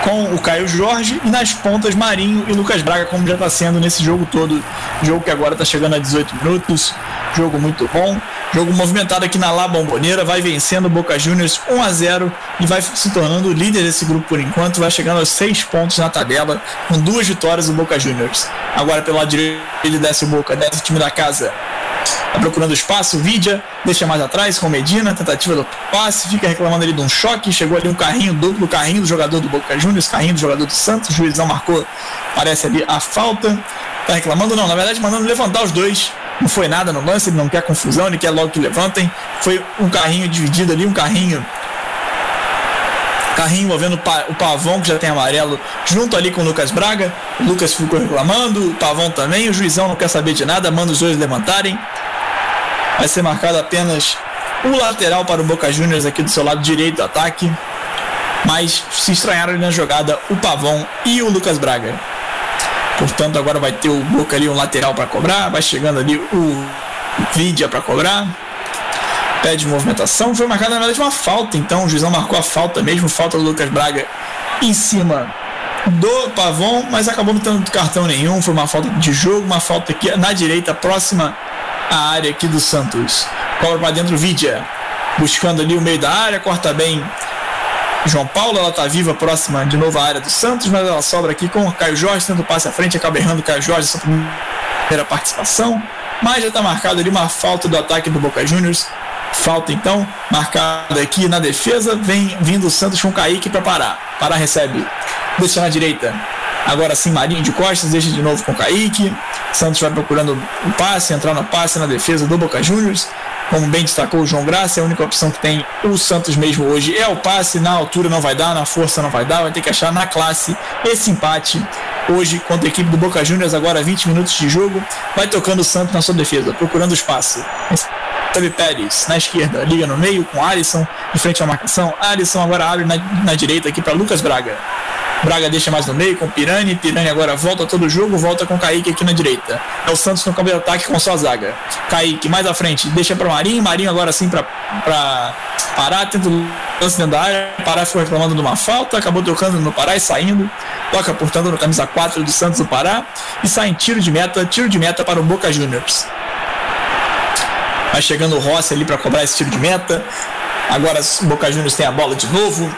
com o Caio Jorge e nas pontas Marinho e Lucas Braga, como já está sendo nesse jogo todo. Jogo que agora está chegando a 18 minutos. Jogo muito bom. Jogo movimentado aqui na La Bomboneira. Vai vencendo o Boca Juniors 1 a 0 e vai se tornando o líder desse grupo por enquanto. Vai chegando aos 6 pontos na tabela, com duas vitórias do Boca Juniors. Agora pelo lado direito ele desce o Boca, desce o time da casa. Tá procurando espaço, Vidia, deixa mais atrás com Medina, tentativa do passe, fica reclamando ali de um choque, chegou ali um carrinho, duplo carrinho do jogador do Boca Juniors, carrinho do jogador do Santos, o juizão marcou, parece ali a falta, tá reclamando não, na verdade mandando levantar os dois, não foi nada no lance, ele não quer confusão, ele quer logo que levantem, foi um carrinho dividido ali, um carrinho carrinho envolvendo o Pavão, que já tem amarelo, junto ali com o Lucas Braga. O Lucas ficou reclamando, o Pavão também. O juizão não quer saber de nada, manda os dois levantarem. Vai ser marcado apenas o lateral para o Boca Juniors aqui do seu lado direito do ataque. Mas se estranharam ali na jogada o Pavão e o Lucas Braga. Portanto, agora vai ter o Boca ali um lateral para cobrar. Vai chegando ali o Vidia para cobrar pede movimentação. Foi marcada, na verdade, uma falta. Então o juizão marcou a falta mesmo, falta do Lucas Braga em cima do Pavon, mas acabou não tendo cartão nenhum. Foi uma falta de jogo, uma falta aqui na direita, próxima à área aqui do Santos. Cobra para dentro, Vidia. Buscando ali o meio da área, corta bem João Paulo, ela tá viva próxima de novo à área do Santos, mas ela sobra aqui com o Caio Jorge, tendo passe à frente, acaba errando o Caio Jorge, essa primeira participação. Mas já está marcado ali uma falta do ataque do Boca Juniors. Falta então, marcada aqui na defesa, vem vindo o Santos com o Kaique para parar. Pará recebe deixa na direita. Agora sim, Marinho de costas, deixa de novo com Kaique. Santos vai procurando o passe, entrar no passe na defesa do Boca Juniors. Como bem destacou o João Graça, a única opção que tem o Santos mesmo hoje é o passe. Na altura não vai dar, na força não vai dar, vai ter que achar na classe esse empate hoje contra a equipe do Boca Juniors, agora 20 minutos de jogo. Vai tocando o Santos na sua defesa, procurando espaço. Recebe Pérez na esquerda, liga no meio com Alisson, em frente à marcação. Alisson agora abre na, na direita aqui para Lucas Braga. Braga deixa mais no meio com Pirani. Pirani agora volta todo o jogo, volta com Kaique aqui na direita. É o Santos no campo de ataque com sua zaga. Kaique mais à frente, deixa para Marinho. Marinho agora sim para Pará, tenta o lance dentro da área. Pará ficou reclamando de uma falta, acabou trocando no Pará e saindo. Toca, portanto, no camisa 4 do Santos do Pará. E sai em tiro de meta, tiro de meta para o Boca Juniors. Vai chegando o Rossi ali para cobrar esse tiro de meta. Agora o Boca Juniors tem a bola de novo.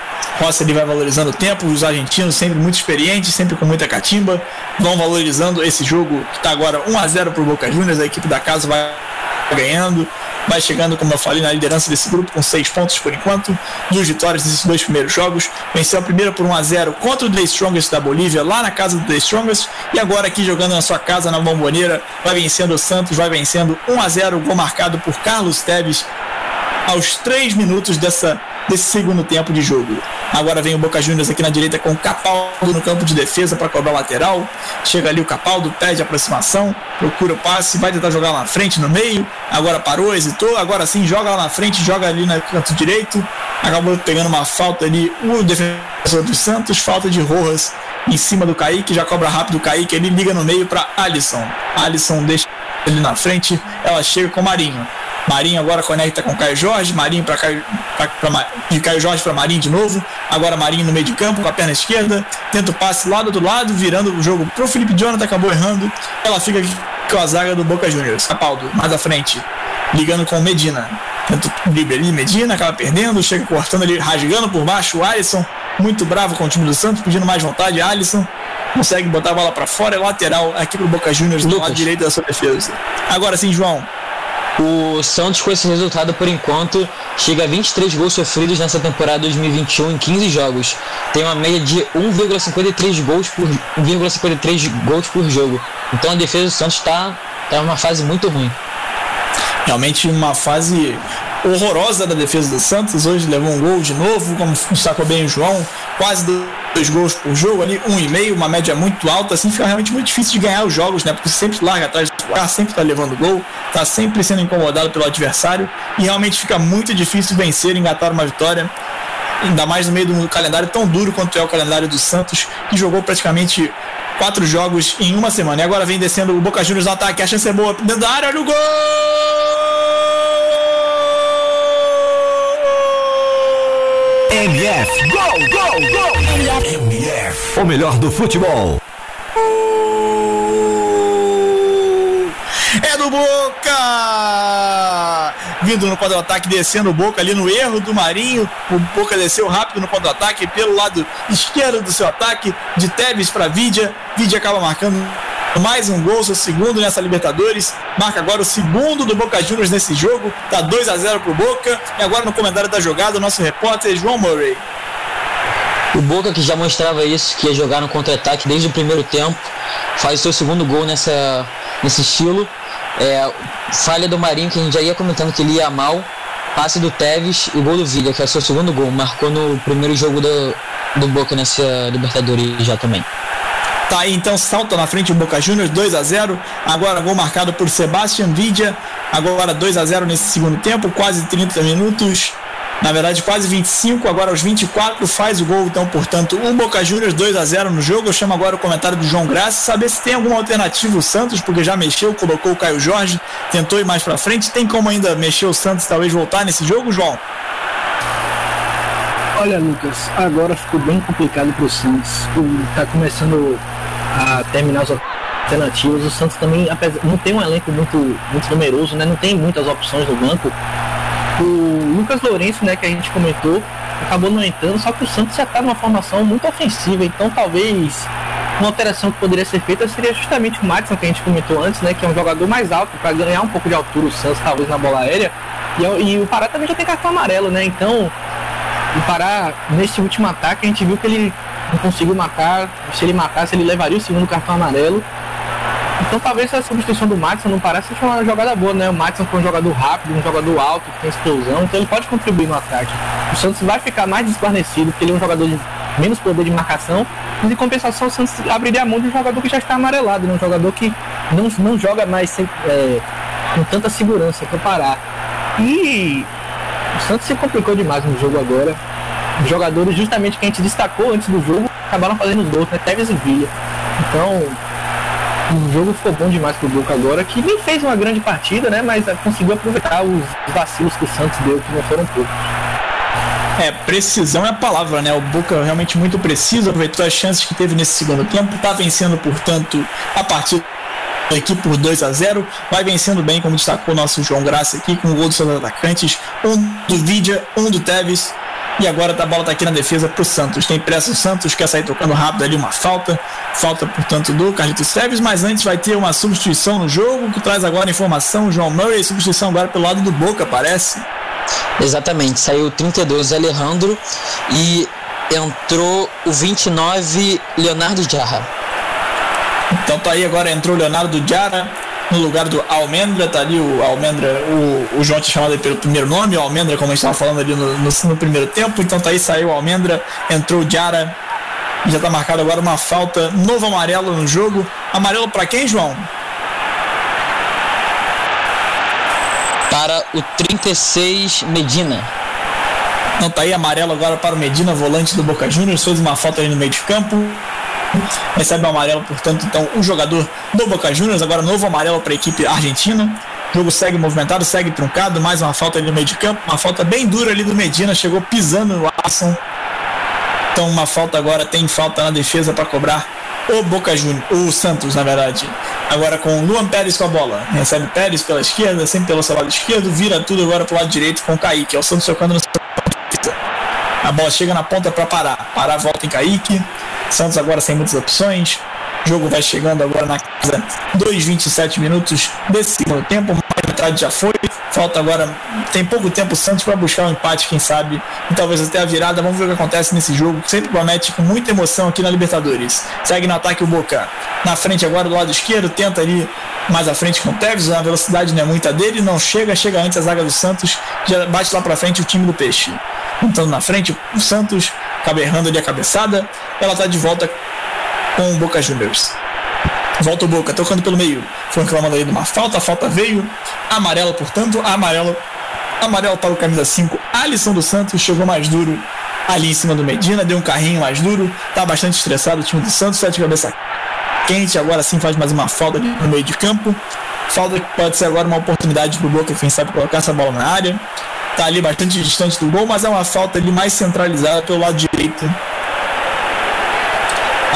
Rossi ele vai valorizando o tempo, os argentinos sempre muito experientes, sempre com muita catimba, vão valorizando esse jogo que está agora 1 a 0 para o Boca Juniors, a equipe da casa vai ganhando, vai chegando, como eu falei, na liderança desse grupo com seis pontos por enquanto, duas vitórias nesses dois primeiros jogos, venceu a primeira por 1 a 0 contra o The Strongest da Bolívia, lá na casa do The Strongest, e agora aqui jogando na sua casa, na Bomboneira, vai vencendo o Santos, vai vencendo 1 a 0 gol marcado por Carlos Teves aos três minutos dessa desse segundo tempo de jogo. Agora vem o Boca Juniors aqui na direita com o Capaldo no campo de defesa para cobrar lateral. Chega ali o Capaldo, pede aproximação, procura o passe, vai tentar jogar lá na frente, no meio. Agora parou, hesitou. Agora sim, joga lá na frente, joga ali no canto direito. Acabou pegando uma falta ali. O defensor dos Santos, falta de Rojas em cima do Kaique. Já cobra rápido o Kaique. Ele liga no meio para Alisson. Alisson deixa ele na frente. Ela chega com o Marinho. Marinho agora conecta com Caio Jorge, Marinho para Caio, pra, pra, de Caio Jorge para Marinho de novo. Agora Marinho no meio de campo com a perna esquerda, tenta o passe lá do lado, virando o jogo pro Felipe Jonathan, acabou errando. Ela fica aqui com a zaga do Boca Juniors. Capaldo, mais à frente, ligando com Medina. Tenta o drible ali, Medina acaba perdendo, chega cortando ali, rasgando por baixo. O Alisson, muito bravo com o time do Santos, pedindo mais vontade. Alisson consegue botar a bola para fora, é lateral aqui pro Boca Juniors, do lado direito da sua defesa. Agora sim, João. O Santos, com esse resultado, por enquanto, chega a 23 gols sofridos nessa temporada 2021 em 15 jogos. Tem uma média de 1,53 gols por 1,53 gols por jogo. Então a defesa do Santos está tá uma fase muito ruim. Realmente uma fase horrorosa da defesa do Santos. Hoje levou um gol de novo, como destacou bem o João, quase dois gols por jogo ali, um e meio, uma média muito alta, assim fica realmente muito difícil de ganhar os jogos, né? Porque sempre larga atrás do placar, sempre tá levando gol, tá sempre sendo incomodado pelo adversário e realmente fica muito difícil vencer, engatar uma vitória. Ainda mais no meio do calendário tão duro quanto é o calendário do Santos, que jogou praticamente quatro jogos em uma semana. E agora vem descendo o Boca Juniors no ataque, a chance é boa, dentro da área, olha o gol! MF, gol, gol, gol! MF, o melhor do futebol. É do Boca! Vindo no contra-ataque, descendo o Boca ali no erro do Marinho. O Boca desceu rápido no contra-ataque pelo lado esquerdo do seu ataque, de Tevez para Vidia. Vidia acaba marcando mais um gol, seu segundo nessa Libertadores. Marca agora o segundo do Boca Juniors nesse jogo. Tá 2 a 0 pro Boca. E agora no comentário da jogada, o nosso repórter João Murray. O Boca que já mostrava isso, que ia jogar no contra-ataque desde o primeiro tempo, faz o seu segundo gol nessa, nesse estilo. É, falha do Marinho, que a gente já ia comentando que ele ia mal. Passe do Tevez e gol do Villa, que é o seu segundo gol. Marcou no primeiro jogo do, do Boca nessa Libertadores já também. Tá aí então, salta na frente o Boca Juniors, 2 a 0 Agora gol marcado por Sebastian Vidia. Agora 2 a 0 nesse segundo tempo, quase 30 minutos. Na verdade, quase 25, agora aos 24 faz o gol, então, portanto, o Boca Juniors 2 a 0 no jogo. Eu chamo agora o comentário do João Graça, saber se tem alguma alternativa o Santos, porque já mexeu, colocou o Caio Jorge, tentou ir mais para frente. Tem como ainda mexer o Santos, talvez voltar nesse jogo, João? Olha, Lucas, agora ficou bem complicado para o Santos. Tá começando a terminar as alternativas. O Santos também apesar, não tem um elenco muito, muito numeroso, né? Não tem muitas opções no banco. O Lucas Lourenço, né, que a gente comentou, acabou não entrando, só que o Santos já está numa formação muito ofensiva, então talvez uma alteração que poderia ser feita seria justamente o Maxson que a gente comentou antes, né, que é um jogador mais alto para ganhar um pouco de altura o Santos talvez na bola aérea. E, e o Pará também já tem cartão amarelo, né? Então, o Pará nesse último ataque a gente viu que ele não conseguiu matar. Se ele matasse, ele levaria o segundo cartão amarelo. Então talvez a substituição do Matson não parece uma jogada boa, né? O Matson foi um jogador rápido, um jogador alto, que tem explosão, então ele pode contribuir no ataque. O Santos vai ficar mais desguarnecido, porque ele é um jogador de menos poder de marcação, mas em compensação o Santos abriria a mão de um jogador que já está amarelado, né? um jogador que não, não joga mais sem, é, com tanta segurança para parar. E o Santos se complicou demais no jogo agora. Jogadores justamente que a gente destacou antes do jogo acabaram fazendo os gols, né? Tevez e Villa. Então, o jogo ficou bom demais pro Boca agora, que nem fez uma grande partida, né? Mas conseguiu aproveitar os vacilos que o Santos deu, que não foram poucos. É, precisão é a palavra, né? O Boca realmente muito preciso, aproveitou as chances que teve nesse segundo tempo, tá vencendo, portanto, a partida aqui por 2 a 0 vai vencendo bem, como destacou o nosso João Graça aqui, com o gol dos seus atacantes, um do Vidia, um do Tevez, e agora a bola tá aqui na defesa pro Santos. Tem pressa o Santos, quer sair tocando rápido ali uma falta. Falta, portanto, do Carlitos Teves, mas antes vai ter uma substituição no jogo, que traz agora informação, o João Murray, substituição agora pelo lado do Boca, parece. Exatamente, saiu 32 Alejandro e entrou o 29 Leonardo Jarra. Então tá aí agora entrou o Leonardo Jarra no lugar do Almendra, tá ali o Almendra, o, o João tinha chamado pelo primeiro nome, o Almendra, como a gente estava falando ali no, no, no, primeiro tempo, então tá aí, saiu o Almendra, entrou o Jara, já tá marcado agora uma falta, novo amarelo no jogo. Amarelo para quem, João? Para o 36 Medina. Não tá aí amarelo agora para o Medina, volante do Boca Juniors, fez uma falta ali no meio de campo recebe o amarelo, portanto, então o jogador do Boca Juniors, agora novo amarelo para a equipe argentina. O jogo segue movimentado, segue truncado, mais uma falta ali no meio de campo, uma falta bem dura ali do Medina, chegou pisando no Alisson. Então uma falta agora, tem falta na defesa para cobrar o Boca Juniors, o Santos, na verdade. Agora com o Luan Pérez com a bola. Recebe Pérez pela esquerda, sempre pelo seu lado esquerdo, vira tudo agora pro lado direito com o Kaique. É o Santos tocando no a bola chega na ponta para parar. Parar, volta em Kaique. Santos agora sem muitas opções. O jogo vai chegando agora na casa 2,27 minutos desse segundo tempo. Mais metade já foi. Falta agora, tem pouco tempo o Santos para buscar um empate, quem sabe, e talvez até a virada. Vamos ver o que acontece nesse jogo, que sempre promete com muita emoção aqui na Libertadores. Segue no ataque o Boca. Na frente agora do lado esquerdo, tenta ali mais à frente com o Tevez, a velocidade não é muita dele, não chega, chega antes a zaga do Santos, já bate lá para frente o time do Peixe. Então na frente o Santos, acaba errando ali a cabeçada, ela tá de volta com o Boca Juniors. Volta o Boca, tocando pelo meio. Foi reclamando aí de uma falta, a falta veio. Amarelo, portanto, amarelo. Amarelo para o camisa 5. Alisson dos Santos chegou mais duro ali em cima do Medina, deu um carrinho mais duro. Tá bastante estressado o time do Santos, tá de cabeça quente. Agora sim faz mais uma falta ali no meio de campo. Falta que pode ser agora uma oportunidade para o Boca, quem sabe, colocar essa bola na área. Tá ali bastante distante do gol, mas é uma falta ali mais centralizada pelo lado direito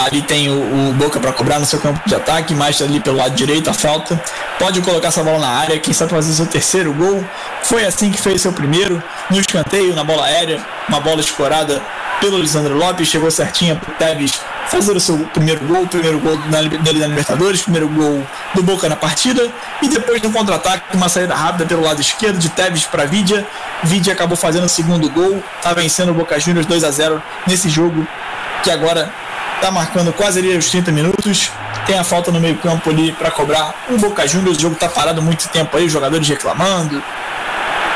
Ali tem o, o Boca para cobrar no seu campo de ataque, mais ali pelo lado direito a falta. Pode colocar essa bola na área, quem sabe fazer seu terceiro gol. Foi assim que fez seu primeiro, no escanteio, na bola aérea, uma bola escorada pelo Lisandro Lopes, chegou certinha para o Tevez fazer o seu primeiro gol, primeiro gol dele na Libertadores, primeiro gol do Boca na partida, e depois no contra-ataque, uma saída rápida pelo lado esquerdo de Tevez para Vidia. Vidia acabou fazendo o segundo gol, está vencendo o Boca Juniors 2 a 0 nesse jogo, que agora tá marcando quase ali os 30 minutos. Tem a falta no meio-campo ali para cobrar o Boca Juniors. O jogo tá parado muito tempo aí, os jogadores reclamando.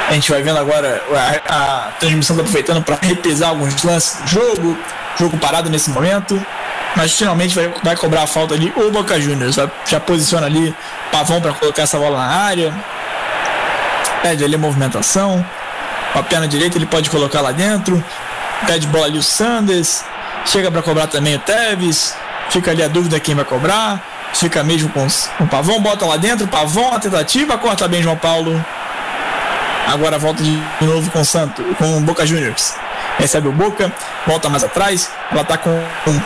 A gente vai vendo agora a, a transmissão tá aproveitando para repesar alguns lances do jogo. Jogo parado nesse momento. Mas finalmente vai, vai cobrar a falta ali o Boca Juniors. Já posiciona ali Pavão para colocar essa bola na área. Pede ali a movimentação. Com a perna direita ele pode colocar lá dentro. Pede bola ali o Sanders. Chega para cobrar também o Tevez. Fica ali a dúvida quem vai cobrar. Fica mesmo com o Pavão, bota lá dentro. Pavão, a tentativa, corta bem João Paulo. Agora volta de novo com o Santo, com o Boca Juniors. Recebe o Boca, volta mais atrás. Ela tá com um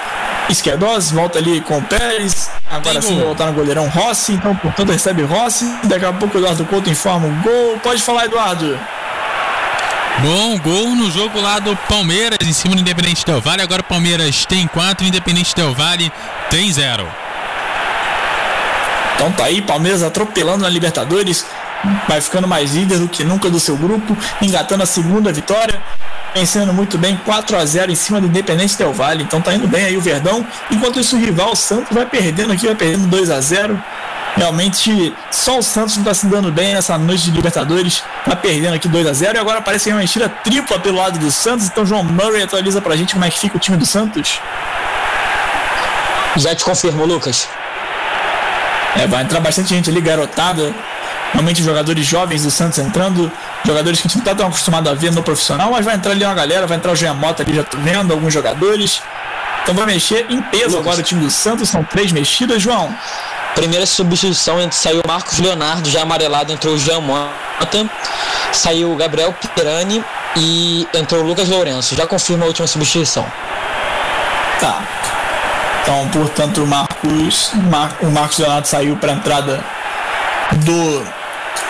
Esquerdos, volta ali com o Pérez. Agora sim vai voltar no goleirão Rossi. Então, portanto, recebe Rossi. Daqui a pouco o Eduardo Couto informa o gol. Pode falar, Eduardo. Bom, gol no jogo lá do Palmeiras em cima do Independente Del Vale. Agora o Palmeiras tem 4, Independente Del Vale tem 0. Então tá aí, Palmeiras atropelando na Libertadores. vai ficando mais líder do que nunca do seu grupo, engatando a segunda vitória, vencendo muito bem 4 a 0 em cima do Independente Del Vale. Então tá indo bem aí o Verdão. Enquanto isso, o rival Santos vai perdendo aqui, vai perdendo 2 a 0 Realmente, só o Santos não está se dando bem nessa noite de Libertadores. Tá perdendo aqui 2 a 0 E agora parece que é uma mentira tripla pelo lado do Santos. Então, João Murray atualiza pra gente como é que fica o time do Santos. Já te confirmo, Lucas. É, vai entrar bastante gente ali, garotada. Realmente jogadores jovens do Santos entrando, jogadores que a gente não tá tão acostumado a ver no profissional, mas vai entrar ali uma galera, vai entrar o Jean Mota ali, já tô vendo alguns jogadores. Então vai mexer em peso Lucas. agora o time do Santos, são três mexidas, João. Primeira substituição saiu o Marcos Leonardo, já amarelado, entrou o Jean Mota, saiu o Gabriel Pirani e entrou o Lucas Lourenço. Já confirma a última substituição. Tá. Então, portanto, o Marcos, Mar, o Marcos Leonardo saiu para a entrada do.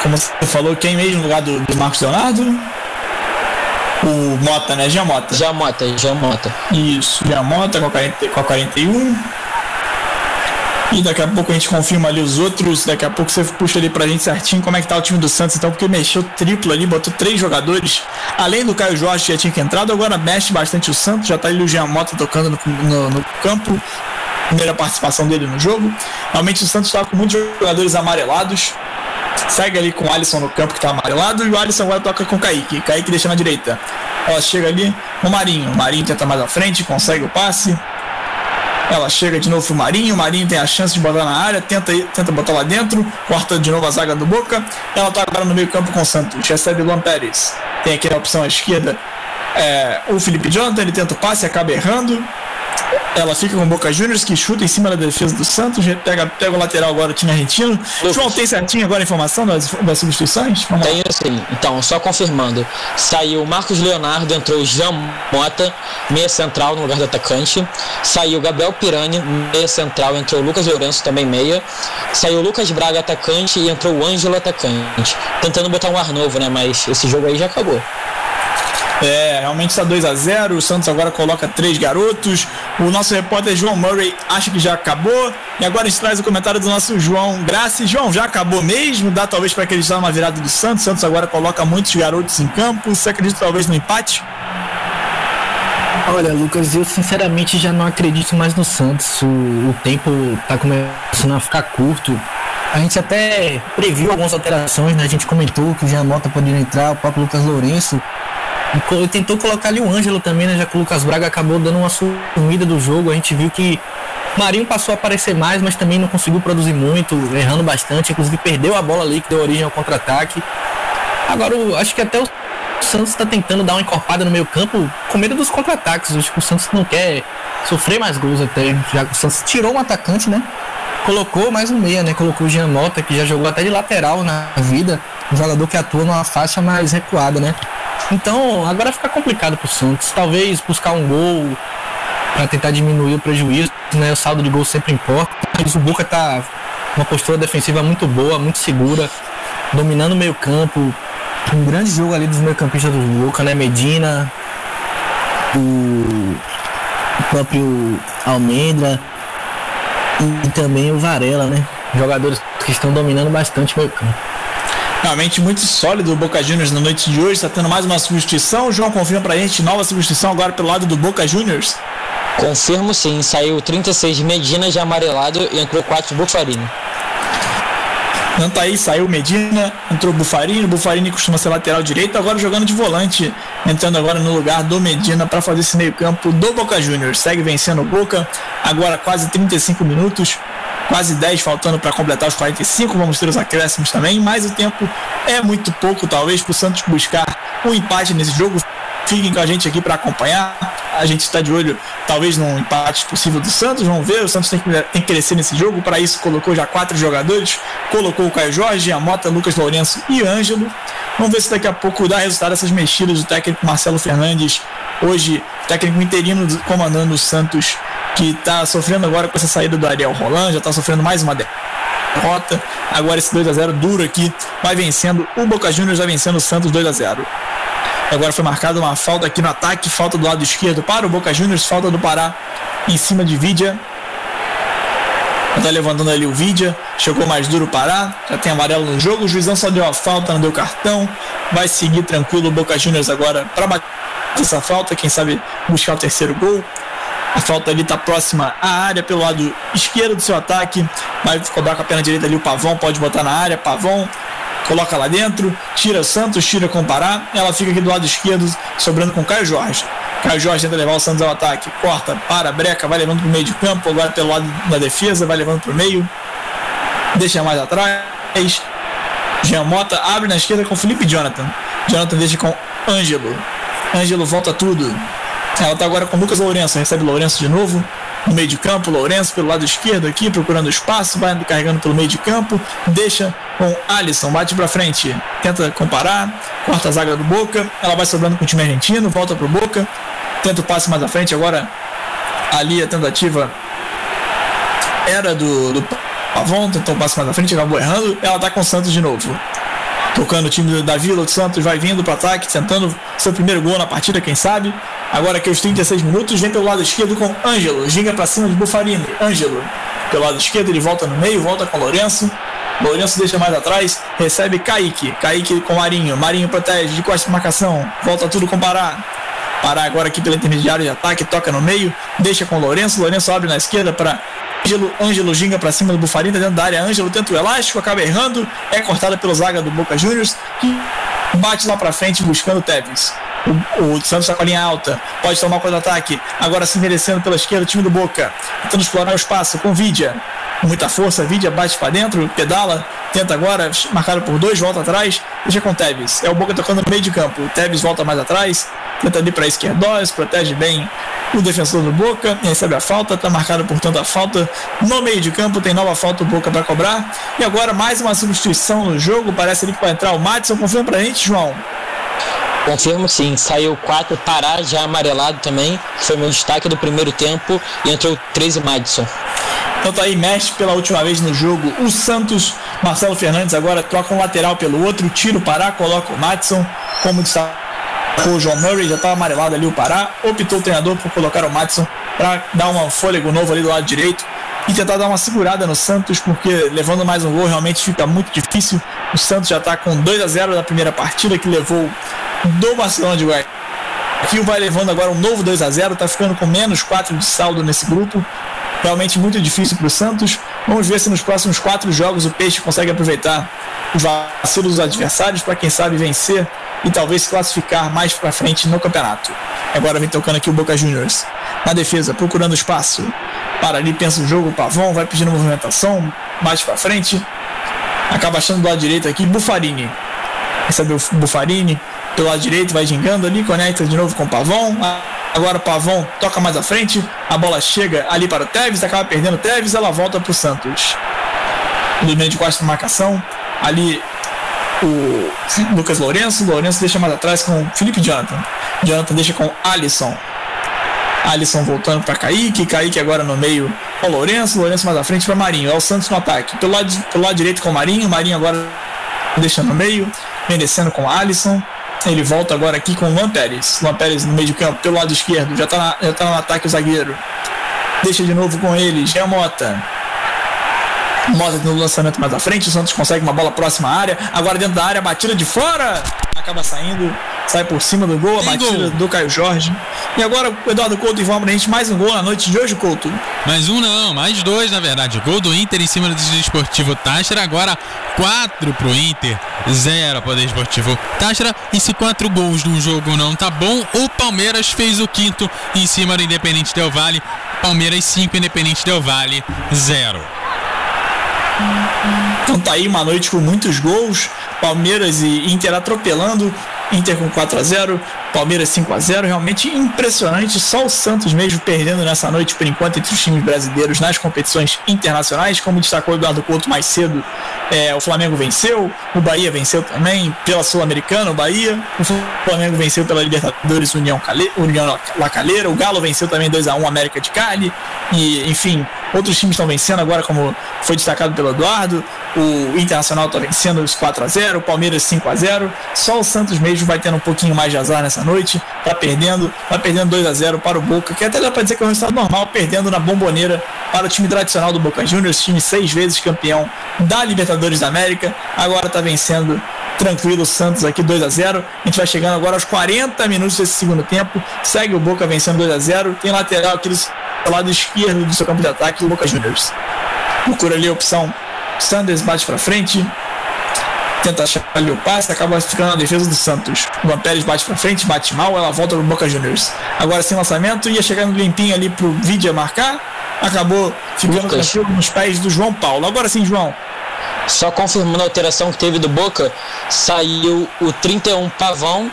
Como você falou, quem mesmo no lugar do, do Marcos Leonardo? O Mota, né? Giamota. Giamota, Giamota. Isso, Giamota com a, 40, com a 41. E daqui a pouco a gente confirma ali os outros. Daqui a pouco você puxa ali pra gente certinho como é que tá o time do Santos, então, porque mexeu triplo ali, botou três jogadores. Além do Caio Jorge que já tinha que entrado, agora mexe bastante o Santos. Já tá ali o Jean Mota tocando no, no, no campo. Primeira participação dele no jogo. Realmente o Santos tá com muitos jogadores amarelados. Segue ali com o Alisson no campo que tá amarelado. E o Alisson agora toca com o Kaique. Kaique deixa na direita. Ela chega ali no Marinho. O Marinho tenta mais à frente, consegue o passe. Ela chega de novo pro Marinho, o Marinho tem a chance de botar na área, tenta, tenta botar lá dentro, corta de novo a zaga do Boca. Ela tá agora no meio campo com o Santos, recebe Luan Pérez. Tem aqui a opção à esquerda é, o Felipe Jonathan, ele tenta o passe, acaba errando. Ela fica com o Boca Juniors, que chuta em cima da defesa do Santos. Pega, pega o lateral agora, o time argentino. Lucas. João, tem certinho agora a informação das, das substituições? Vamos Tenho sim. Então, só confirmando. Saiu Marcos Leonardo, entrou Jean Mota, meia central no lugar do atacante. Saiu Gabriel Pirani, meia central, entrou Lucas Lourenço, também meia. Saiu Lucas Braga, atacante, e entrou o Ângelo, atacante. Tentando botar um ar novo, né? Mas esse jogo aí já acabou. É, realmente está 2 a 0 O Santos agora coloca três garotos. O nosso repórter João Murray acha que já acabou. E agora a gente traz o comentário do nosso João Graça. João, já acabou mesmo? Dá talvez para acreditar numa virada do Santos. O Santos agora coloca muitos garotos em campo. Você acredita talvez no empate? Olha, Lucas, eu sinceramente já não acredito mais no Santos. O, o tempo está começando a ficar curto. A gente até previu algumas alterações, né? A gente comentou que o Jean Mota poderia entrar, o próprio Lucas Lourenço. E tentou colocar ali o Ângelo também, né? Já que o Lucas Braga acabou dando uma sumida do jogo. A gente viu que Marinho passou a aparecer mais, mas também não conseguiu produzir muito, errando bastante. Inclusive perdeu a bola ali que deu origem ao contra-ataque. Agora, acho que até o Santos está tentando dar uma encorpada no meio campo com medo dos contra-ataques. Acho que o Santos não quer sofrer mais gols até. Já o Santos tirou um atacante, né? Colocou mais um meia, né? Colocou o Jean Mota, que já jogou até de lateral na vida. Um jogador que atua numa faixa mais recuada, né? Então, agora fica complicado pro Santos. Talvez buscar um gol para tentar diminuir o prejuízo, né? O saldo de gol sempre importa. Mas o Boca tá uma postura defensiva muito boa, muito segura, dominando o meio-campo. Um grande jogo ali dos meio-campistas do Boca, né? Medina, o, o próprio Almendra e também o Varela, né? Jogadores que estão dominando bastante o meio-campo. Realmente muito sólido o Boca Juniors na noite de hoje. Está tendo mais uma substituição. João confirma pra gente nova substituição agora pelo lado do Boca Juniors. Confirmo sim. Saiu 36 Medina de amarelado e entrou 4 Bufarini. Então tá aí, saiu Medina, entrou Bufarini, Bufarini costuma ser lateral direito, agora jogando de volante, entrando agora no lugar do Medina para fazer esse meio campo do Boca Juniors. Segue vencendo o Boca, agora quase 35 minutos, quase 10 faltando para completar os 45. Vamos ter os acréscimos também, mas o tempo é muito pouco, talvez, para o Santos buscar um empate nesse jogo. Fiquem com a gente aqui para acompanhar. A gente está de olho, talvez, num empate possível do Santos. Vamos ver. O Santos tem que, crescer nesse jogo. Para isso, colocou já quatro jogadores. Colocou o Caio Jorge, a Mota, Lucas Lourenço e Ângelo. Vamos ver se daqui a pouco dá resultado essas mexidas do técnico Marcelo Fernandes. Hoje, técnico interino comandando o Santos que está sofrendo agora com essa saída do Ariel Roland, já está sofrendo mais uma derrota. Agora esse 2 a 0 duro aqui, vai vencendo. O Boca Juniors vai vencendo o Santos 2 a 0 Agora foi marcada uma falta aqui no ataque, falta do lado esquerdo para o Boca Juniors, falta do Pará em cima de Vidia. Tá levantando ali o Vidia, chegou mais duro Pará, já tem amarelo no jogo, o juizão só deu a falta, não deu cartão, vai seguir tranquilo o Boca Juniors agora para bater essa falta, quem sabe buscar o terceiro gol. A falta ali está próxima à área, pelo lado esquerdo do seu ataque. Vai cobrar com a perna direita ali o Pavão, pode botar na área. Pavão coloca lá dentro, tira Santos, tira com Pará. Ela fica aqui do lado esquerdo, sobrando com Caio Jorge. Caio Jorge tenta levar o Santos ao ataque, corta, para, breca, vai levando para o meio de campo, agora pelo lado da defesa, vai levando para o meio, deixa mais atrás. Jean Mota abre na esquerda com Felipe Jonathan. Jonathan deixa com Ângelo. Ângelo volta tudo. Ela tá agora com Lucas Lourenço, recebe Lourenço de novo. No meio de campo, Lourenço pelo lado esquerdo aqui, procurando espaço, vai carregando pelo meio de campo, deixa com Alisson, bate para frente, tenta comparar, corta a zaga do Boca, ela vai sobrando com o time argentino, volta pro Boca, tenta o passe mais à frente, agora ali a tentativa era do, do Pavon, tentou o passe mais à frente, acabou errando, ela tá com o Santos de novo. Tocando o time da Vila, o Santos vai vindo para ataque, tentando seu primeiro gol na partida, quem sabe. Agora que os 36 minutos, vem pelo lado esquerdo com Ângelo, ginga para cima de Bufarini. Ângelo, pelo lado esquerdo, ele volta no meio, volta com Lourenço. Lourenço deixa mais atrás, recebe Kaique. Kaique com Marinho. Marinho protege, de costas de marcação. Volta tudo com Pará. Pará agora aqui pelo intermediário de ataque, toca no meio, deixa com Lourenço. Lourenço abre na esquerda para Ângelo, Ângelo ginga para cima do Bufarina dentro da área. Ângelo tenta o elástico, acaba errando. É cortada pelo zaga do Boca Juniors, que bate lá para frente buscando o Tevez. O, o Santos está com a linha alta, pode tomar o contra-ataque. Agora se merecendo pela esquerda, o time do Boca, tentando explorar o espaço com Vidia. Muita força, Vidia bate para dentro, pedala, tenta agora, marcado por dois, volta atrás, deixa com o Tevez. É o Boca tocando no meio de campo. O Tevez volta mais atrás, tenta ali para a esquerda, protege bem o defensor do Boca, recebe a falta, está marcado portanto a falta no meio de campo, tem nova falta o Boca para cobrar. E agora mais uma substituição no jogo, parece ali que vai entrar o Madison. Confirma pra gente, João. Confirmo sim, saiu 4 Pará já amarelado também, foi meu destaque do primeiro tempo e entrou 13 Madison. Então tá aí, mexe pela última vez no jogo o Santos. Marcelo Fernandes agora troca um lateral pelo outro, tira o Pará, coloca o Madison como destaque o João Murray já estava amarelado ali o Pará, optou o treinador por colocar o Madison para dar um fôlego novo ali do lado direito e tentar dar uma segurada no Santos, porque levando mais um gol realmente fica muito difícil. O Santos já está com 2 a 0 na primeira partida que levou do Barcelona de Guayaquil, vai levando agora um novo 2 a 0 está ficando com menos 4 de saldo nesse grupo. Realmente muito difícil para o Santos. Vamos ver se nos próximos quatro jogos o Peixe consegue aproveitar os vacilos dos adversários para quem sabe vencer e talvez se classificar mais para frente no campeonato. Agora vem tocando aqui o Boca Juniors. Na defesa, procurando espaço. Para ali, pensa o jogo, o Pavão vai pedindo movimentação, bate para frente. Acaba achando do lado direito aqui, Bufarini. Recebeu Bufarini pelo lado direito, vai gingando ali, conecta de novo com o Pavão. Agora o Pavão toca mais à frente, a bola chega ali para o Tevez, acaba perdendo o Tevez, ela volta para o Santos. No meio de quatro marcação, ali o Lucas Lourenço, Lourenço deixa mais atrás com Felipe Jonathan. Jonathan deixa com Alisson. Alisson voltando para Kaique, Kaique agora no meio com Lourenço, Lourenço mais à frente para Marinho. É o Santos no ataque. Pelo lado, pelo lado direito com Marinho, Marinho agora deixa no meio, vem descendo com Alisson. Ele volta agora aqui com o Luan Pérez. Luan Pérez no meio de campo, pelo lado esquerdo, já está já tá no ataque o zagueiro. Deixa de novo com ele, Jean Mota. Mota no lançamento mais à frente, o Santos consegue uma bola próxima à área, agora dentro da área, batida de fora, acaba saindo, sai por cima do gol, a batida do Caio Jorge. E agora o Eduardo Couto pra gente mais um gol na noite de hoje, Couto. Mais um não, mais dois na verdade. Gol do Inter em cima do Esportivo Táchira, agora quatro pro Inter, zero Poder Esportivo Táchira. E se quatro gols num jogo não tá bom, o Palmeiras fez o quinto em cima do Independente Del Vale. Palmeiras 5, Independente Del Vale 0. Então tá aí uma noite com muitos gols. Palmeiras e Inter atropelando. Inter com 4 a 0 Palmeiras 5 a 0 Realmente impressionante. Só o Santos mesmo perdendo nessa noite, por enquanto, entre os times brasileiros nas competições internacionais. Como destacou Eduardo Couto mais cedo, é, o Flamengo venceu, o Bahia venceu também pela Sul-Americana, o Bahia. O Flamengo venceu pela Libertadores União, Cale, União La Calera. O Galo venceu também 2 a 1 América de Cali. E, enfim, Outros times estão vencendo agora, como foi destacado pelo Eduardo. O Internacional está vencendo os 4 a 0 o Palmeiras 5 a 0 Só o Santos mesmo vai tendo um pouquinho mais de azar nessa noite. Tá perdendo, tá perdendo 2 a 0 para o Boca, que até dá para dizer que é um resultado normal, perdendo na bomboneira para o time tradicional do Boca Juniors, time seis vezes campeão da Libertadores da América. Agora está vencendo tranquilo o Santos aqui 2 a 0 A gente vai chegando agora aos 40 minutos desse segundo tempo. Segue o Boca vencendo 2 a 0 Tem lateral aqui do lado esquerdo do seu campo de ataque, o Boca Juniors. Procura ali a opção. Sanders bate para frente. Tenta achar ali o passe, acaba ficando na defesa do Santos. O Pérez bate para frente, bate mal, ela volta pro Boca Juniors. Agora sem lançamento, ia chegando limpinho ali pro Vidia marcar. Acabou ficando tranquilo nos pés do João Paulo. Agora sim, João. Só confirmando a alteração que teve do Boca, saiu o 31 Pavão,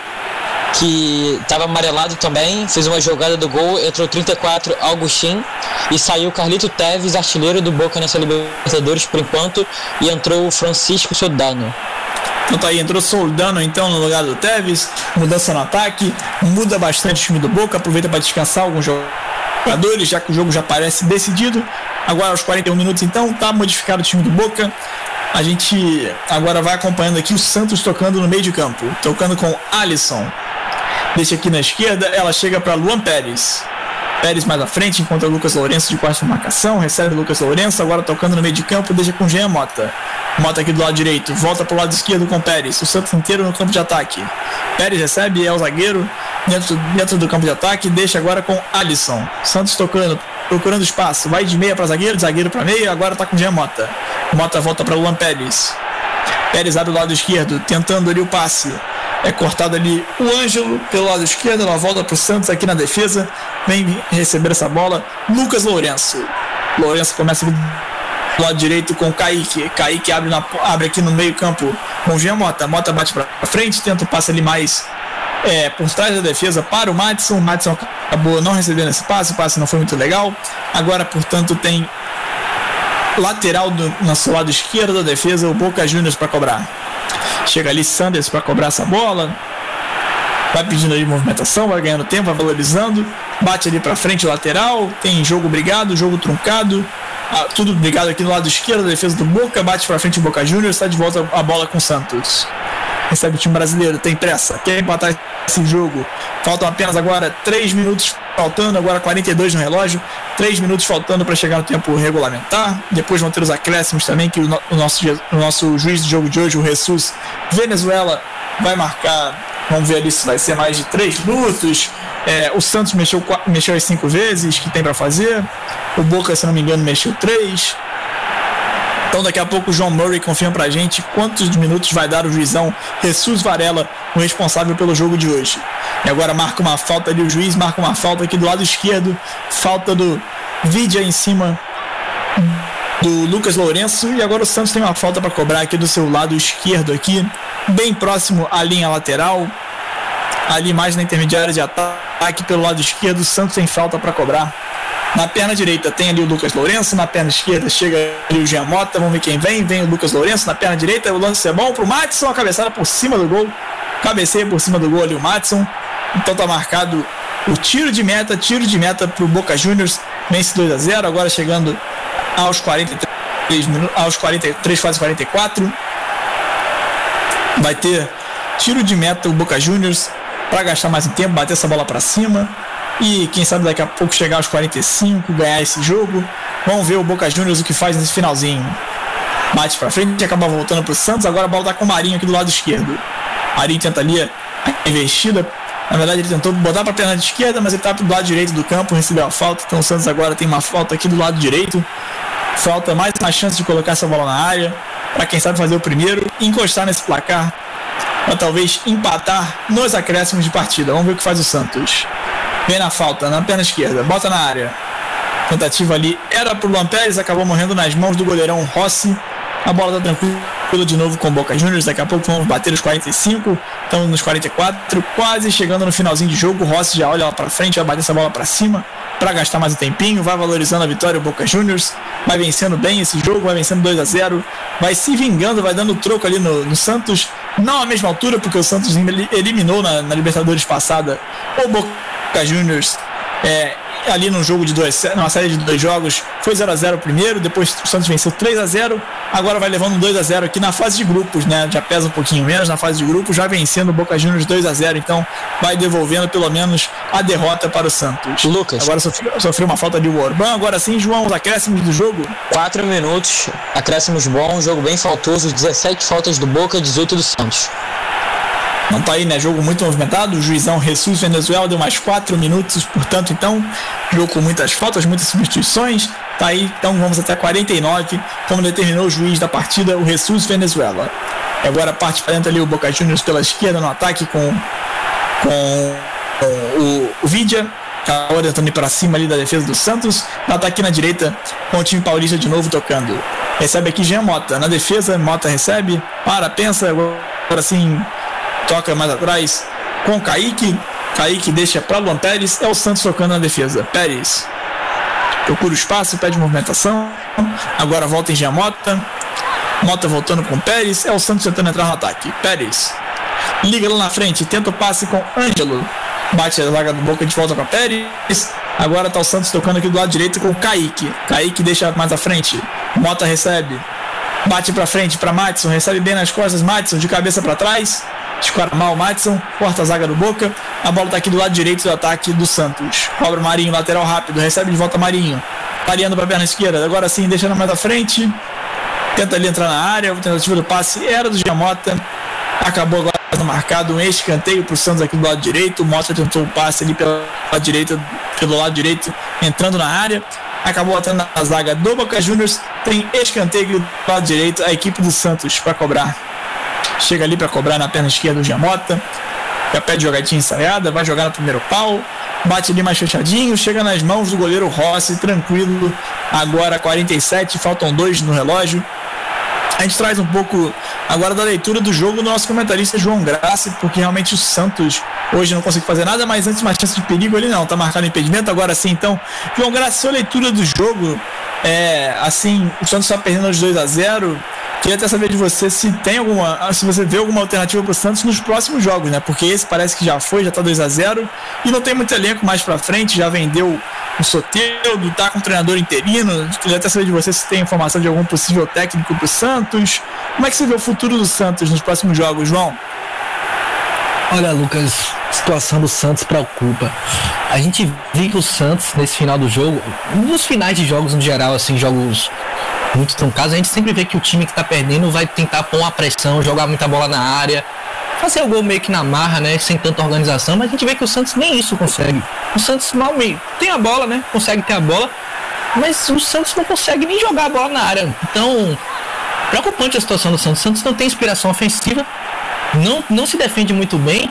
que estava amarelado também, fez uma jogada do gol, entrou 34 Augustin e saiu Carlito Teves, artilheiro do Boca nessa Libertadores por enquanto, e entrou Francisco Sodano. Então tá aí, entrou Soldano então no lugar do Teves, mudança no ataque, muda bastante o time do Boca, aproveita para descansar alguns jogadores, já que o jogo já parece decidido. Agora aos 41 minutos então, tá modificado o time do Boca. A gente agora vai acompanhando aqui o Santos tocando no meio de campo, tocando com Alisson. Deixa aqui na esquerda, ela chega para Luan Pérez. Pérez mais à frente, encontra Lucas Lourenço de quarta marcação, recebe Lucas Lourenço, agora tocando no meio de campo, deixa com Jean Mota. Mota aqui do lado direito, volta para o lado esquerdo com Pérez, o Santos inteiro no campo de ataque. Pérez recebe, é o zagueiro, dentro, dentro do campo de ataque, deixa agora com Alisson. Santos tocando, procurando espaço, vai de meia para zagueiro, zagueiro para meia, agora está com Jean Mota. Mota volta para Luan Pérez. Pérez abre o lado esquerdo, tentando ali o passe. É cortado ali o Ângelo pelo lado esquerdo, ela volta para o Santos aqui na defesa. Vem receber essa bola. Lucas Lourenço. Lourenço começa do lado direito com o Kaique. Kaique abre, na, abre aqui no meio-campo com o Jean Mota. Mota bate para frente, tenta o passe ali mais é, por trás da defesa para o Madison. O Madison acabou não recebendo esse passe, o passe não foi muito legal. Agora, portanto, tem lateral do nosso lado esquerdo da defesa, o Boca Juniors para cobrar. Chega ali Sanders para cobrar essa bola. Vai pedindo ali movimentação, vai ganhando tempo, vai valorizando. Bate ali para frente lateral. Tem jogo brigado, jogo truncado. Ah, tudo brigado aqui no lado esquerdo defesa do Boca. Bate para frente o Boca Juniors. Está de volta a bola com o Santos recebe o time brasileiro, tem pressa, quer empatar esse jogo. Faltam apenas agora 3 minutos faltando, agora 42 no relógio, 3 minutos faltando para chegar no tempo regulamentar. Depois vão ter os acréscimos também, que o, no, o nosso, o nosso juiz do jogo de hoje, o Jesus Venezuela, vai marcar. Vamos ver ali se vai ser mais de 3 minutos. É, o Santos mexeu, mexeu as 5 vezes que tem para fazer. O Boca, se não me engano, mexeu 3. Então daqui a pouco o João Murray confirma pra gente quantos minutos vai dar o juizão Jesus Varela, o responsável pelo jogo de hoje. E agora marca uma falta ali, o juiz marca uma falta aqui do lado esquerdo, falta do Vidia em cima do Lucas Lourenço e agora o Santos tem uma falta para cobrar aqui do seu lado esquerdo aqui, bem próximo à linha lateral, ali mais na intermediária de ataque pelo lado esquerdo, o Santos tem falta para cobrar. Na perna direita tem ali o Lucas Lourenço, na perna esquerda chega ali o Jean Mota, vamos ver quem vem, vem o Lucas Lourenço, na perna direita o lance é bom pro Matson, a cabeçada por cima do gol, cabeceia por cima do gol ali o Matson, então tá marcado o tiro de meta, tiro de meta pro Boca Juniors, vence 2 a 0 agora chegando aos 43 minutos, aos 43, quase 44, vai ter tiro de meta o Boca Juniors para gastar mais um tempo, bater essa bola para cima, e quem sabe daqui a pouco chegar aos 45, ganhar esse jogo. Vamos ver o Boca Juniors o que faz nesse finalzinho. Bate pra frente acaba voltando pro Santos. Agora a bola tá com o Marinho aqui do lado esquerdo. Marinho tenta ali a investida. Na verdade, ele tentou botar pra perna esquerda, mas ele tá pro lado direito do campo, recebeu a falta. Então o Santos agora tem uma falta aqui do lado direito. Falta mais uma chance de colocar essa bola na área. Para quem sabe fazer o primeiro, encostar nesse placar. Pra talvez empatar nos acréscimos de partida. Vamos ver o que faz o Santos. Vem na falta, na perna esquerda, bota na área. Tentativa ali era pro Luan Pérez, acabou morrendo nas mãos do goleirão Rossi. A bola tá tranquila de novo com Boca Juniors. Daqui a pouco vamos bater os 45. Estamos nos 44, quase chegando no finalzinho de jogo. O Rossi já olha lá pra frente, vai bater essa bola para cima para gastar mais um tempinho. Vai valorizando a vitória o Boca Juniors. Vai vencendo bem esse jogo, vai vencendo 2 a 0 Vai se vingando, vai dando troco ali no, no Santos. Não à mesma altura, porque o Santos eliminou na, na Libertadores passada o Boca Boca Juniors é, ali num jogo de dois, numa série de dois jogos, foi 0 a 0 primeiro, depois o Santos venceu 3 a 0 agora vai levando 2 a 0 aqui na fase de grupos, né? Já pesa um pouquinho menos na fase de grupos, já vencendo o Boca Juniors 2 a 0 então vai devolvendo pelo menos a derrota para o Santos. Lucas. Agora sofreu, sofreu uma falta de Orban, agora sim, João, os acréscimos do jogo. 4 minutos, acréscimos bons, jogo bem faltoso, 17 faltas do Boca, 18 do Santos. Não tá aí, né? Jogo muito movimentado. O juizão Jesus Venezuela deu mais 4 minutos, portanto, então, jogo com muitas faltas, muitas substituições. Tá aí, então vamos até 49, como determinou o juiz da partida, o Jesus Venezuela. E agora parte para dentro ali o Boca Juniors pela esquerda no ataque com, com, com o, o Vidia. Tá orientando para cima ali da defesa do Santos. No ataque na direita com o time paulista de novo tocando. Recebe aqui Jean Mota. Na defesa, Mota recebe. Para, pensa. Agora sim, toca mais atrás com Kaique. Kaique deixa para Luan Pérez. É o Santos tocando na defesa. Pérez procura o espaço, pede movimentação. Agora volta em Giamota. Mota voltando com Pérez. É o Santos tentando entrar no ataque. Pérez liga lá na frente, tenta o passe com Ângelo. Bate a vaga do boca de volta para Pérez. Agora tá o Santos tocando aqui do lado direito com Kaique. Kaique deixa mais à frente. Mota recebe. Bate para frente para Matson. Recebe bem nas costas. Matson de cabeça para trás. Mal o Matson. Corta a zaga do boca. A bola tá aqui do lado direito do ataque do Santos. Cobra o Marinho, lateral rápido. Recebe de volta Marinho. Variando para a perna esquerda. Agora sim, deixando mais à frente. Tenta ali entrar na área. Tentativa do passe era do Giamota. Acabou agora marcado um escanteio para o Santos aqui do lado direito. O Mota tentou o passe ali pela direita, pelo lado direito, entrando na área. Acabou atando na zaga do Boca Juniors. Tem escanteio do lado direito. A equipe do Santos para cobrar. Chega ali para cobrar na perna esquerda do Giamota. Já pede jogadinha ensaiada, vai jogar no primeiro pau. Bate ali mais fechadinho, chega nas mãos do goleiro Rossi, tranquilo. Agora 47, faltam dois no relógio. A gente traz um pouco agora da leitura do jogo do nosso comentarista João Graça, porque realmente o Santos hoje não conseguiu fazer nada, mas antes uma chance de perigo ali não, tá marcado impedimento, agora sim, então, João Graça, sua leitura do jogo, é, assim, o Santos está perdendo os 2 a 0 Queria até saber de você se tem alguma. Se você vê alguma alternativa para o Santos nos próximos jogos, né? Porque esse parece que já foi, já tá 2 a 0 e não tem muito elenco mais para frente, já vendeu o Soteudo, tá com o treinador interino. Queria até saber de você se tem informação de algum possível técnico para o Santos. Como é que você vê o futuro do Santos nos próximos jogos, João? Olha, Lucas, situação do Santos preocupa. A gente viu que o Santos, nesse final do jogo, nos finais de jogos no geral, assim, jogos muito truncados, a gente sempre vê que o time que tá perdendo vai tentar pôr uma pressão, jogar muita bola na área, fazer o gol meio que na marra, né? Sem tanta organização, mas a gente vê que o Santos nem isso consegue. O Santos mal meio tem a bola, né? Consegue ter a bola, mas o Santos não consegue nem jogar a bola na área. Então, preocupante a situação do Santos. O Santos não tem inspiração ofensiva, não, não se defende muito bem.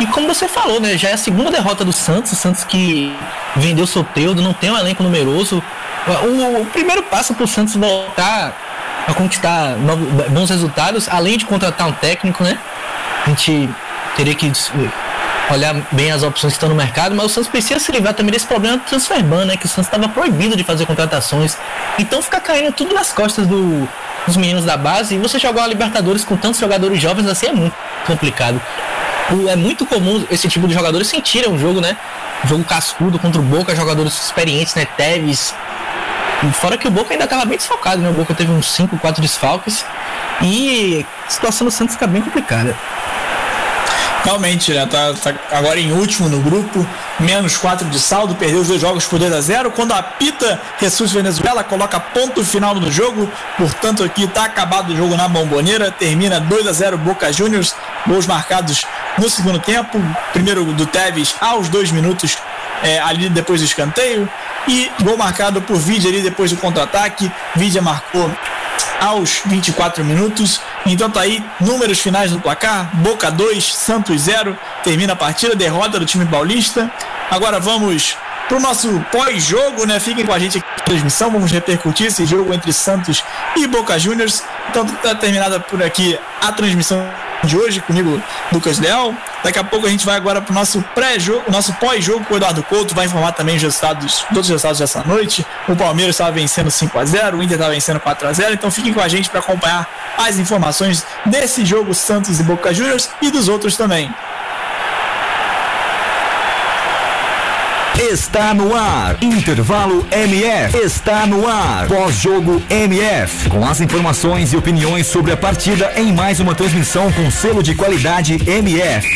E como você falou, né? Já é a segunda derrota do Santos, o Santos que vendeu Soteudo, não tem um elenco numeroso. O, o primeiro passo para o Santos voltar a conquistar novos, bons resultados, além de contratar um técnico, né? A gente teria que olhar bem as opções que estão no mercado, mas o Santos precisa se livrar também desse problema do transferban, né? Que o Santos estava proibido de fazer contratações. Então fica caindo tudo nas costas do, dos meninos da base e você jogar a Libertadores com tantos jogadores jovens assim é muito complicado. É muito comum esse tipo de jogadores sentirem um jogo, né? Um jogo cascudo contra o Boca, jogadores experientes, né? Teves, Fora que o Boca ainda estava bem desfalcado, né? O Boca teve uns 5, 4 desfalques. E a situação do Santos fica bem complicada. Realmente, né? Tá, tá, agora em último no grupo, menos 4 de saldo, perdeu os dois jogos por 2 a 0 Quando apita Jesus Venezuela, coloca ponto final no jogo. Portanto, aqui tá acabado o jogo na bomboneira. Termina 2 a 0 Boca Juniors. Gols marcados no segundo tempo. Primeiro do Tevez aos dois minutos é, ali depois do escanteio. E gol marcado por Vidia ali depois do contra-ataque. Vidia marcou aos 24 minutos. Então tá aí, números finais no placar: Boca 2, Santos 0. Termina a partida, derrota do time paulista. Agora vamos pro nosso pós-jogo, né? Fiquem com a gente aqui na transmissão, vamos repercutir esse jogo entre Santos e Boca Juniors. Então tá terminada por aqui a transmissão de hoje comigo, Lucas Leal. Daqui a pouco a gente vai agora para o nosso pré-jogo, nosso pós-jogo com o Eduardo Couto, vai informar também os resultados, todos os resultados dessa noite. O Palmeiras estava vencendo 5 a 0 o Inter estava vencendo 4 a 0 então fiquem com a gente para acompanhar as informações desse jogo Santos e Boca Juniors e dos outros também. Está no ar. Intervalo MF está no ar. Pós-jogo MF. Com as informações e opiniões sobre a partida em mais uma transmissão com selo de qualidade MF.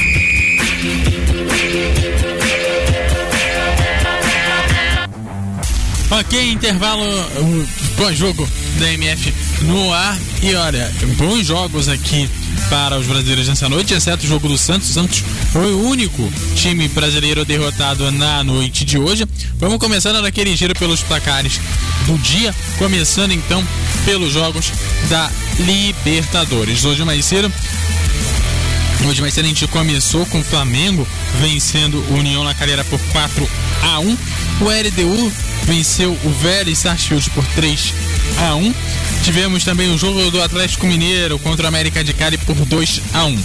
Ok, intervalo pós-jogo da MF no ar. E olha, bons jogos aqui para os brasileiros nessa noite, exceto o jogo do Santos. O Santos foi o único time brasileiro derrotado na noite de hoje. Vamos começando naquele giro pelos placares do dia, começando então pelos jogos da Libertadores. Hoje mais cedo Hoje mais cedo a gente começou com o Flamengo vencendo o União na Calera por 4 a 1. O LDU venceu o Vélez Sarsfield por 3 a 1. Tivemos também o jogo do Atlético Mineiro contra o América de Cali por 2 a 1.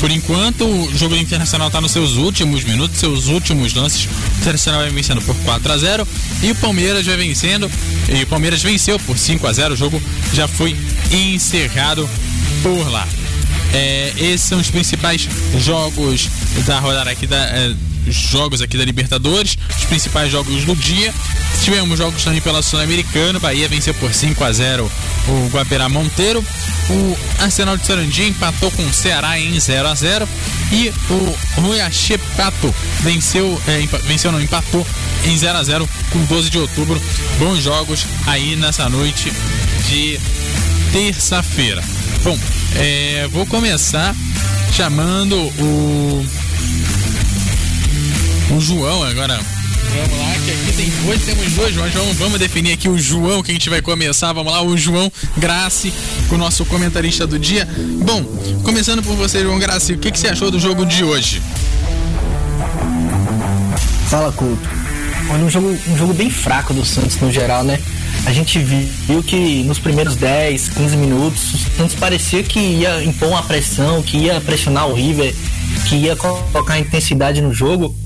Por enquanto, o jogo internacional está nos seus últimos minutos, seus últimos lances. O Internacional vai vencendo por 4 a 0 e o Palmeiras vai vencendo. E o Palmeiras venceu por 5 a 0. O jogo já foi encerrado por lá. É, esses são os principais jogos da rodada aqui da. É, jogos aqui da Libertadores, os principais jogos do dia. Tivemos jogos também pela Sul-Americana, Bahia venceu por 5 a 0 o Guaperá Monteiro. O Arsenal de Sarandi empatou com o Ceará em 0 a 0 e o Ruyache Pato venceu, é, venceu não, empatou em 0 a 0 com 12 de outubro. Bons jogos aí nessa noite de terça-feira. Bom, é, vou começar chamando o o João agora. Vamos lá, que aqui tem dois, temos dois João. João. Vamos definir aqui o João que a gente vai começar. Vamos lá, o João Graci, o nosso comentarista do dia. Bom, começando por você, João Graci, o que, que você achou do jogo de hoje? Fala, Couto. Olha, um jogo, um jogo bem fraco do Santos no geral, né? A gente viu que nos primeiros 10, 15 minutos, o Santos parecia que ia impor uma pressão, que ia pressionar o River, que ia colocar intensidade no jogo,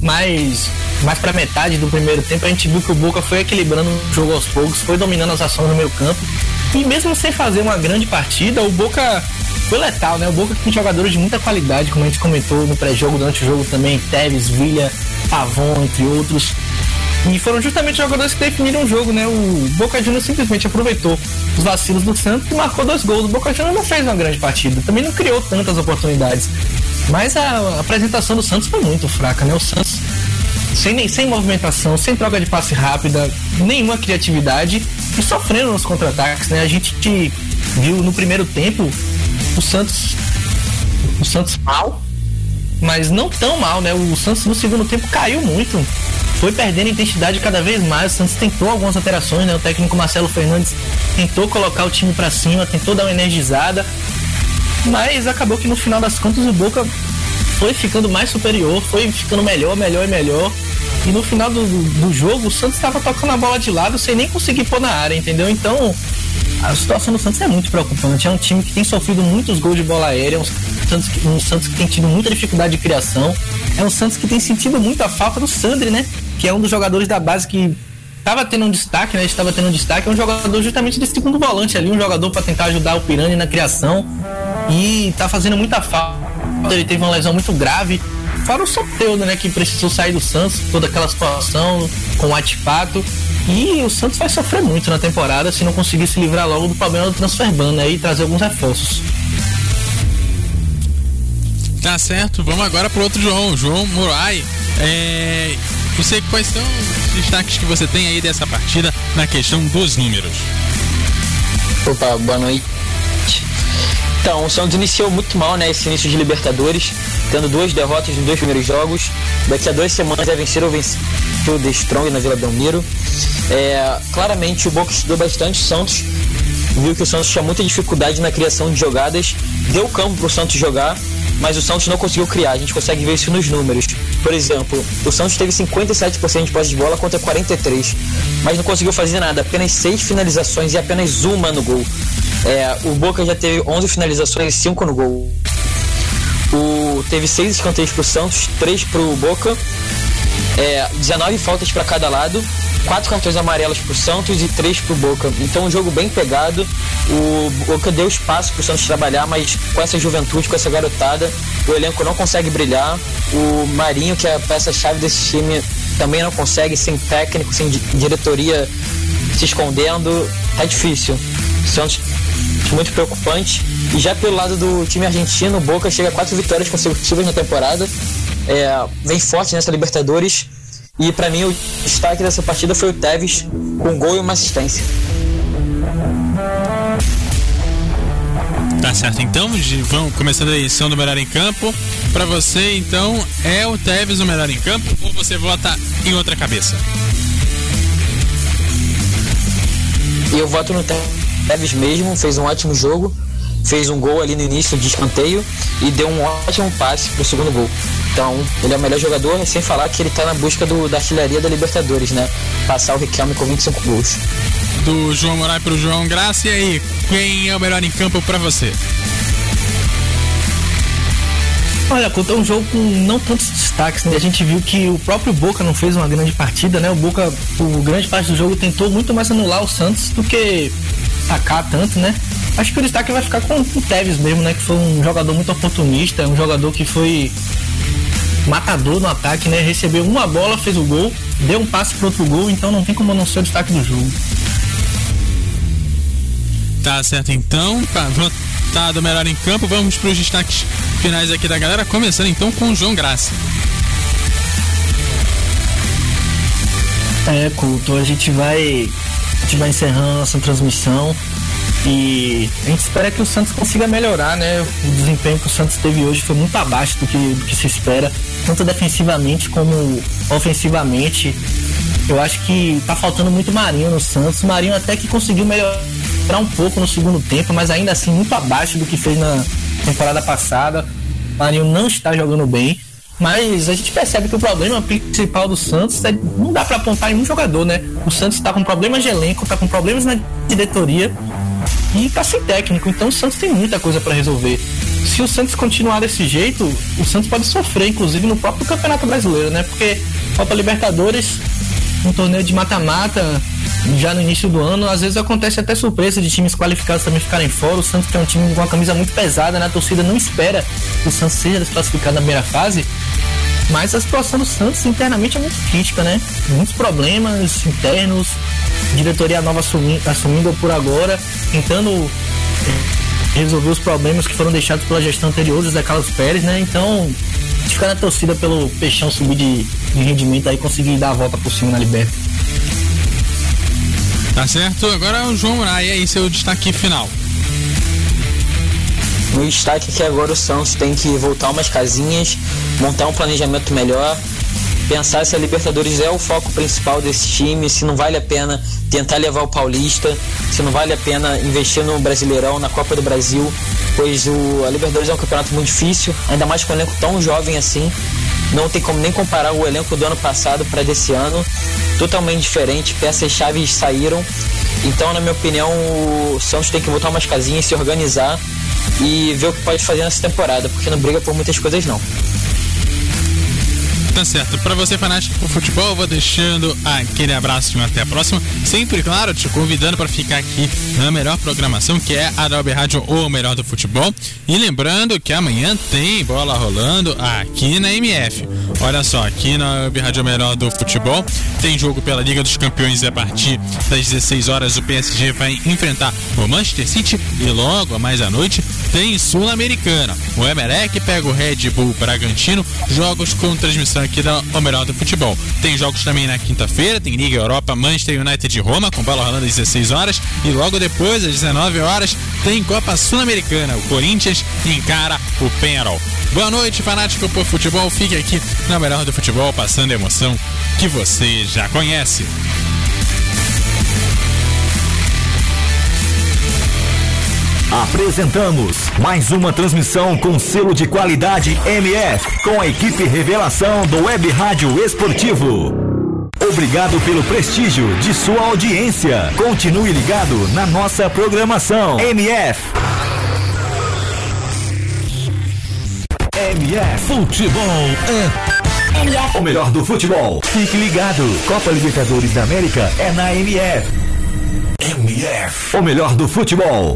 mas mais para metade do primeiro tempo a gente viu que o Boca foi equilibrando o jogo aos poucos, foi dominando as ações no meio campo e mesmo sem fazer uma grande partida, o Boca foi letal, né? O Boca tem jogadores de muita qualidade, como a gente comentou no pré-jogo, durante o jogo também, Teves, Villa, Pavon, entre outros. E foram justamente jogadores que definiram o jogo, né? O Boca Juniors simplesmente aproveitou os vacilos do Santos e marcou dois gols. O Boca Juniors não fez uma grande partida, também não criou tantas oportunidades. Mas a apresentação do Santos foi muito fraca, né? O Santos sem, sem movimentação, sem troca de passe rápida, nenhuma criatividade e sofrendo nos contra-ataques, né? A gente viu no primeiro tempo o Santos o Santos mal, mas não tão mal, né? O Santos no segundo tempo caiu muito, foi perdendo intensidade cada vez mais. O Santos tentou algumas alterações, né? O técnico Marcelo Fernandes tentou colocar o time para cima, tentou dar uma energizada, mas acabou que no final das contas o Boca foi ficando mais superior, foi ficando melhor, melhor e melhor. E no final do, do jogo, o Santos estava tocando a bola de lado sem nem conseguir pôr na área, entendeu? Então, a situação do Santos é muito preocupante. É um time que tem sofrido muitos gols de bola aérea, um Santos, que, um Santos que tem tido muita dificuldade de criação. É um Santos que tem sentido muito a falta do Sandri, né? Que é um dos jogadores da base que estava tendo um destaque, né? Estava tendo um destaque. É um jogador justamente desse segundo volante ali, um jogador para tentar ajudar o Pirani na criação. E tá fazendo muita falta. Ele teve uma lesão muito grave. Fora o Soteudo, né? Que precisou sair do Santos, toda aquela situação com o Atipato. E o Santos vai sofrer muito na temporada se não conseguir se livrar logo do problema do transfer ban né, e trazer alguns reforços. Tá certo, vamos agora pro outro João, João Murai. É, você, quais são os destaques que você tem aí dessa partida na questão dos números? Opa, boa noite. Então, o Santos iniciou muito mal, né, esse início de Libertadores, tendo duas derrotas nos dois primeiros jogos. Daqui a duas semanas é vencer ou vencer o The Strong na Vila Belmiro. É, claramente o Boca estudou bastante o Santos, viu que o Santos tinha muita dificuldade na criação de jogadas, deu campo para o Santos jogar, mas o Santos não conseguiu criar. A gente consegue ver isso nos números. Por exemplo, o Santos teve 57% de posse de bola contra 43%, mas não conseguiu fazer nada. Apenas seis finalizações e apenas uma no gol. É, o Boca já teve 11 finalizações e 5 no gol. O, teve seis escanteios para o Santos, três para o Boca, é, 19 faltas para cada lado, quatro cartões amarelos para o Santos e três para o Boca. Então um jogo bem pegado. O Boca deu espaço para o Santos trabalhar, mas com essa juventude, com essa garotada, o elenco não consegue brilhar. O Marinho, que é a peça-chave desse time, também não consegue, sem técnico, sem diretoria se escondendo, tá difícil. Santos muito preocupante. E já pelo lado do time argentino, o Boca chega a quatro vitórias consecutivas na temporada. É, vem forte nessa Libertadores. E para mim o destaque dessa partida foi o Tevez com um gol e uma assistência. Tá certo, então vamos começando a edição do melhor em campo. Para você, então, é o Tevez o melhor em campo ou você vota em outra cabeça? Eu voto no Tevez mesmo, fez um ótimo jogo fez um gol ali no início de escanteio e deu um ótimo passe pro segundo gol. Então, ele é o melhor jogador, sem falar que ele tá na busca do, da artilharia da Libertadores, né? Passar o Riquelme com 25 gols. Do João Moraes pro João Graça, e aí, quem é o melhor em campo para você? Olha, contou um jogo com não tantos destaques, né? A gente viu que o próprio Boca não fez uma grande partida, né? O Boca, por grande parte do jogo, tentou muito mais anular o Santos do que atacar tanto, né? Acho que o destaque vai ficar com o Tevez mesmo, né? Que foi um jogador muito oportunista, um jogador que foi matador no ataque, né? Recebeu uma bola, fez o gol, deu um passe para outro gol, então não tem como não ser o destaque do jogo. Tá certo então, tá do melhor em campo, vamos para os destaques finais aqui da galera, começando então com o João Graça. É, Couto, a gente vai a gente vai encerrando essa transmissão e a gente espera que o Santos consiga melhorar, né? O desempenho que o Santos teve hoje foi muito abaixo do que, do que se espera, tanto defensivamente como ofensivamente. Eu acho que tá faltando muito Marinho no Santos. Marinho até que conseguiu melhorar um pouco no segundo tempo, mas ainda assim muito abaixo do que fez na temporada passada. O Marinho não está jogando bem. Mas a gente percebe que o problema principal do Santos é não dá para apontar em um jogador, né? O Santos está com problemas de elenco, está com problemas na diretoria e tá sem técnico. Então o Santos tem muita coisa para resolver. Se o Santos continuar desse jeito, o Santos pode sofrer, inclusive no próprio Campeonato Brasileiro, né? Porque Copa Libertadores, um torneio de mata-mata, já no início do ano, às vezes acontece até surpresa de times qualificados também ficarem fora. O Santos tem é um time com uma camisa muito pesada, né? A torcida não espera que o Santos seja desclassificado na primeira fase. Mas a situação do Santos internamente é muito crítica, né? Muitos problemas internos, diretoria nova assumindo, assumindo por agora, tentando eh, resolver os problemas que foram deixados pela gestão anterior José Carlos Pérez, né? Então, ficar na torcida pelo Peixão subir de, de rendimento aí conseguir dar a volta por cima na Liberta. Tá certo, agora é o João Murai, aí seu destaque final. O destaque é que agora o Santos tem que voltar umas casinhas, montar um planejamento melhor, pensar se a Libertadores é o foco principal desse time, se não vale a pena tentar levar o Paulista, se não vale a pena investir no Brasileirão, na Copa do Brasil, pois o, a Libertadores é um campeonato muito difícil, ainda mais com um elenco tão jovem assim. Não tem como nem comparar o elenco do ano passado para desse ano. Totalmente diferente, peças-chave saíram. Então, na minha opinião, o Santos tem que voltar umas casinhas, se organizar e ver o que pode fazer nessa temporada, porque não briga por muitas coisas não. Tá certo. Para você fanático por futebol, vou deixando aquele abraço e até a próxima. Sempre, claro, te convidando para ficar aqui na melhor programação, que é a Adobe Rádio ou melhor do futebol. E lembrando que amanhã tem bola rolando aqui na MF. Olha só, aqui na Adobe Rádio Melhor do Futebol tem jogo pela Liga dos Campeões a partir das 16 horas. O PSG vai enfrentar o Manchester City e logo mais à noite tem Sul-Americana. O Emelec pega o Red Bull Bragantino, jogos com transmissão aqui da Melhor do Futebol. Tem jogos também na quinta-feira, tem Liga Europa, Manchester United de Roma, com bola rolando às 16 horas. E logo depois, às 19 horas, tem Copa Sul-Americana. O Corinthians encara o Penarol. Boa noite, fanático por futebol. Fique aqui na Melhor do Futebol, passando a emoção que você já conhece. Apresentamos mais uma transmissão com selo de qualidade MF, com a equipe revelação do Web Rádio Esportivo. Obrigado pelo prestígio de sua audiência. Continue ligado na nossa programação. MF. MF Futebol é o melhor do futebol. Fique ligado. Copa Libertadores da América é na MF. MF. O melhor do futebol.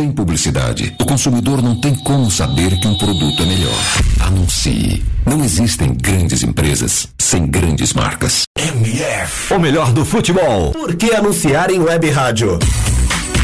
Sem publicidade, o consumidor não tem como saber que um produto é melhor. Anuncie. Não existem grandes empresas sem grandes marcas. MF. O melhor do futebol. Por que anunciar em web rádio?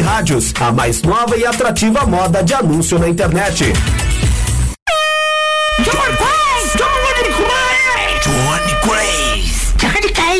rádios, a mais nova e atrativa moda de anúncio na internet.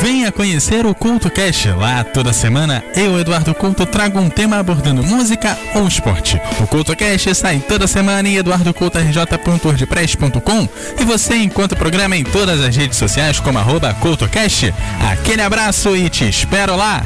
Venha conhecer o Culto Cast. Lá toda semana eu, Eduardo Couto, trago um tema abordando música ou esporte. O Culto Cast sai toda semana em eduardocoutorj.wordpress.com e você encontra o programa em todas as redes sociais como arroba CultoCast. Aquele abraço e te espero lá!